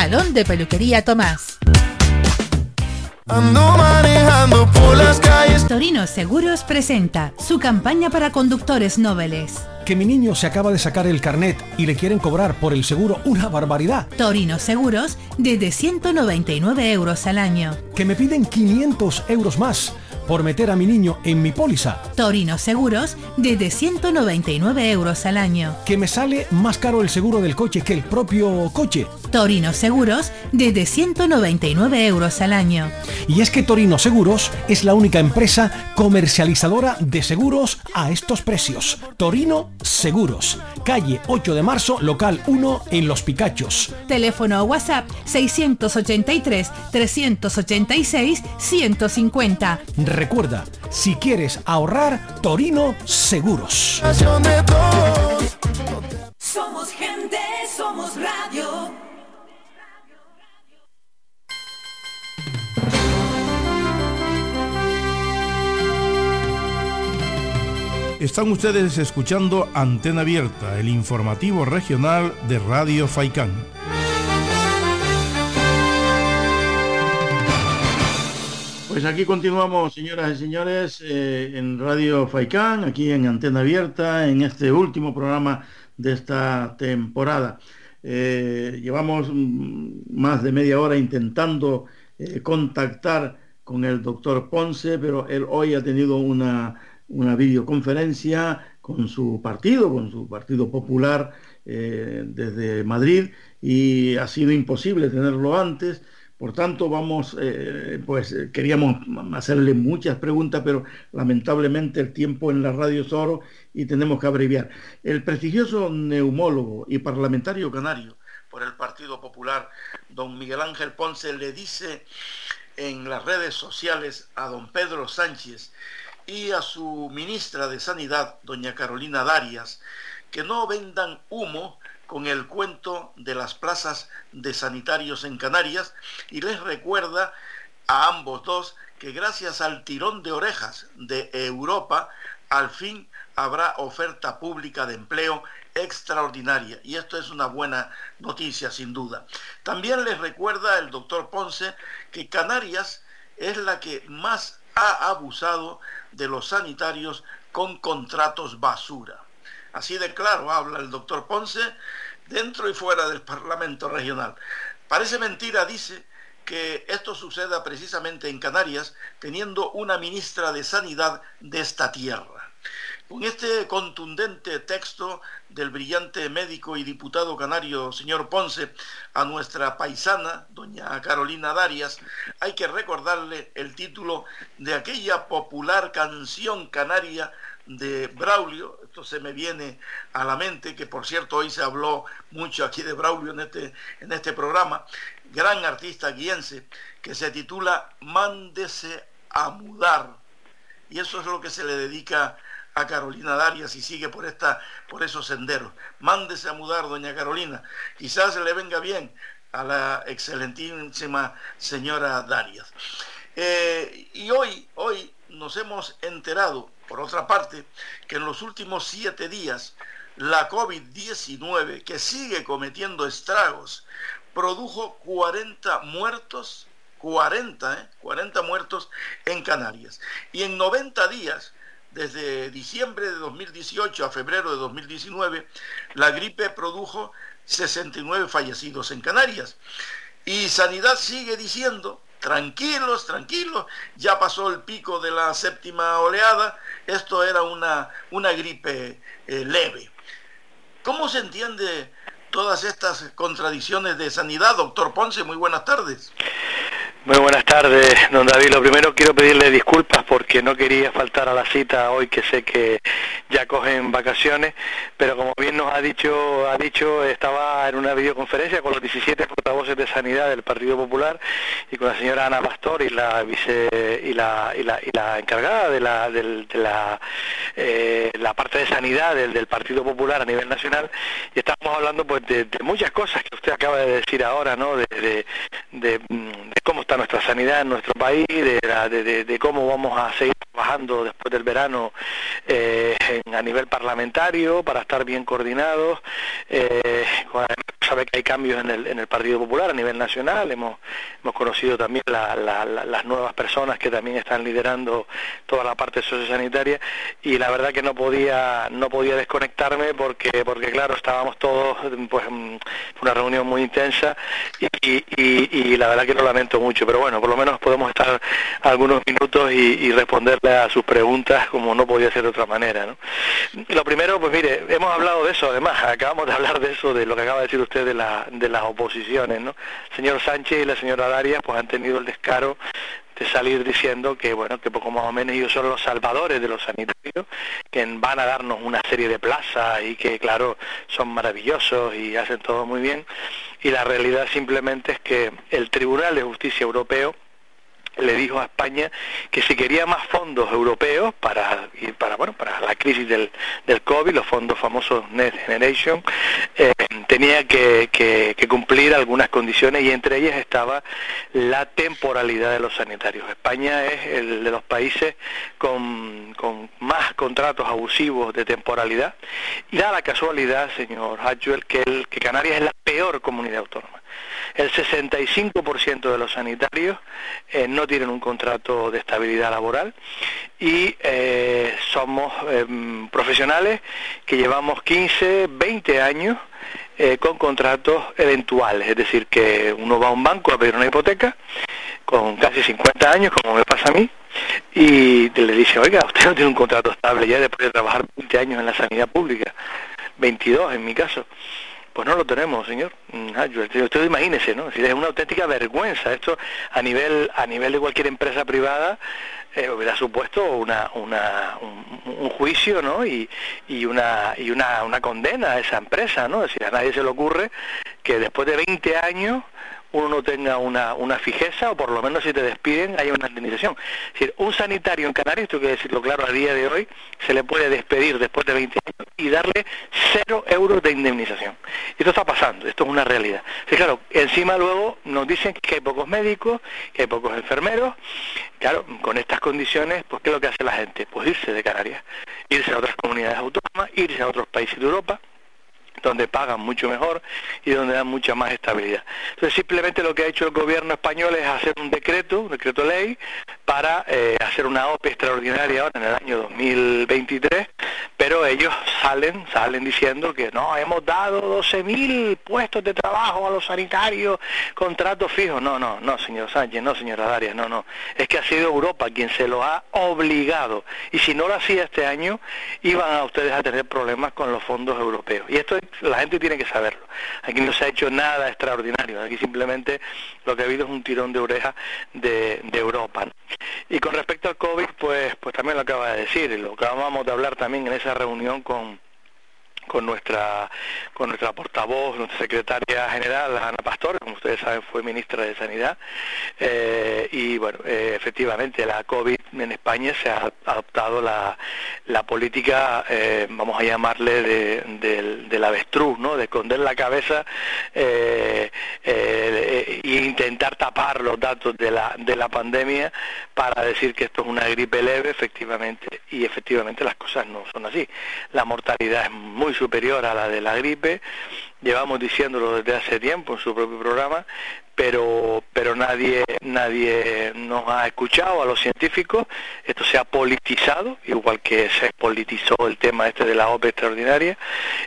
Salón de Peluquería Tomás. Ando manejando por las calles. Torino Seguros presenta su campaña para conductores nobles. Que mi niño se acaba de sacar el carnet y le quieren cobrar por el seguro una barbaridad. Torino Seguros desde 199 euros al año. Que me piden 500 euros más por meter a mi niño en mi póliza. Torino Seguros desde 199 euros al año. Que me sale más caro el seguro del coche que el propio coche. Torino Seguros desde 199 euros al año. Y es que Torino Seguros es la única empresa comercializadora de seguros a estos precios. Torino Seguros, calle 8 de marzo, local 1 en Los Picachos. Teléfono o WhatsApp 683 386 150. Recuerda, si quieres ahorrar, Torino Seguros. Somos gente, Están ustedes escuchando Antena Abierta, el informativo regional de Radio Faicán. Pues aquí continuamos, señoras y señores, eh, en Radio Faicán, aquí en Antena Abierta, en este último programa de esta temporada. Eh, llevamos mm, más de media hora intentando eh, contactar con el doctor Ponce, pero él hoy ha tenido una, una videoconferencia con su partido, con su Partido Popular eh, desde Madrid, y ha sido imposible tenerlo antes. Por tanto, vamos, eh, pues eh, queríamos hacerle muchas preguntas, pero lamentablemente el tiempo en la radio es oro y tenemos que abreviar. El prestigioso neumólogo y parlamentario canario por el Partido Popular, don Miguel Ángel Ponce, le dice en las redes sociales a don Pedro Sánchez y a su ministra de Sanidad, doña Carolina Darias, que no vendan humo con el cuento de las plazas de sanitarios en Canarias y les recuerda a ambos dos que gracias al tirón de orejas de Europa, al fin habrá oferta pública de empleo extraordinaria. Y esto es una buena noticia, sin duda. También les recuerda el doctor Ponce que Canarias es la que más ha abusado de los sanitarios con contratos basura. Así de claro habla el doctor Ponce dentro y fuera del Parlamento Regional. Parece mentira, dice, que esto suceda precisamente en Canarias, teniendo una ministra de Sanidad de esta tierra. Con este contundente texto del brillante médico y diputado canario señor Ponce a nuestra paisana, doña Carolina Darias, hay que recordarle el título de aquella popular canción canaria de Braulio, esto se me viene a la mente, que por cierto hoy se habló mucho aquí de Braulio en este, en este programa, gran artista guiense, que se titula Mándese a mudar. Y eso es lo que se le dedica Carolina Darias y sigue por, esta, por esos senderos. Mándese a mudar, doña Carolina. Quizás le venga bien a la excelentísima señora Darias. Eh, y hoy, hoy nos hemos enterado, por otra parte, que en los últimos siete días la COVID-19, que sigue cometiendo estragos, produjo 40 muertos, 40, ¿eh? 40 muertos en Canarias. Y en 90 días, desde diciembre de 2018 a febrero de 2019, la gripe produjo 69 fallecidos en Canarias. Y Sanidad sigue diciendo, tranquilos, tranquilos, ya pasó el pico de la séptima oleada, esto era una, una gripe eh, leve. ¿Cómo se entiende todas estas contradicciones de sanidad? Doctor Ponce, muy buenas tardes. Muy buenas tardes, don David. Lo primero quiero pedirle disculpas porque no quería faltar a la cita hoy que sé que ya cogen vacaciones, pero como bien nos ha dicho, ha dicho, estaba en una videoconferencia con los 17 portavoces de sanidad del Partido Popular y con la señora Ana Pastor y la vice y la, y la, y la encargada de la de la, eh, la parte de sanidad del, del, Partido Popular a nivel nacional y estábamos hablando pues de, de, muchas cosas que usted acaba de decir ahora, ¿no? De, de, de cómo está nuestra sanidad en nuestro país, de, cómo vamos a seguir trabajando después del verano eh, a nivel parlamentario para estar bien coordinados. Eh, sabe que hay cambios en el, en el Partido Popular a nivel nacional, hemos, hemos conocido también las nuevas personas que también están liderando toda la parte sociosanitaria y la verdad que no podía no podía desconectarme porque porque claro estábamos todos pues en una reunión muy intensa y, y la verdad que lo lamento mucho pero bueno, por lo menos podemos estar algunos minutos y, responderle a sus preguntas como no podía ser de otra manera. ¿no? Lo primero, pues mire, hemos hablado de eso, además, acabamos de hablar de eso, de lo que acaba de decir usted de, la, de las oposiciones. ¿no? El señor Sánchez y la señora Darias pues han tenido el descaro de salir diciendo que bueno que poco más o menos ellos son los salvadores de los sanitarios que van a darnos una serie de plazas y que claro son maravillosos y hacen todo muy bien y la realidad simplemente es que el Tribunal de Justicia Europeo le dijo a España que si quería más fondos europeos para para bueno para la crisis del, del COVID, los fondos famosos Next Generation, eh, tenía que, cumplir algunas condiciones y entre ellas estaba la temporalidad de los sanitarios. España es el de los países con, con más contratos abusivos de temporalidad y da la casualidad, señor Hatchwell, que, el, que Canarias es la peor comunidad autónoma. El 65% de los sanitarios eh, no tienen un contrato de estabilidad laboral y eh, somos em, profesionales que llevamos 15, 20 años eh, con contratos eventuales, es decir, que uno va a un banco a pedir una hipoteca con casi 50 años, como me pasa a mí, y le dice, oiga, usted no tiene un contrato estable ya después de trabajar 20 años en la sanidad pública, 22 en mi caso. Pues no lo tenemos, señor. Mm, ah, usted imagínese, ¿no? Es una auténtica vergüenza. Esto a nivel a nivel de cualquier empresa privada eh, hubiera supuesto una, una, un, juicio, ¿no? Y, y, una, y una, una condena a esa empresa, ¿no? Es decir, a nadie se le ocurre que después de 20 años uno no tenga una, una fijeza o por lo menos si te despiden haya una indemnización. Un sanitario en Canarias, esto hay que decirlo claro, a día de hoy se le puede despedir después de 20 años y darle cero euros de indemnización. Esto está pasando, esto es una realidad. Sí, claro, encima luego nos dicen que hay pocos médicos, que hay pocos enfermeros. Claro, con estas condiciones, pues ¿qué es lo que hace la gente? Pues irse de Canarias, irse a otras comunidades autónomas, irse a otros países de Europa donde pagan mucho mejor y donde dan mucha más estabilidad. Entonces simplemente lo que ha hecho el gobierno español es hacer un decreto, un decreto ley, para eh, hacer una OPE extraordinaria ahora en el año 2023, pero ellos salen, salen diciendo que no, hemos dado 12.000 puestos de trabajo a los sanitarios, contratos fijos. No, no, no, señor Sánchez, no, señora Darias, no, no. Es que ha sido Europa quien se lo ha obligado. Y si no lo hacía este año, iban a ustedes a tener problemas con los fondos europeos. Y esto es la gente tiene que saberlo. Aquí no se ha hecho nada extraordinario, aquí simplemente lo que ha habido es un tirón de oreja de, Europa. Y con respecto al COVID, pues, pues también lo acaba de decir, lo que vamos a hablar también en esa reunión con con nuestra con nuestra portavoz, nuestra secretaria general, Ana Pastor, como ustedes saben fue ministra de Sanidad, eh, y bueno, eh, efectivamente la COVID en España se ha adoptado la, la política, eh, vamos a llamarle, de, del avestruz, ¿no? de esconder la cabeza e intentar tapar los datos de la, de la pandemia para decir que esto es una gripe leve, efectivamente, y efectivamente las cosas no son así. La mortalidad es muy superior a la de la gripe, llevamos diciéndolo desde hace tiempo en su propio programa, pero pero nadie nadie nos ha escuchado a los científicos. Esto se ha politizado igual que se politizó el tema este de la OPE extraordinaria.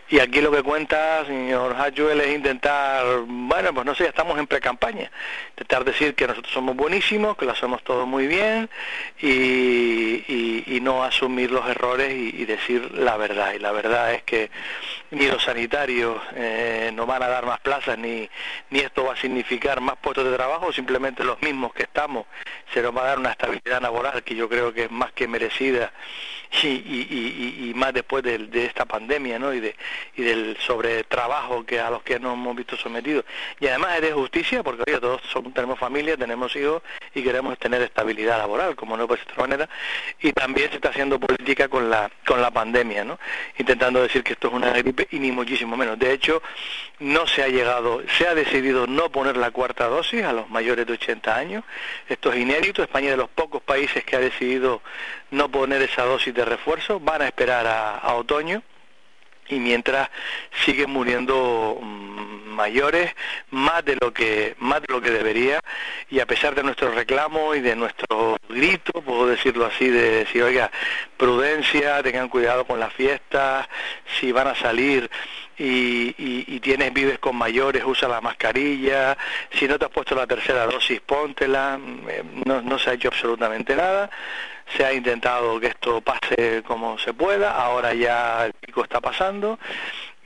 Y aquí lo que cuenta señor Hayuel es intentar bueno pues no sé estamos en pre-campaña. Intentar decir que nosotros somos buenísimos que lo hacemos todo muy bien y, y, no asumir los errores y, decir la verdad. Y la verdad es que ni los sanitarios eh, no van a dar más plazas ni ni esto va a significar más puestos de trabajo, simplemente los mismos que estamos, se nos va a dar una estabilidad laboral que yo creo que es más que merecida y, y, más después de, de, esta pandemia ¿no? y, de, y del sobretrabajo que a los que nos hemos visto sometidos. Y además es de justicia porque oye, todos tenemos familia, tenemos hijos y queremos tener estabilidad laboral, como no puede ser de otra manera. Y también se está haciendo política con la, con la pandemia, ¿no? intentando decir que esto es una gripe y ni muchísimo menos. De hecho, no se ha llegado, se ha decidido no poner la cuarta dosis a los mayores de 80 años. Esto es inédito. España es de los pocos países que ha decidido no poner esa dosis de refuerzo. Van a esperar a, otoño y mientras siguen muriendo mm, mayores más de lo que más de lo que debería. Y a pesar de nuestro reclamo y de nuestro grito puedo decirlo así de decir oiga prudencia tengan cuidado con las fiestas si van a salir y, y, tienes vives con mayores, usa la mascarilla, si no te has puesto la tercera dosis, póntela, eh, no, no se ha hecho absolutamente nada, se ha intentado que esto pase como se pueda, ahora ya el pico está pasando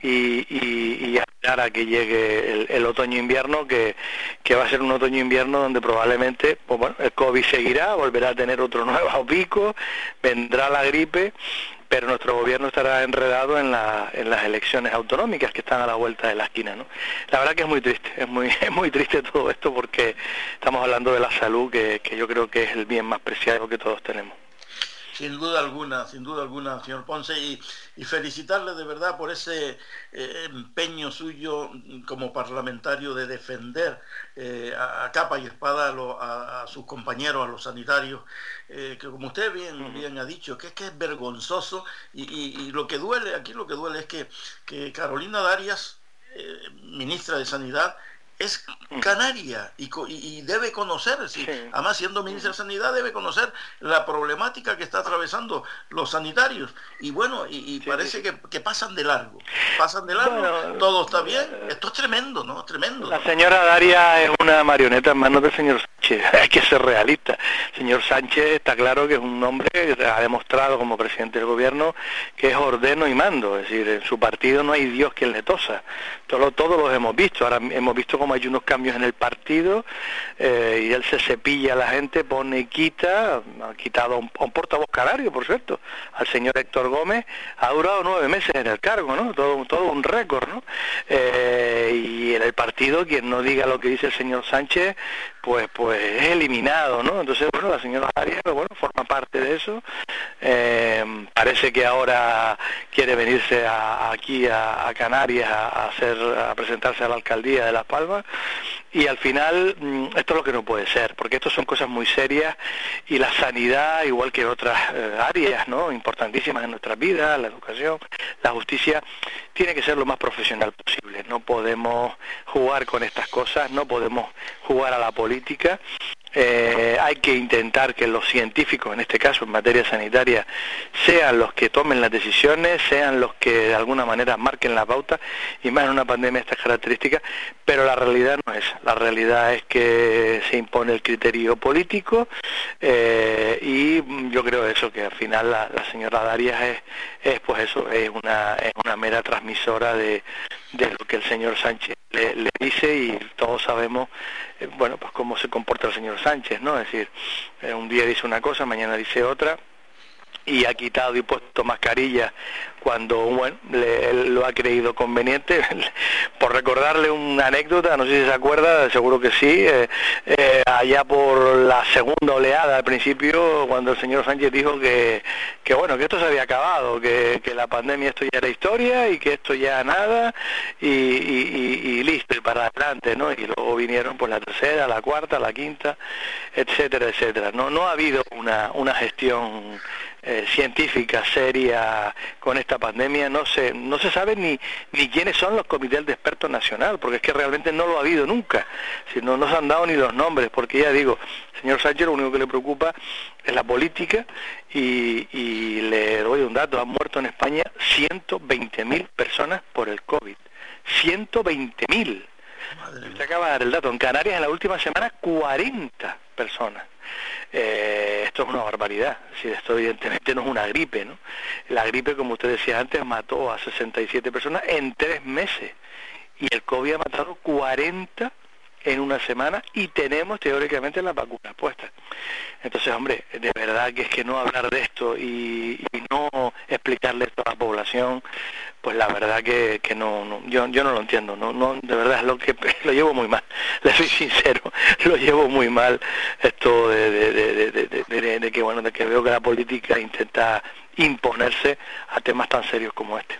y, y, y esperar a que llegue el, otoño-invierno, que, que, va a ser un otoño-invierno donde probablemente pues bueno, el COVID seguirá, volverá a tener otro nuevo pico, vendrá la gripe pero nuestro gobierno estará enredado en, la, en las elecciones autonómicas que están a la vuelta de la esquina. ¿no? La verdad que es muy triste, es muy, es muy triste todo esto porque estamos hablando de la salud, que, que yo creo que es el bien más preciado que todos tenemos. Sin duda alguna, sin duda alguna, señor Ponce, y, felicitarle de verdad por ese eh, empeño suyo como parlamentario de defender eh, a, capa y espada a, sus compañeros, a los sanitarios, eh, que como usted bien, bien ha dicho, que es que es vergonzoso y, lo que duele, aquí lo que duele es que, que Carolina Darias, ministra de Sanidad, es canaria y, debe conocer, además siendo ministra de Sanidad, debe conocer la problemática que está atravesando los sanitarios. Y bueno, y, parece Que, pasan de largo, pasan de largo, todo está bien, esto es tremendo, ¿no? Tremendo. La señora Daria es una marioneta en manos del señor Sánchez, hay que ser realista. señor Sánchez está claro que es un hombre que ha demostrado como presidente del gobierno que es ordeno y mando, es decir, en su partido no hay Dios quien le tosa. Todos, todos los hemos visto, ahora hemos visto cómo hay unos cambios en el partido eh, y él se cepilla a la gente, pone y quita, ha quitado a un, portavoz canario, por cierto, al señor Héctor Gómez, ha durado nueve meses en el cargo, ¿no? Todo, todo un récord, ¿no? Eh, y en el partido, quien no diga lo que dice el señor Sánchez, pues pues es eliminado, ¿no? Entonces, bueno, la señora Arias, bueno, forma parte de eso. Eh, parece que ahora quiere venirse aquí a, Canarias a, hacer, a presentarse a la alcaldía de Las Palmas y al final mm, esto es lo que no puede ser, porque esto son cosas muy serias y la sanidad, igual que otras eh, áreas ¿no? importantísimas en nuestras vidas, la educación, la justicia, tiene que ser lo más profesional posible. No podemos jugar con estas cosas, no podemos jugar a la política eh, hay que intentar que los científicos, en este caso en materia sanitaria, sean los que tomen las decisiones, sean los que de alguna manera marquen la pauta, y más en una pandemia de estas características, pero la realidad no es. La realidad es que se impone el criterio político eh, y yo creo eso, que al final la, señora Darias es, es, pues eso, es una, es una mera transmisora de, de lo que el señor Sánchez le, dice y todos sabemos, eh, bueno, pues cómo se comporta el señor Sánchez, ¿no? Es decir, eh, un día dice una cosa, mañana dice otra y ha quitado y puesto mascarilla cuando bueno, él lo ha creído conveniente. por recordarle una anécdota, no sé si se acuerda, seguro que sí, eh, eh, allá por la segunda oleada al principio, cuando el señor Sánchez dijo que, que bueno, que esto se había acabado, que, que la pandemia esto ya era historia y que esto ya nada y, y, listo, y para adelante, ¿no? Y luego vinieron por la tercera, la cuarta, la quinta, etcétera, etcétera. No, no ha habido una, una gestión eh, científica seria con esta pandemia, no se, no se sabe ni, ni quiénes son los comités de expertos nacional, porque es que realmente no lo ha habido nunca, si no, no se han dado ni los nombres, porque ya digo, señor Sánchez lo único que le preocupa es la política y, y le doy un dato, han muerto en España 120.000 personas por el COVID. 120.000. Usted acaba de dar el dato. En Canarias en la última semana 40 personas. Eh, esto es una barbaridad. Si esto evidentemente no es una gripe, ¿no? La gripe, como usted decía antes, mató a 67 personas en tres meses. Y el COVID ha matado 40 en una semana y tenemos teóricamente las vacunas puestas. Entonces, hombre, de verdad que es que no hablar de esto y, no explicarle esto a la población, pues la verdad que, que no, yo, yo no lo entiendo, no, no, de verdad es lo que lo llevo muy mal, le soy sincero, lo llevo muy mal esto de, de, de, de que bueno, de que veo que la política intenta imponerse a temas tan serios como este.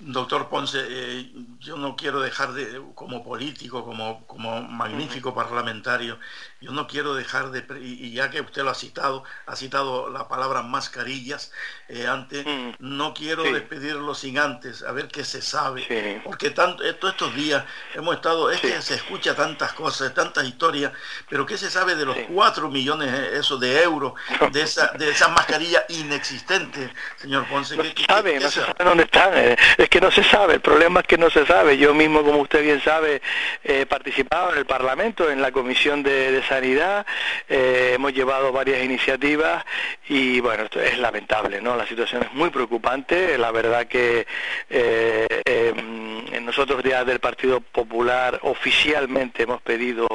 Doctor Ponce, eh, yo no quiero dejar de, como político, como, como magnífico parlamentario, yo no quiero dejar de, y ya que usted lo ha citado, ha citado la palabra mascarillas eh, antes, mm. no quiero despedirlo sin antes, a ver qué se sabe, porque tanto, todos estos días hemos estado, es que se escucha tantas cosas, tantas historias, pero ¿qué se sabe de los cuatro millones eh, eso de euros de esa, de esas mascarillas inexistentes, señor Ponce? No se sabe, no se sabe dónde están, eh, es que no se sabe, el problema es que no se sabe, yo mismo, como usted bien sabe, he participado en el Parlamento, en la Comisión de, de sanidad, eh, hemos llevado varias iniciativas y bueno, esto es lamentable, ¿no? La situación es muy preocupante, la verdad que eh, em, nosotros ya del Partido Popular oficialmente hemos pedido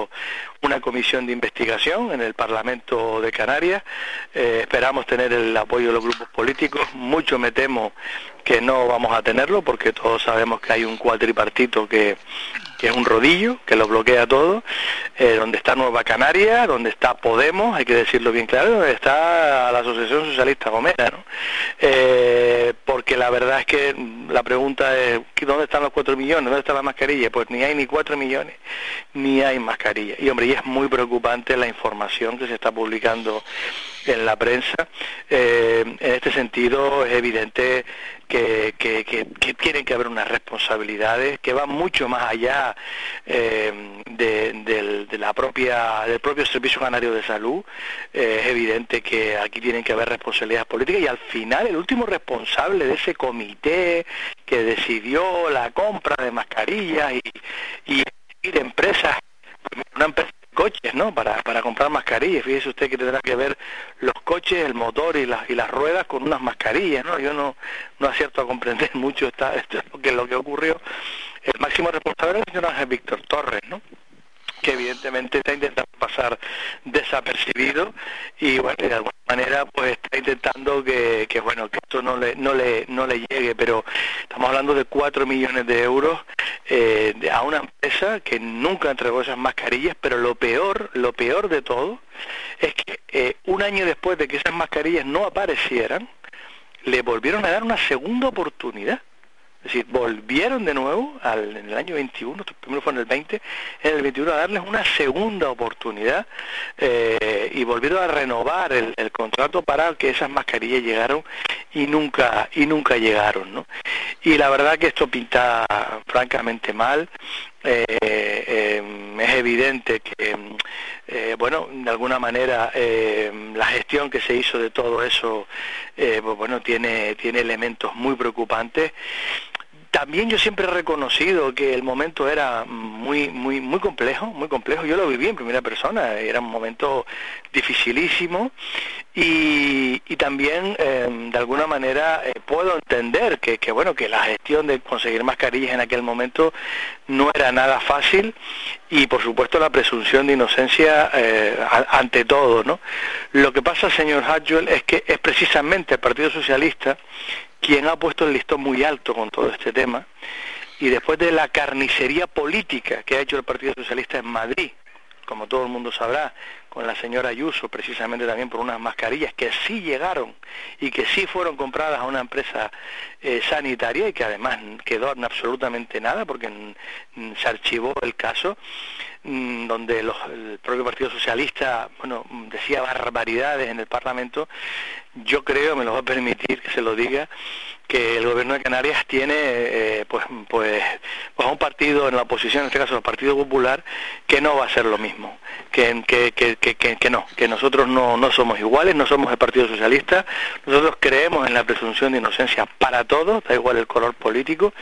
una comisión de investigación en el Parlamento de Canarias, eh, esperamos tener el apoyo de los grupos políticos, mucho me temo que no vamos a tenerlo porque todos sabemos que hay un cuatripartito que, que es un rodillo, que lo bloquea todo, eh, donde está Nueva Canaria, donde está Podemos, hay que decirlo bien claro, donde está la Asociación Socialista Gomera, ¿no? Eh, porque la verdad es que la pregunta es, ¿dónde están los cuatro millones? ¿Dónde está la mascarilla? Pues ni hay ni cuatro millones, ni hay mascarilla. Y hombre, y es muy preocupante la información que se está publicando en la prensa. Eh, en este sentido es evidente que, que, que, tienen que haber unas responsabilidades que van mucho más allá eh, de, la propia del propio Servicio Canario de Salud. Eh, es evidente que aquí tienen que haber responsabilidades políticas y al final el último responsable de ese comité que decidió la compra de mascarillas y, y empresas, una empresa coches, ¿no? Para, para comprar mascarillas. Fíjese usted que tendrá que ver los coches, el motor y las, y las ruedas con unas mascarillas, ¿no? Yo no, no acierto a comprender mucho esta, esto, lo, que, lo que ocurrió. El máximo responsable es el señor Víctor Torres, ¿no? Que evidentemente está intentando pasar desapercibido y bueno de alguna manera pues está intentando que, bueno que esto no le no le no le llegue. Pero estamos hablando de 4 millones de euros eh, a una empresa que nunca entregó esas mascarillas pero lo peor lo peor de todo es que eh, un año después de que esas mascarillas no aparecieran le volvieron a dar una segunda oportunidad es decir, volvieron de nuevo al, en el año 21, primero fue en el 20, en el 21 a darles una segunda oportunidad eh, y volvieron a renovar el, contrato para que esas mascarillas llegaron y nunca y nunca llegaron, ¿no? Y la verdad que esto pinta francamente mal. Eh, eh, es evidente que, bueno, de alguna manera la gestión que se hizo de todo eso, pues bueno, tiene, tiene elementos muy preocupantes también yo siempre he reconocido que el momento era muy, muy, muy complejo, muy complejo. Yo lo viví en primera persona, era un momento dificilísimo y, también eh, de alguna manera eh, puedo entender que, que, bueno que la gestión de conseguir mascarillas en aquel momento no era nada fácil y por supuesto la presunción de inocencia eh, ante todo, ¿no? Lo que pasa, señor Hatchwell, es que es precisamente el Partido Socialista quien ha puesto el listón muy alto con todo este tema, y después de la carnicería política que ha hecho el Partido Socialista en Madrid, como todo el mundo sabrá, con la señora Ayuso, precisamente también por unas mascarillas que sí llegaron y que sí fueron compradas a una empresa eh, sanitaria y que además quedó en absolutamente nada porque se archivó el caso, mm, donde el propio Partido Socialista bueno, decía barbaridades en el Parlamento yo creo, me lo va a permitir que se lo diga, que el gobierno de Canarias tiene eh, pues, pues, pues un partido en la oposición, en este caso el Partido Popular, que no va a ser lo mismo, que, que, que, que no, que nosotros no, no somos iguales, no somos el Partido Socialista, nosotros creemos en la presunción de inocencia para todos, da igual el color político,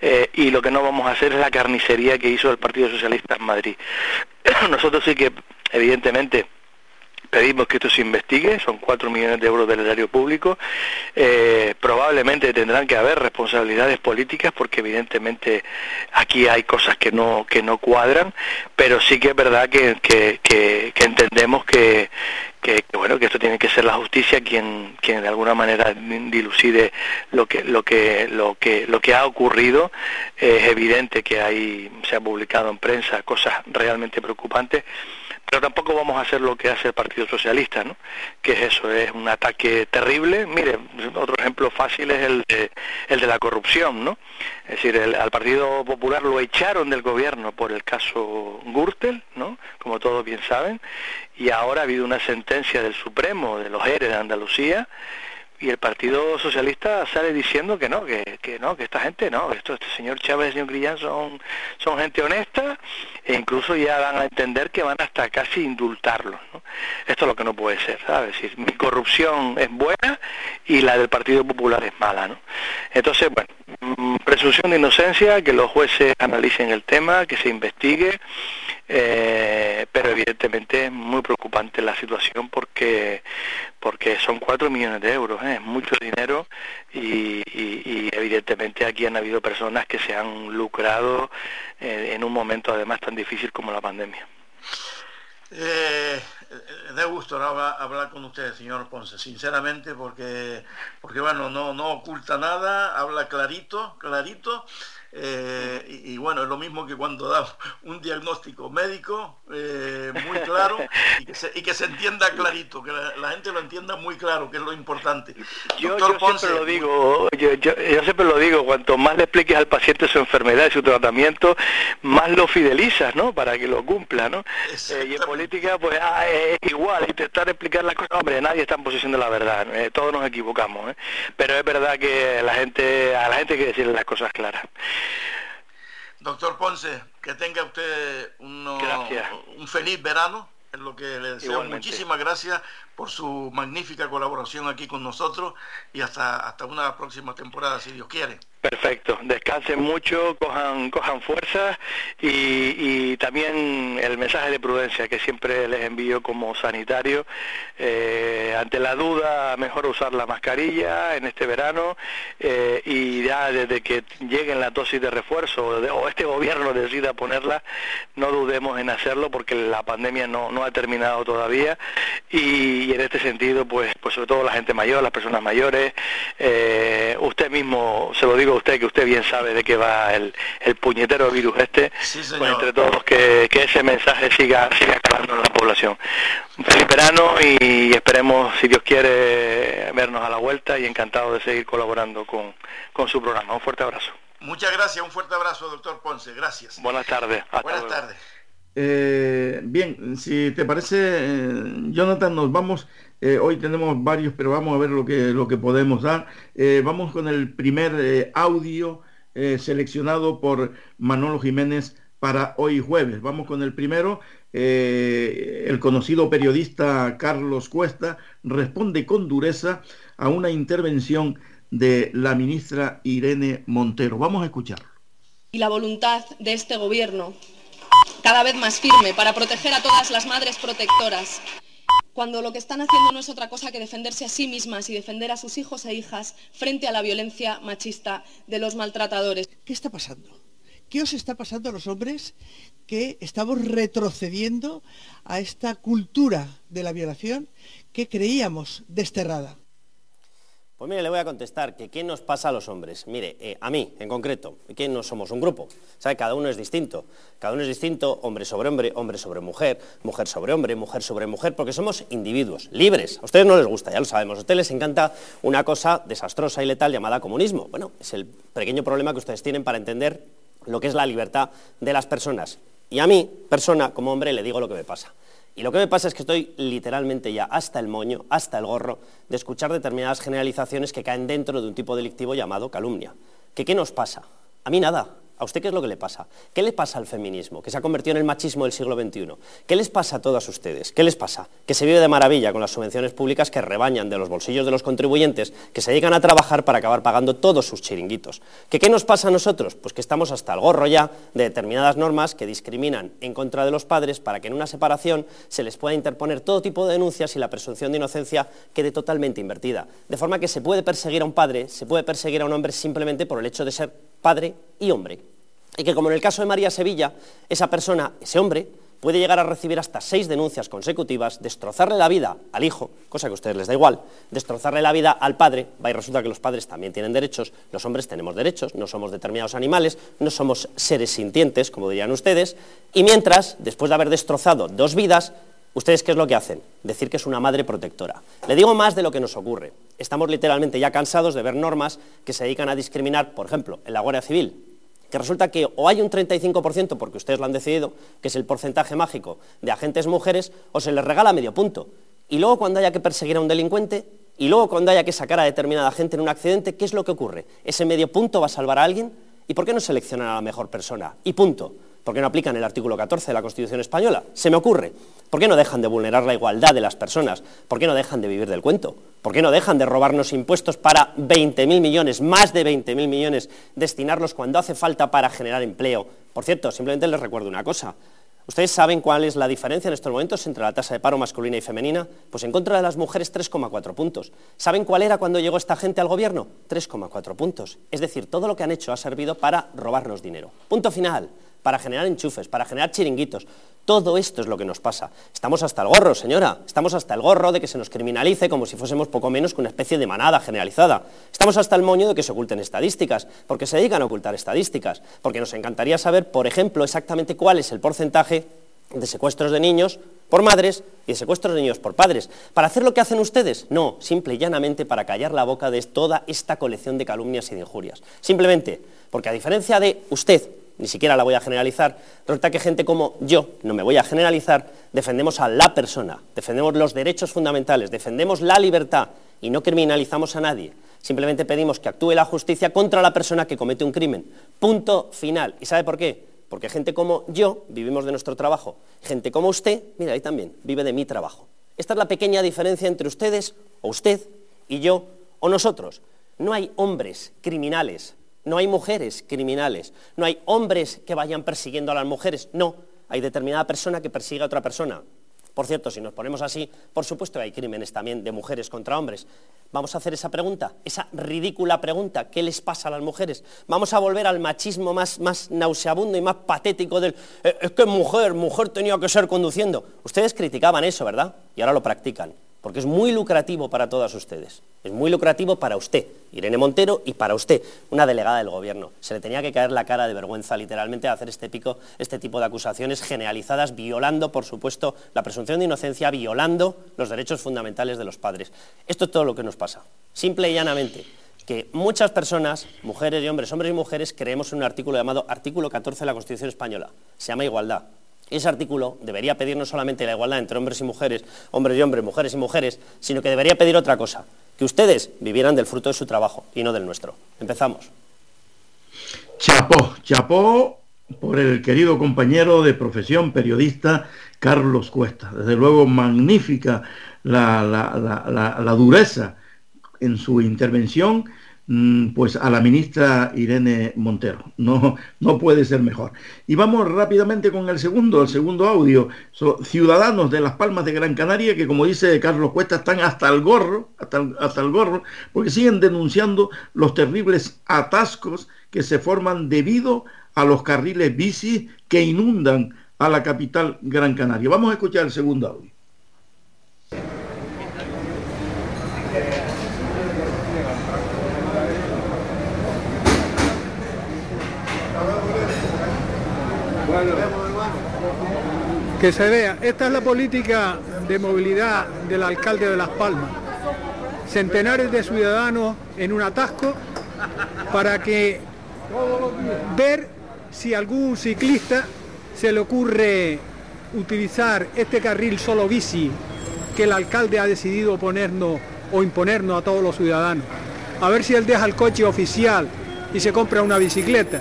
eh, y lo que no vamos a hacer es la carnicería que hizo el Partido Socialista en Madrid. nosotros sí que, evidentemente, pedimos que esto se investigue, son cuatro millones de euros del erario público, eh, probablemente tendrán que haber responsabilidades políticas porque evidentemente aquí hay cosas que no, que no cuadran, pero sí que es verdad que, que, entendemos que, que, bueno que esto tiene que ser la justicia quien quien de alguna manera dilucide lo que lo que lo que lo que ha ocurrido. Es evidente que hay se ha publicado en prensa cosas realmente preocupantes pero tampoco vamos a hacer lo que hace el Partido Socialista, ¿no? que es eso, es un ataque terrible. Mire, otro ejemplo fácil es el de, el de la corrupción, ¿no? Es decir, al Partido Popular lo echaron del gobierno por el caso Gürtel, ¿no? Como todos bien saben, y ahora ha habido una sentencia del Supremo de los ERE de Andalucía y el Partido Socialista sale diciendo que no, que, que no, que esta gente no, esto, este señor Chávez y el señor Grillán son, son gente honesta e incluso ya van a entender que van hasta casi indultarlos. ¿no? Esto es lo que no puede ser, ¿sabes? decir, mi corrupción es buena y la del Partido Popular es mala, ¿no? Entonces, bueno, mm, presunción de inocencia, que los jueces analicen el tema, que se investigue, eh, pero evidentemente es muy preocupante la situación porque porque son cuatro millones de euros, ¿eh? es mucho dinero y, evidentemente aquí han habido personas que se han lucrado eh, en un momento además tan difícil como la pandemia. Eh, de gusto hablar, hablar, con usted, señor Ponce, sinceramente, porque, porque bueno, no, no oculta nada, habla clarito, clarito, eh, y, bueno, es lo mismo que cuando da un diagnóstico médico eh, muy claro y que, se, entienda clarito, que la, gente lo entienda muy claro, que es lo importante. Yo, siempre lo digo, yo, siempre lo digo, cuanto más le expliques al paciente su enfermedad y su tratamiento, más lo fidelizas, ¿no? Para que lo cumpla, ¿no? Eh, y en política, pues ah, es igual, intentar explicar las cosas, hombre, nadie está en posición de la verdad, todos nos equivocamos, pero es verdad que la gente, a la gente hay que decirle las cosas claras. Doctor Ponce, que tenga usted un feliz verano, es lo que le deseo. Muchísimas gracias por su magnífica colaboración aquí con nosotros y hasta, hasta una próxima temporada, si Dios quiere. Perfecto, descansen mucho, cojan, cojan fuerza y, también el mensaje de prudencia que siempre les envío como sanitario. Eh, ante la duda, mejor usar la mascarilla en este verano eh, y ya desde que lleguen la dosis de refuerzo o este gobierno decida ponerla, no dudemos en hacerlo porque la pandemia no, no ha terminado todavía y, en este sentido, pues, pues sobre todo la gente mayor, las personas mayores, eh, usted mismo, se lo digo usted, que usted bien sabe de qué va el, el puñetero virus este, pues entre todos que, ese mensaje siga, siga acabando en la población. Un feliz verano y esperemos, si Dios quiere, vernos a la vuelta y encantado de seguir colaborando con, con su programa. Un fuerte abrazo. Muchas gracias, un fuerte abrazo, doctor Ponce. Gracias. Buenas tardes. Buenas tardes. Eh, bien, si te parece, eh, Jonathan, nos vamos. Eh, hoy tenemos varios, pero vamos a ver lo que, lo que podemos dar. vamos con el primer audio seleccionado por Manolo Jiménez para hoy jueves. Vamos con el primero. el conocido periodista Carlos Cuesta responde con dureza a una intervención de la ministra Irene Montero. Vamos a escucharlo. Y la voluntad de este gobierno cada vez más firme para proteger a todas las madres protectoras, cuando lo que están haciendo no es otra cosa que defenderse a sí mismas y defender a sus hijos e hijas frente a la violencia machista de los maltratadores. ¿Qué está pasando? ¿Qué os está pasando a los hombres que estamos retrocediendo a esta cultura de la violación que creíamos desterrada? Pues mire, le voy a contestar que ¿qué nos pasa a los hombres? Mire, eh, a mí en concreto, que no somos un grupo, ¿sabe? Cada uno es distinto. Cada uno es distinto, hombre sobre hombre, hombre sobre mujer, mujer sobre hombre, mujer sobre mujer, porque somos individuos, libres. A ustedes no les gusta, ya lo sabemos. A ustedes les encanta una cosa desastrosa y letal llamada comunismo. Bueno, es el pequeño problema que ustedes tienen para entender lo que es la libertad de las personas. Y a mí, persona, como hombre, le digo lo que me pasa. Y lo que me pasa es que estoy literalmente ya hasta el moño, hasta el gorro, de escuchar determinadas generalizaciones que caen dentro de un tipo delictivo llamado calumnia. ¿Que qué nos pasa? A mí nada. ¿A usted qué es lo que le pasa? ¿Qué le pasa al feminismo, que se ha convertido en el machismo del siglo XXI? ¿Qué les pasa a todas ustedes? ¿Qué les pasa? Que se vive de maravilla con las subvenciones públicas que rebañan de los bolsillos de los contribuyentes, que se llegan a trabajar para acabar pagando todos sus chiringuitos. ¿Que qué nos pasa a nosotros? Pues que estamos hasta el gorro ya de determinadas normas que discriminan en contra de los padres para que en una separación se les pueda interponer todo tipo de denuncias y la presunción de inocencia quede totalmente invertida. De forma que se puede perseguir a un padre, se puede perseguir a un hombre simplemente por el hecho de ser padre y hombre. Y que como en el caso de María Sevilla, esa persona, ese hombre, puede llegar a recibir hasta seis denuncias consecutivas, destrozarle la vida al hijo, cosa que a ustedes les da igual, destrozarle la vida al padre, va y resulta que los padres también tienen derechos, los hombres tenemos derechos, no somos determinados animales, no somos seres sintientes, como dirían ustedes, y mientras, después de haber destrozado dos vidas, ¿ustedes qué es lo que hacen? Decir que es una madre protectora. Le digo más de lo que nos ocurre. Estamos literalmente ya cansados de ver normas que se dedican a discriminar, por ejemplo, en la Guardia Civil, que resulta que o hay un 35%, porque ustedes lo han decidido, que es el porcentaje mágico de agentes mujeres, o se les regala medio punto. Y luego cuando haya que perseguir a un delincuente, y luego cuando haya que sacar a determinada gente en un accidente, ¿qué es lo que ocurre? ¿Ese medio punto va a salvar a alguien? ¿Y por qué no seleccionan a la mejor persona? Y punto. ¿Por qué no aplican el artículo 14 de la Constitución española? Se me ocurre. ¿Por qué no dejan de vulnerar la igualdad de las personas? ¿Por qué no dejan de vivir del cuento? ¿Por qué no dejan de robarnos impuestos para 20.000 millones, más de 20.000 millones, destinarlos cuando hace falta para generar empleo? Por cierto, simplemente les recuerdo una cosa. ¿Ustedes saben cuál es la diferencia en estos momentos entre la tasa de paro masculina y femenina? Pues en contra de las mujeres 3,4 puntos. ¿Saben cuál era cuando llegó esta gente al gobierno? 3,4 puntos. Es decir, todo lo que han hecho ha servido para robarnos dinero. Punto final para generar enchufes, para generar chiringuitos. Todo esto es lo que nos pasa. Estamos hasta el gorro, señora. Estamos hasta el gorro de que se nos criminalice como si fuésemos poco menos que una especie de manada generalizada. Estamos hasta el moño de que se oculten estadísticas, porque se dedican a ocultar estadísticas, porque nos encantaría saber, por ejemplo, exactamente cuál es el porcentaje de secuestros de niños por madres y de secuestros de niños por padres. ¿Para hacer lo que hacen ustedes? No, simple y llanamente para callar la boca de toda esta colección de calumnias y de injurias. Simplemente porque a diferencia de usted, ni siquiera la voy a generalizar, resulta que gente como yo, no me voy a generalizar, defendemos a la persona, defendemos los derechos fundamentales, defendemos la libertad y no criminalizamos a nadie. Simplemente pedimos que actúe la justicia contra la persona que comete un crimen. Punto final. ¿Y sabe por qué? Porque gente como yo vivimos de nuestro trabajo. Gente como usted, mira, ahí también, vive de mi trabajo. Esta es la pequeña diferencia entre ustedes, o usted, y yo, o nosotros. No hay hombres criminales no hay mujeres criminales, no hay hombres que vayan persiguiendo a las mujeres, no, hay determinada persona que persigue a otra persona. Por cierto, si nos ponemos así, por supuesto hay crímenes también de mujeres contra hombres. Vamos a hacer esa pregunta, esa ridícula pregunta, ¿qué les pasa a las mujeres? Vamos a volver al machismo más, más nauseabundo y más patético del, eh, es que mujer, mujer tenía que ser conduciendo. Ustedes criticaban eso, ¿verdad? Y ahora lo practican porque es muy lucrativo para todas ustedes. Es muy lucrativo para usted, Irene Montero, y para usted, una delegada del Gobierno. Se le tenía que caer la cara de vergüenza, literalmente, de hacer este, pico, este tipo de acusaciones generalizadas, violando, por supuesto, la presunción de inocencia, violando los derechos fundamentales de los padres. Esto es todo lo que nos pasa, simple y llanamente que muchas personas, mujeres y hombres, hombres y mujeres, creemos en un artículo llamado artículo 14 de la Constitución Española. Se llama igualdad. Ese artículo debería pedir no solamente la igualdad entre hombres y mujeres, hombres y hombres, mujeres y mujeres, sino que debería pedir otra cosa, que ustedes vivieran del fruto de su trabajo y no del nuestro. Empezamos. Chapó, chapó por el querido compañero de profesión periodista Carlos Cuesta. Desde luego magnífica la, la dureza en su intervención pues a la ministra Irene Montero. No, no puede ser mejor. Y vamos rápidamente con el segundo, el segundo audio. ciudadanos de Las Palmas de Gran Canaria que, como dice Carlos Cuesta, están hasta el gorro, hasta hasta el gorro, porque siguen denunciando los terribles atascos que se forman debido a los carriles bici que inundan a la capital Gran Canaria. Vamos a escuchar el segundo audio. Que se vea, esta es la política de movilidad del alcalde de Las Palmas. Centenares de ciudadanos en un atasco para que ver si algún ciclista se le ocurre utilizar este carril solo bici que el alcalde ha decidido ponernos o imponernos a todos los ciudadanos. A ver si él deja el coche oficial y se compra una bicicleta,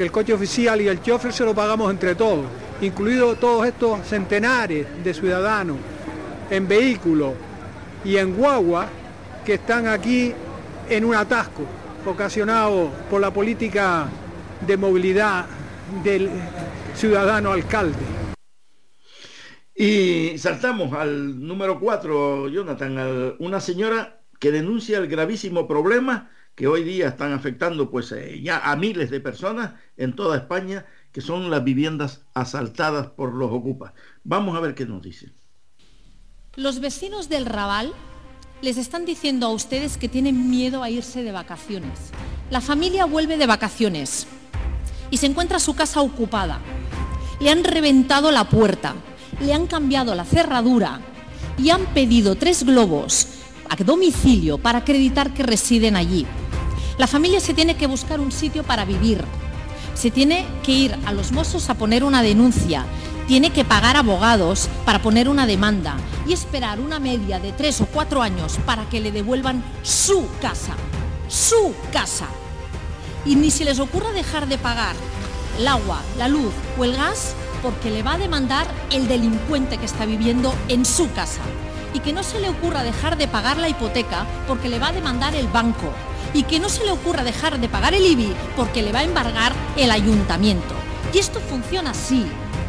que el coche oficial y el chofer se lo pagamos entre todos, incluidos todos estos centenares de ciudadanos en vehículos y en guagua que están aquí en un atasco ocasionado por la política de movilidad del ciudadano alcalde. Y saltamos al número 4, Jonathan, una señora que denuncia el gravísimo problema que hoy día están afectando pues eh, ya a miles de personas en toda España, que son las viviendas asaltadas por los ocupas. Vamos a ver qué nos dice. Los vecinos del Raval les están diciendo a ustedes que tienen miedo a irse de vacaciones. La familia vuelve de vacaciones y se encuentra su casa ocupada. Le han reventado la puerta, le han cambiado la cerradura y han pedido tres globos a domicilio para acreditar que residen allí. La familia se tiene que buscar un sitio para vivir. Se tiene que ir a los mozos a poner una denuncia. Tiene que pagar abogados para poner una demanda y esperar una media de tres o cuatro años para que le devuelvan su casa. Su casa. Y ni se les ocurra dejar de pagar el agua, la luz o el gas porque le va a demandar el delincuente que está viviendo en su casa. Y que no se le ocurra dejar de pagar la hipoteca porque le va a demandar el banco. Y que no se le ocurra dejar de pagar el IBI porque le va a embargar el ayuntamiento. Y esto funciona así,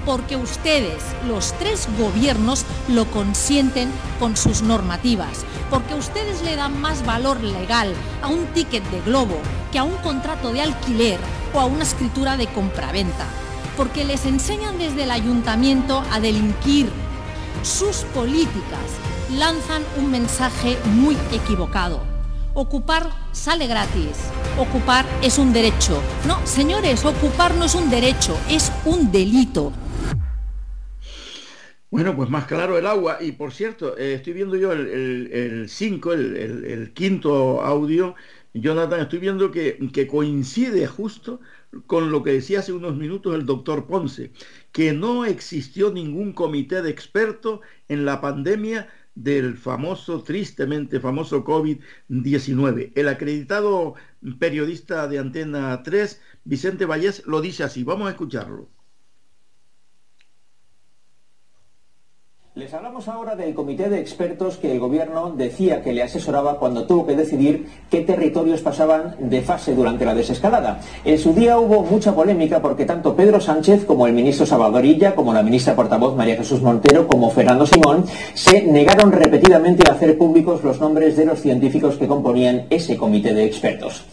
porque ustedes, los tres gobiernos, lo consienten con sus normativas, porque ustedes le dan más valor legal a un ticket de globo que a un contrato de alquiler o a una escritura de compraventa, porque les enseñan desde el ayuntamiento a delinquir. Sus políticas lanzan un mensaje muy equivocado. Ocupar sale gratis. Ocupar es un derecho. No, señores, ocupar no es un derecho, es un delito. Bueno, pues más claro el agua. Y por cierto, eh, estoy viendo yo el 5, el, quinto audio, Jonathan, estoy viendo que, que, coincide justo con lo que decía hace unos minutos el doctor Ponce, que no existió ningún comité de expertos en la pandemia del famoso, tristemente famoso COVID-19. El acreditado periodista de Antena 3, Vicente Vallés, lo dice así. Vamos a escucharlo. Les hablamos ahora del comité de expertos que el gobierno decía que le asesoraba cuando tuvo que decidir qué territorios pasaban de fase durante la desescalada. En su día hubo mucha polémica porque tanto Pedro Sánchez como el ministro Salvadorilla, como la ministra portavoz María Jesús Montero, como Fernando Simón, se negaron repetidamente a hacer públicos los nombres de los científicos que componían ese comité de expertos.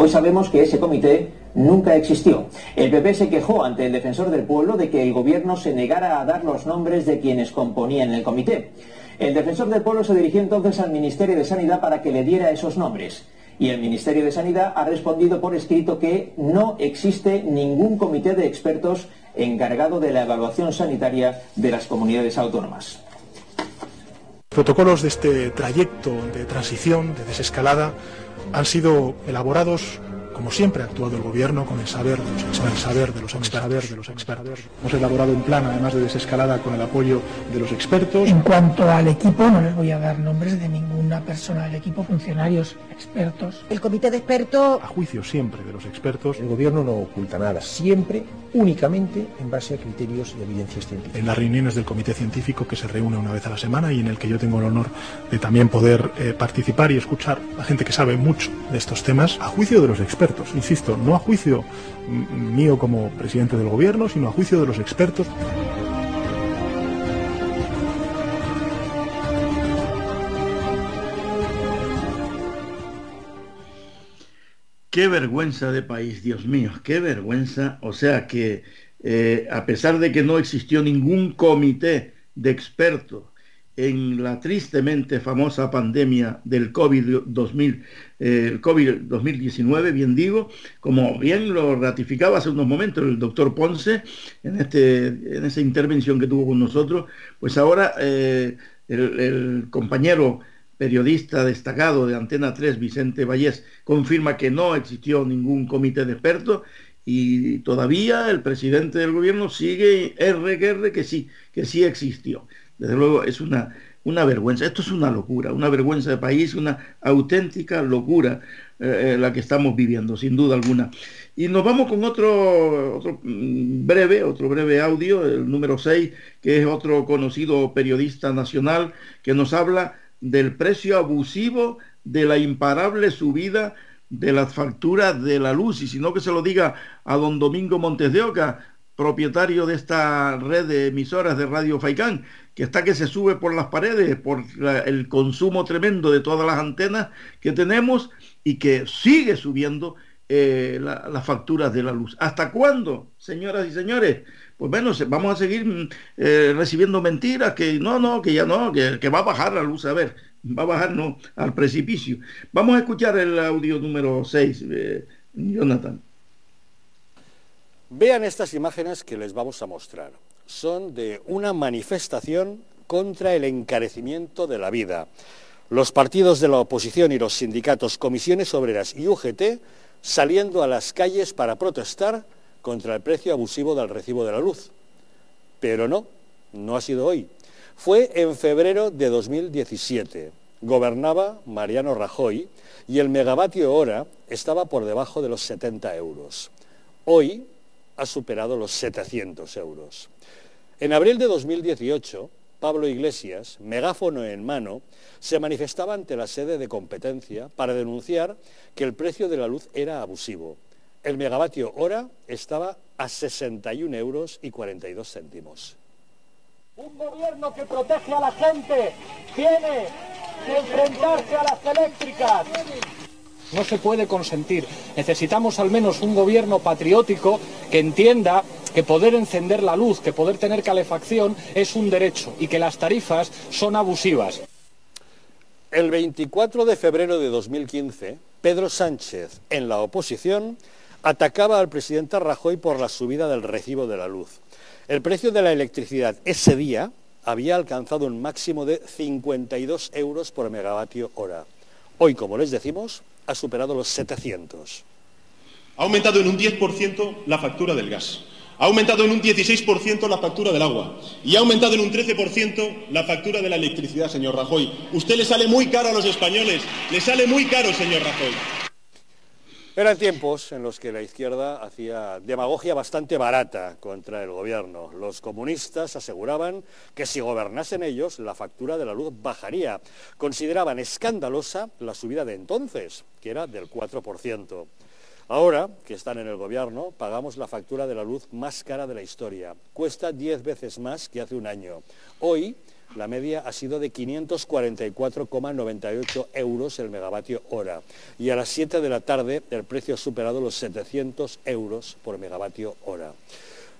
Hoy sabemos que ese comité nunca existió. El PP se quejó ante el defensor del pueblo de que el gobierno se negara a dar los nombres de quienes componían el comité. El defensor del pueblo se dirigió entonces al Ministerio de Sanidad para que le diera esos nombres. Y el Ministerio de Sanidad ha respondido por escrito que no existe ningún comité de expertos encargado de la evaluación sanitaria de las comunidades autónomas. Protocolos de este trayecto de transición, de desescalada, han sido elaborados como siempre ha actuado el gobierno con el saber de los expertos. El saber de los expertos. de los expertos. Hemos elaborado un plan, además de desescalada, con el apoyo de los expertos. En cuanto al equipo, no les voy a dar nombres de ninguna persona del equipo, funcionarios, expertos. El comité de expertos... A juicio siempre de los expertos. El gobierno no oculta nada, siempre, únicamente en base a criterios y evidencias científicas. En las reuniones del comité científico que se reúne una vez a la semana y en el que yo tengo el honor de también poder eh, participar y escuchar a gente que sabe mucho de estos temas, a juicio de los expertos insisto, no a juicio mío como presidente del gobierno, sino a juicio de los expertos. Qué vergüenza de país, Dios mío, qué vergüenza. O sea que eh, a pesar de que no existió ningún comité de expertos en la tristemente famosa pandemia del COVID-2000, eh, el COVID-2019, bien digo, como bien lo ratificaba hace unos momentos el doctor Ponce en, este, en esa intervención que tuvo con nosotros, pues ahora eh, el, compañero periodista destacado de Antena 3, Vicente Vallés, confirma que no existió ningún comité de expertos y todavía el presidente del gobierno sigue RQR que sí, que sí existió. Desde luego es una, una vergüenza, esto es una locura, una vergüenza de país, una auténtica locura eh, la que estamos viviendo, sin duda alguna. Y nos vamos con otro, otro mm, breve, otro breve audio, el número 6, que es otro conocido periodista nacional que nos habla del precio abusivo de la imparable subida de las facturas de la luz, y si no que se lo diga a don Domingo Montes de Oca, propietario de esta red de emisoras de Radio Faicán, que está que se sube por las paredes por el consumo tremendo de todas las antenas que tenemos y que sigue subiendo eh, las facturas de la luz. ¿Hasta cuándo, señoras y señores? Pues bueno, vamos a seguir mm, eh, recibiendo mentiras, que no, no, que ya no, que, va a bajar la luz. A ver, va a bajar no, al precipicio. Vamos a escuchar el audio número 6, eh, Jonathan. Vean estas imágenes que les vamos a mostrar. Son de una manifestación contra el encarecimiento de la vida. Los partidos de la oposición y los sindicatos, comisiones obreras y UGT saliendo a las calles para protestar contra el precio abusivo del recibo de la luz. Pero no, no ha sido hoy. Fue en febrero de 2017. Gobernaba Mariano Rajoy y el megavatio hora estaba por debajo de los 70 euros. Hoy ha superado los 700 euros. En abril de 2018, Pablo Iglesias, megáfono en mano, se manifestaba ante la sede de competencia para denunciar que el precio de la luz era abusivo. El megavatio hora estaba a 61 euros y 42 céntimos. Un gobierno que protege a la gente tiene que enfrentarse a las eléctricas. No se puede consentir. Necesitamos al menos un gobierno patriótico que entienda que poder encender la luz, que poder tener calefacción es un derecho y que las tarifas son abusivas. El 24 de febrero de 2015, Pedro Sánchez, en la oposición, atacaba al presidente Rajoy por la subida del recibo de la luz. El precio de la electricidad ese día había alcanzado un máximo de 52 euros por megavatio hora. Hoy, como les decimos, ha superado los 700. Ha aumentado en un 10% la factura del gas. Ha aumentado en un 16% la factura del agua y ha aumentado en un 13% la factura de la electricidad, señor Rajoy. Usted le sale muy caro a los españoles, le sale muy caro, señor Rajoy. Eran tiempos en los que la izquierda hacía demagogia bastante barata contra el gobierno. Los comunistas aseguraban que si gobernasen ellos, la factura de la luz bajaría. Consideraban escandalosa la subida de entonces, que era del 4%. Ahora, que están en el gobierno, pagamos la factura de la luz más cara de la historia. Cuesta 10 veces más que hace un año. Hoy, la media ha sido de 544,98 euros el megavatio hora. Y a las 7 de la tarde el precio ha superado los 700 euros por megavatio hora.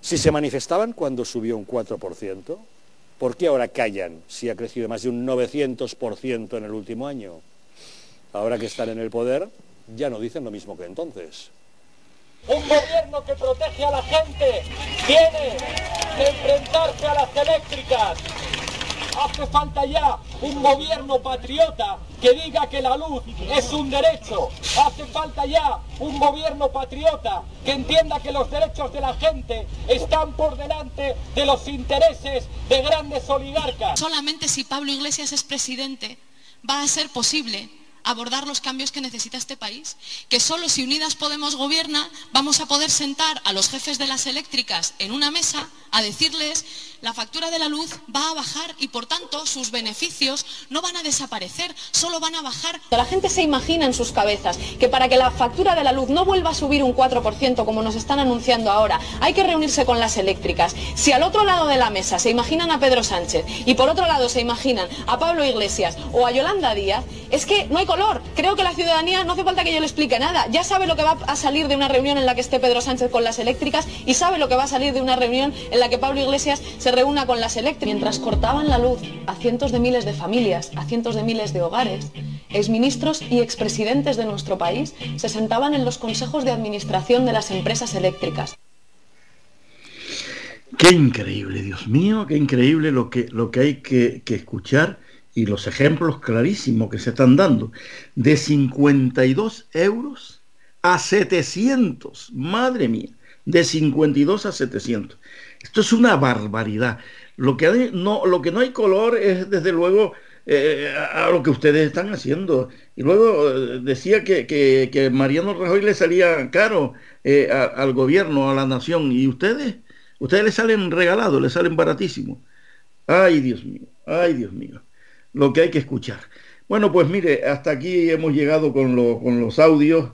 Si se manifestaban cuando subió un 4%, ¿por qué ahora callan si ha crecido más de un 900% en el último año? Ahora que están en el poder, ya no dicen lo mismo que entonces. Un gobierno que protege a la gente tiene que enfrentarse a las eléctricas. Hace falta ya un gobierno patriota que diga que la luz es un derecho. Hace falta ya un gobierno patriota que entienda que los derechos de la gente están por delante de los intereses de grandes oligarcas. Solamente si Pablo Iglesias es presidente va a ser posible abordar los cambios que necesita este país. Que solo si Unidas Podemos gobierna vamos a poder sentar a los jefes de las eléctricas en una mesa a decirles la factura de la luz va a bajar y por tanto sus beneficios no van a desaparecer, solo van a bajar. La gente se imagina en sus cabezas que para que la factura de la luz no vuelva a subir un 4% como nos están anunciando ahora, hay que reunirse con las eléctricas. Si al otro lado de la mesa se imaginan a Pedro Sánchez y por otro lado se imaginan a Pablo Iglesias o a Yolanda Díaz, es que no hay color. Creo que la ciudadanía no hace falta que yo le explique nada. Ya sabe lo que va a salir de una reunión en la que esté Pedro Sánchez con las eléctricas y sabe lo que va a salir de una reunión en la que Pablo Iglesias se reúna con las eléctricas. Mientras cortaban la luz a cientos de miles de familias, a cientos de miles de hogares, exministros y expresidentes de nuestro país se sentaban en los consejos de administración de las empresas eléctricas. Qué increíble, Dios mío, qué increíble lo que, lo que hay que, que escuchar y los ejemplos clarísimos que se están dando. De 52 euros a 700, madre mía. de 52 a 700. Esto es una barbaridad. Lo que, no, lo que no hay color es, desde luego, eh, a lo que ustedes están haciendo. Y luego eh, decía que, que, que, Mariano Rajoy le salía caro eh, al gobierno, a la nación. ¿Y ustedes? Ustedes le salen regalados, le salen baratísimos. Ay, Dios mío, ay, Dios mío. Lo que hay que escuchar. Bueno, pues mire, hasta aquí hemos llegado con, lo, con los audios.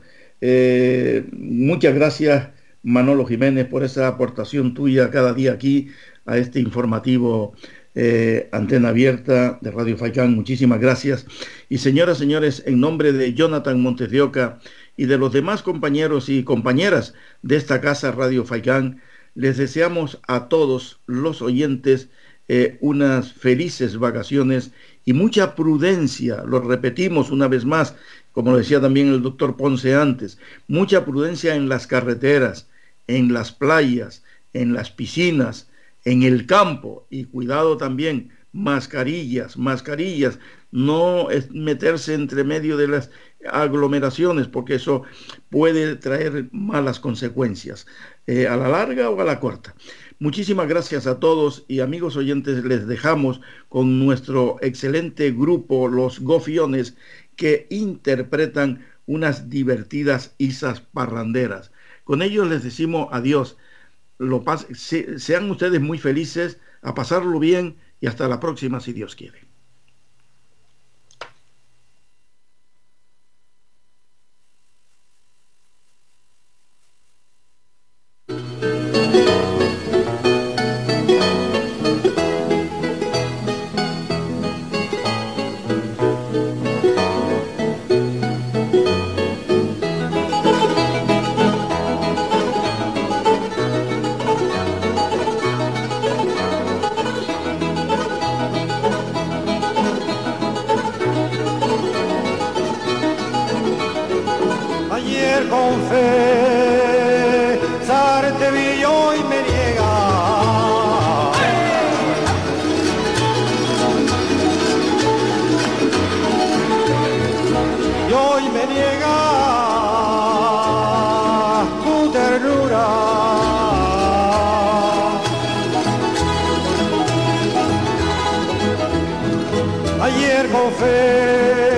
Muchas gracias, Manolo Jiménez, por esa aportación tuya cada día aquí a este informativo eh, Antena Abierta de Radio Faicán. Muchísimas gracias. Y señoras, señores, en nombre de Jonathan Montes de Oca y de los demás compañeros y compañeras de esta casa Radio Faicán, les deseamos a todos los oyentes eh, unas felices vacaciones y mucha prudencia, lo repetimos una vez más, como lo decía también el doctor Ponce antes, mucha prudencia en las carreteras, en las playas, en las piscinas, en el campo y cuidado también, mascarillas, mascarillas, no meterse entre medio de las aglomeraciones porque eso puede traer malas consecuencias, eh, a la larga o a la corta. Muchísimas gracias a todos y amigos oyentes, les dejamos con nuestro excelente grupo, los Gofiones, que interpretan unas divertidas isas parranderas. Con ellos les decimos adiós. Lo sean ustedes muy felices, a pasarlo bien y hasta la próxima si Dios quiere. Me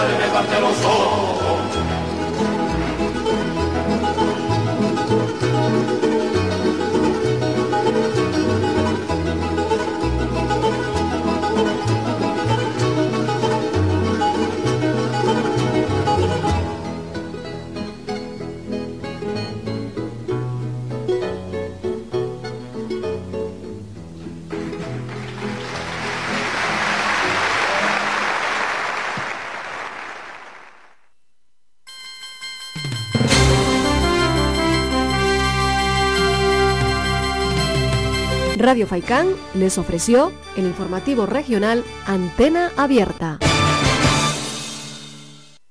padre, levante los ojos. Radio Faicán les ofreció el informativo regional Antena Abierta.